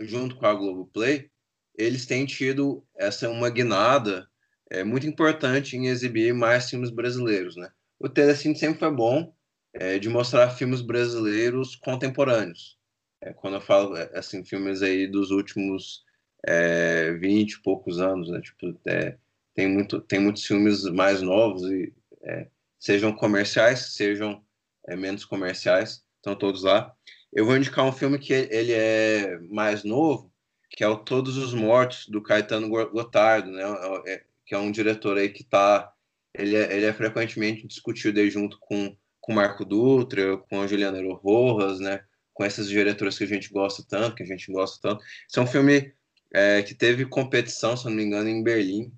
junto com a Globoplay, eles têm tido essa uma guinada é, muito importante em exibir mais filmes brasileiros, né? O Telecine sempre foi bom é, de mostrar filmes brasileiros contemporâneos. É, quando eu falo assim filmes aí dos últimos é, 20 e poucos anos, né? Tipo, é, tem muito tem muitos filmes mais novos e é, sejam comerciais, sejam é, menos comerciais, estão todos lá. Eu vou indicar um filme que ele é mais novo, que é o Todos os Mortos, do Caetano Gotardo, né? É, é, que é um diretor aí que tá. Ele é, ele é frequentemente discutido aí junto com, com Marco Dutra, com a Juliana Rojas, né? Com essas diretoras que a gente gosta tanto, que a gente gosta tanto. Esse é um filme é, que teve competição, se não me engano, em Berlim.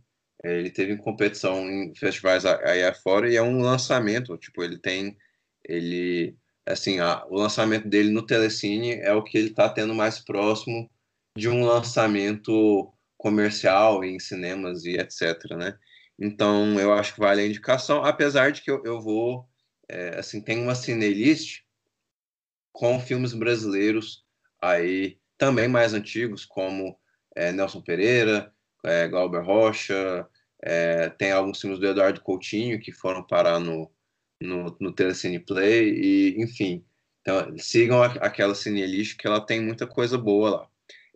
É, ele teve competição em festivais aí afora e é um lançamento, tipo, ele tem. Ele. Assim, a, o lançamento dele no Telecine é o que ele está tendo mais próximo de um lançamento comercial em cinemas e etc, né? Então, eu acho que vale a indicação, apesar de que eu, eu vou, é, assim, tem uma cinelist com filmes brasileiros aí também mais antigos, como é, Nelson Pereira, é, Glauber Rocha, é, tem alguns filmes do Eduardo Coutinho que foram parar no, no, no Telecine Play, e, enfim, então, sigam aquela cinelist que ela tem muita coisa boa lá.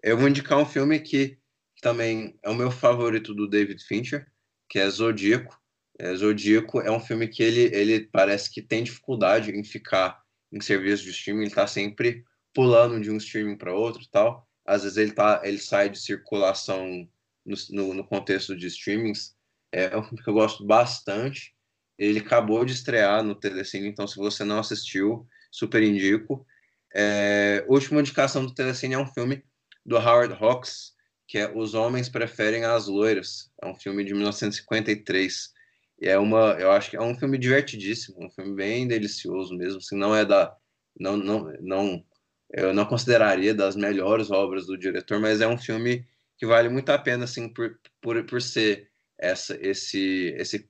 Eu vou indicar um filme que também é o meu favorito do David Fincher, que é Zodíaco. É, Zodíaco é um filme que ele, ele parece que tem dificuldade em ficar em serviço de streaming, ele está sempre pulando de um streaming para outro tal. Às vezes ele, tá, ele sai de circulação no, no, no contexto de streamings. É, é um filme que eu gosto bastante. Ele acabou de estrear no Telecine, então se você não assistiu, super indico. É, última indicação do Telecine é um filme do Howard Hawks, que é Os Homens Preferem as Loiras. É um filme de 1953. E é uma, eu acho que é um filme divertidíssimo, um filme bem delicioso mesmo, assim, não é da não não não eu não consideraria das melhores obras do diretor, mas é um filme que vale muito a pena assim por, por, por ser essa esse esse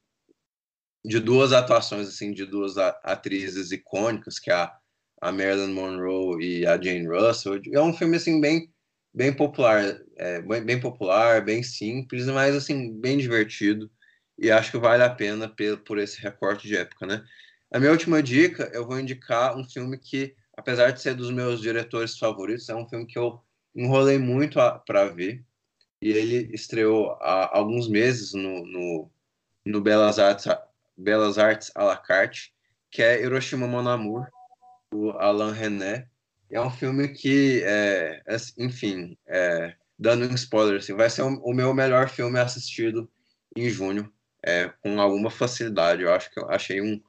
de duas atuações assim de duas atrizes icônicas que é a, a Marilyn Monroe e a Jane Russell é um filme assim bem bem popular, é, bem, popular, bem simples, mas assim bem divertido. E acho que vale a pena por, por esse recorte de época, né? A minha última dica, eu vou indicar um filme que, apesar de ser dos meus diretores favoritos, é um filme que eu enrolei muito para ver. E ele estreou há alguns meses no, no, no Belas Artes Belas Artes à la carte, que é Hiroshima Mon Amour, do Alain René, é um filme que, é, é, enfim, é, dando um spoiler, assim, vai ser o, meu melhor filme assistido em junho, é, com alguma facilidade. Eu acho que eu achei um,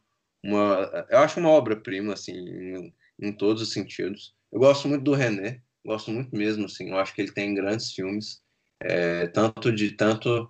uma eu acho uma obra-prima, assim, em, em todos os sentidos. Eu gosto muito do René, gosto muito mesmo, assim, eu acho que ele tem grandes filmes, é, tanto de tanto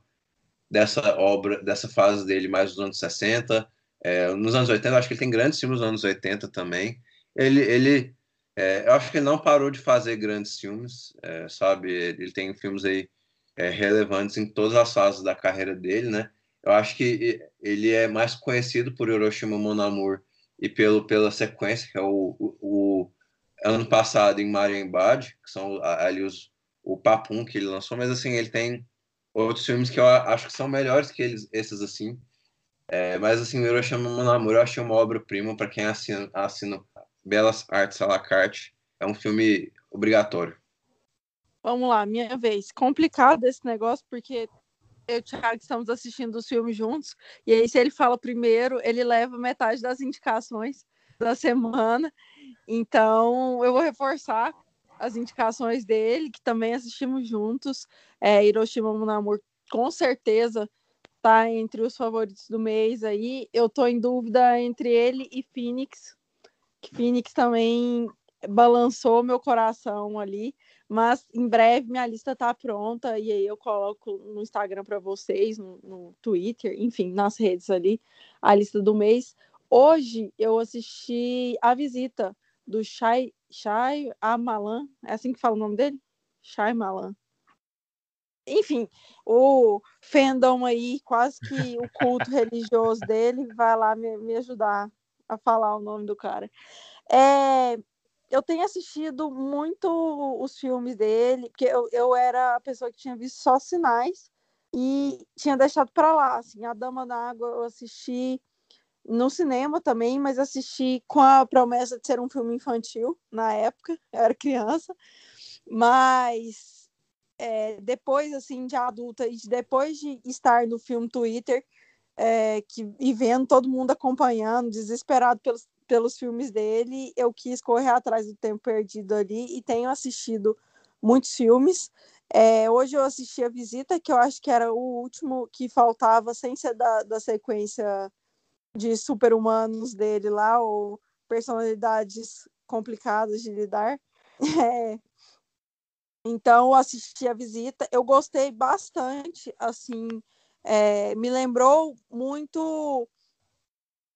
dessa obra, dessa fase dele mais dos anos 60, é, nos anos 80, eu acho que ele tem grandes filmes nos anos 80 também. Ele, ele é, eu acho que ele não parou de fazer grandes filmes, é, sabe? Ele tem filmes aí é, relevantes em todas as fases da carreira dele, né? Eu acho que ele é mais conhecido por Hiroshima Mon Amour e pelo, pela sequência, que é o, o, o ano passado em Marienbad, que são ali os, o Papum que ele lançou, mas assim, ele tem outros filmes que eu acho que são melhores que eles, esses assim. É, mas assim, Hiroshima Mon Amour eu achei uma obra-prima para quem assina, assina Belas Artes à la carte. É um filme obrigatório. Vamos lá, minha vez. Complicado esse negócio, porque eu e o Thiago estamos assistindo os filmes juntos, e aí se ele fala primeiro, ele leva metade das indicações da semana. Então, eu vou reforçar as indicações dele, que também assistimos juntos. É, Hiroshima Mon Amour, com certeza, tá entre os favoritos do mês aí. Eu tô em dúvida entre ele e Phoenix, Phoenix também balançou meu coração ali, mas em breve minha lista tá pronta e aí eu coloco no Instagram para vocês, no, no, Twitter, enfim, nas redes ali, a lista do mês. Hoje eu assisti A Visita do Shai, Shai Amalan, é assim que fala o nome dele? Shai Malan. Enfim, o fandom aí, quase que o culto religioso dele, vai lá me, me ajudar a falar o nome do cara. É, eu tenho assistido muito os filmes dele, porque eu, eu era a pessoa que tinha visto só sinais e tinha deixado para lá. Assim, A Dama na Água eu assisti no cinema também, mas assisti com a promessa de ser um filme infantil na época, eu era criança. Mas é, depois, assim, de adulta e depois de estar no filme Twitter, é, que, e vendo todo mundo acompanhando, desesperado pelos, pelos filmes dele, eu quis correr atrás do tempo perdido ali e tenho assistido muitos filmes. É, hoje eu assisti a Visita, que eu acho que era o último que faltava, sem ser da, da sequência de super-humanos dele lá, ou personalidades complicadas de lidar. É, <laughs> então, eu assisti a visita, eu gostei bastante, assim, é, me lembrou muito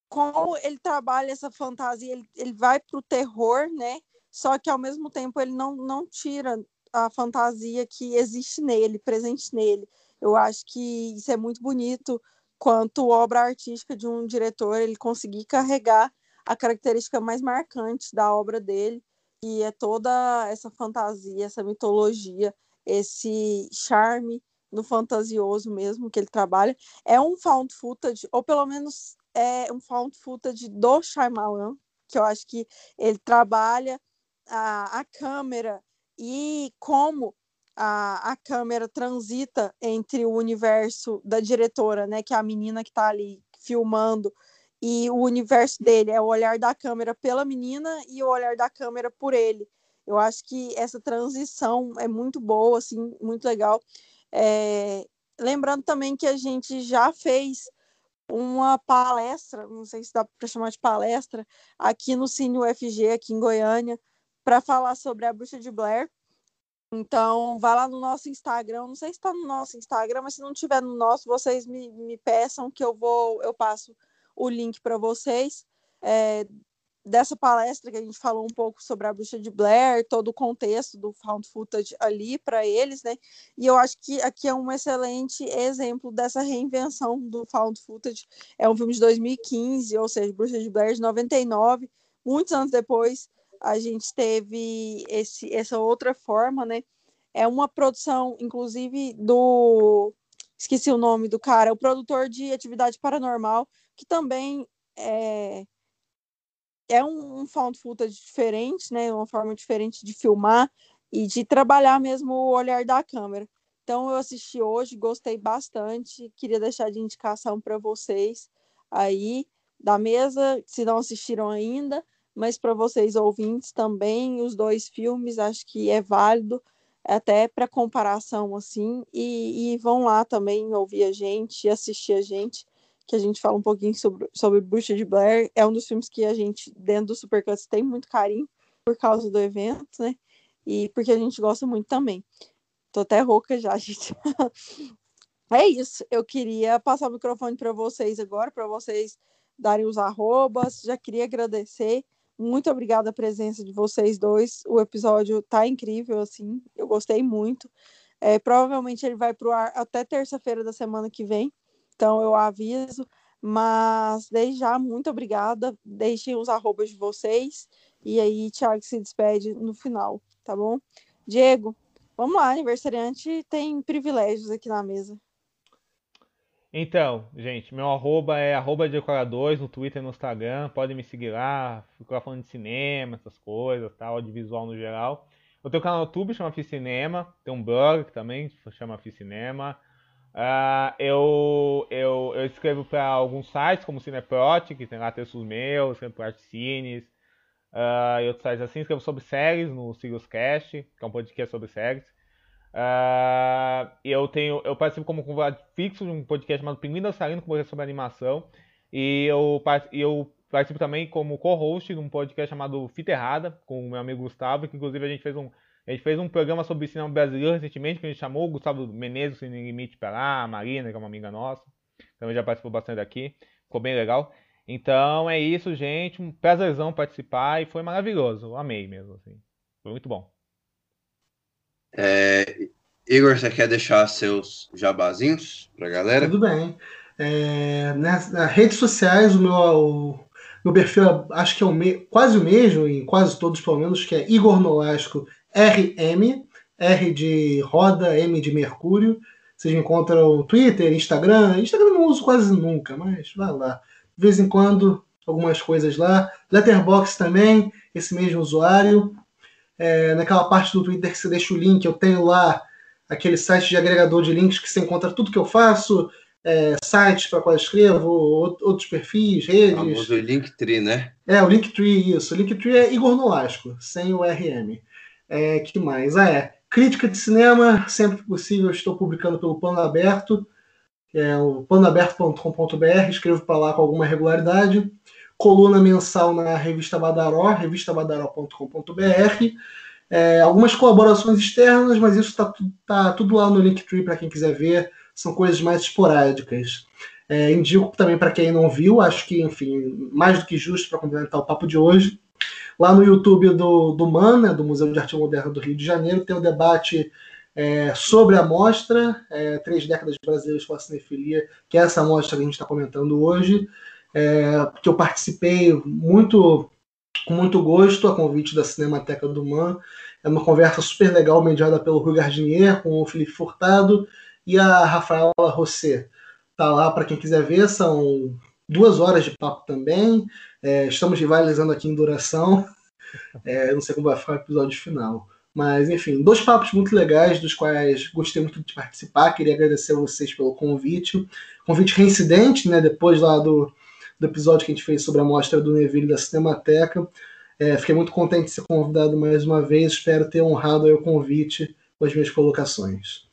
como ele trabalha essa fantasia, ele, ele vai para o terror, né? Só que ao mesmo tempo ele não, não tira a fantasia que existe nele, presente nele. Eu acho que isso é muito bonito quanto obra artística de um diretor, ele conseguir carregar a característica mais marcante da obra dele, que é toda essa fantasia, essa mitologia, esse charme no fantasioso mesmo que ele trabalha. É um found footage, ou pelo menos é um found footage do Shyamalan, que eu acho que ele trabalha a, a câmera e como a, a câmera transita entre o universo da diretora, né, que é a menina que está ali filmando, e o universo dele é o olhar da câmera pela menina e o olhar da câmera por ele. Eu acho que essa transição é muito boa, assim, muito legal. É... Lembrando também que a gente já fez uma palestra, não sei se dá para chamar de palestra, aqui no Cine UFG, aqui em Goiânia, para falar sobre a Bruxa de Blair. Então, vá lá no nosso Instagram, não sei se está no nosso Instagram, mas se não tiver no nosso, vocês me, me peçam que eu vou, eu passo o link para vocês. É, dessa palestra que a gente falou um pouco sobre a bruxa de Blair, todo o contexto do found footage ali para eles, né? E eu acho que aqui é um excelente exemplo dessa reinvenção do found footage. É um filme de 2015, ou seja, Bruxa de Blair de 99, muitos anos depois a gente teve esse, essa outra forma, né? É uma produção, inclusive, do. Esqueci o nome do cara, o produtor de Atividade Paranormal, que também é, é um, um found footage diferente, né? Uma forma diferente de filmar e de trabalhar mesmo o olhar da câmera. Então eu assisti hoje, gostei bastante, queria deixar de indicação para vocês aí da mesa, se não assistiram ainda, mas para vocês ouvintes também, os dois filmes acho que é válido até para comparação assim, e, e, vão lá também ouvir a gente, assistir a gente, que a gente fala um pouquinho sobre, sobre Bruxa de Blair. É um dos filmes que a gente, dentro do Supercuts, tem muito carinho por causa do evento, né? E porque a gente gosta muito também. Tô até rouca já, <laughs> gente. é isso. Eu queria passar o microfone para vocês agora, para vocês darem os arrobas. Já queria agradecer. Muito obrigada a presença de vocês dois. O episódio tá incrível, assim. Eu gostei muito. É, provavelmente ele vai pro ar até terça-feira da semana que vem. Então eu aviso. Mas desde já, muito obrigada. Deixem os arrobas de vocês. E aí, Thiago se despede no final, tá bom? Diego, vamos lá, aniversariante tem privilégios aqui na mesa. Então, gente, meu arroba é arroba decoradores no Twitter e no Instagram. Podem me seguir lá, fico falando de cinema, essas coisas, tal, audiovisual no geral. Eu tenho um canal no YouTube, chama Fiz Cinema. Tem um blog que também chama Fiz Cinema. Uh, eu, eu, eu escrevo para alguns sites, como Cineprot, que tem lá textos meus, para Artcines, uh, e outros sites assim. Escrevo sobre séries no Sirius Cast, que é um podcast sobre séries. Uh, eu tenho, eu participo como convidado fixo de um podcast chamado Pinguim Dançarino, que é sobre animação. E eu, eu participo também como co-host de um podcast chamado Fita Errada, com o meu amigo Gustavo, que inclusive a gente fez um, a gente fez um programa sobre cinema brasileiro recentemente, que a gente chamou o Gustavo Menezes, Sem Limite para lá, a Marina, que é uma amiga nossa, também já participou bastante aqui, ficou bem legal. Então é isso, gente, um prazerzão participar e foi maravilhoso, amei mesmo, assim, foi muito bom. É, Igor, você quer deixar seus jabazinhos pra galera? Tudo bem. É, nas, nas, redes sociais, o meu, o, meu perfil acho que é o me, quase o mesmo, em quase todos pelo menos, que é Igor Nolasco RM, R de roda, M de Mercúrio. Vocês me encontram no Twitter, Instagram. Instagram não uso quase nunca, mas vai lá. De vez em quando, algumas coisas lá. Letterbox também, esse mesmo usuário é, naquela parte do Twitter que você deixa o link, eu tenho lá aquele site de agregador de links que você encontra tudo que eu faço, é, sites para qual eu escrevo, outros perfis, redes. O Linktree, né? É, o Linktree, isso. O Linktree é Igor Nolasco, sem o RM. É, que mais? Ah, é. Crítica de cinema, sempre que possível, estou publicando pelo Plano Aberto, é o planoaberto.com.br, escrevo para lá com alguma regularidade coluna mensal na revista Badaró, revistabadaró.com.br. É, algumas colaborações externas, mas isso está tá tudo lá no Linktree para quem quiser ver. São coisas mais esporádicas. É, indico também para quem não viu, acho que, enfim, mais do que justo para complementar o papo de hoje. Lá no YouTube do, do MAN, né, do Museu de Arte Moderna do Rio de Janeiro, tem um debate é, sobre a mostra, é, Três Décadas Brasileiras com a Cinefilia, que é essa mostra que a gente está comentando hoje é, que eu participei muito com muito gosto a convite da Cinemateca do Man. É uma conversa super legal, mediada pelo Rui Gardinier, com o Felipe Furtado e a Rafaela Rosset. Tá lá para quem quiser ver, são duas horas de papo também. É, estamos rivalizando aqui em duração. É, não sei como vai ficar o episódio final. Mas, enfim, dois papos muito legais, dos quais gostei muito de participar. Queria agradecer a vocês pelo convite. Convite reincidente, né? Depois lá do, do episódio que a gente fez sobre a mostra do Neville da Cinemateca. É, fiquei muito contente de ser convidado mais uma vez. Espero ter honrado o convite com as minhas colocações.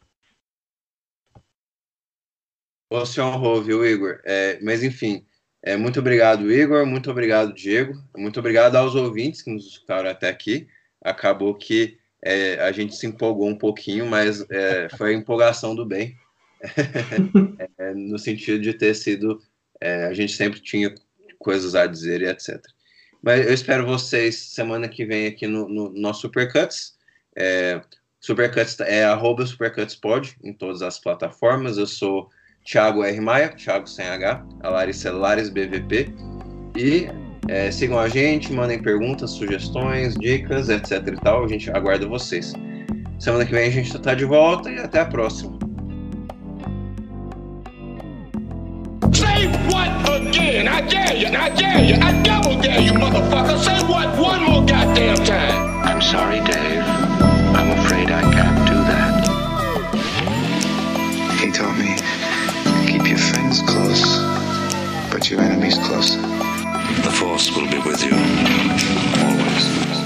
Você honrou, viu, Igor? É, mas enfim, é, muito obrigado, Igor. Muito obrigado, Diego. Muito obrigado aos ouvintes que nos escutaram até aqui. Acabou que é, a gente se empolgou um pouquinho, mas é, foi a empolgação do bem. <laughs> É, no sentido de ter sido é, a gente sempre tinha coisas a dizer e etc. Mas eu espero vocês semana que vem aqui no, no nosso Supercuts. É, Supercuts é arroba SupercutsPod em todas as plataformas. Eu sou Thiago R. Maia, Thiago sem H, a Larissa Lares BVP. E é, sigam a gente, mandem perguntas, sugestões, dicas, etc e tal. A gente aguarda vocês. Semana que vem a gente está de volta e até a próxima. Say what again? I dare you, I dare you, I double dare you, motherfucker. Say what one more goddamn time. I'm sorry, Dave. Close, but your enemies closer. The Force will be with you, always.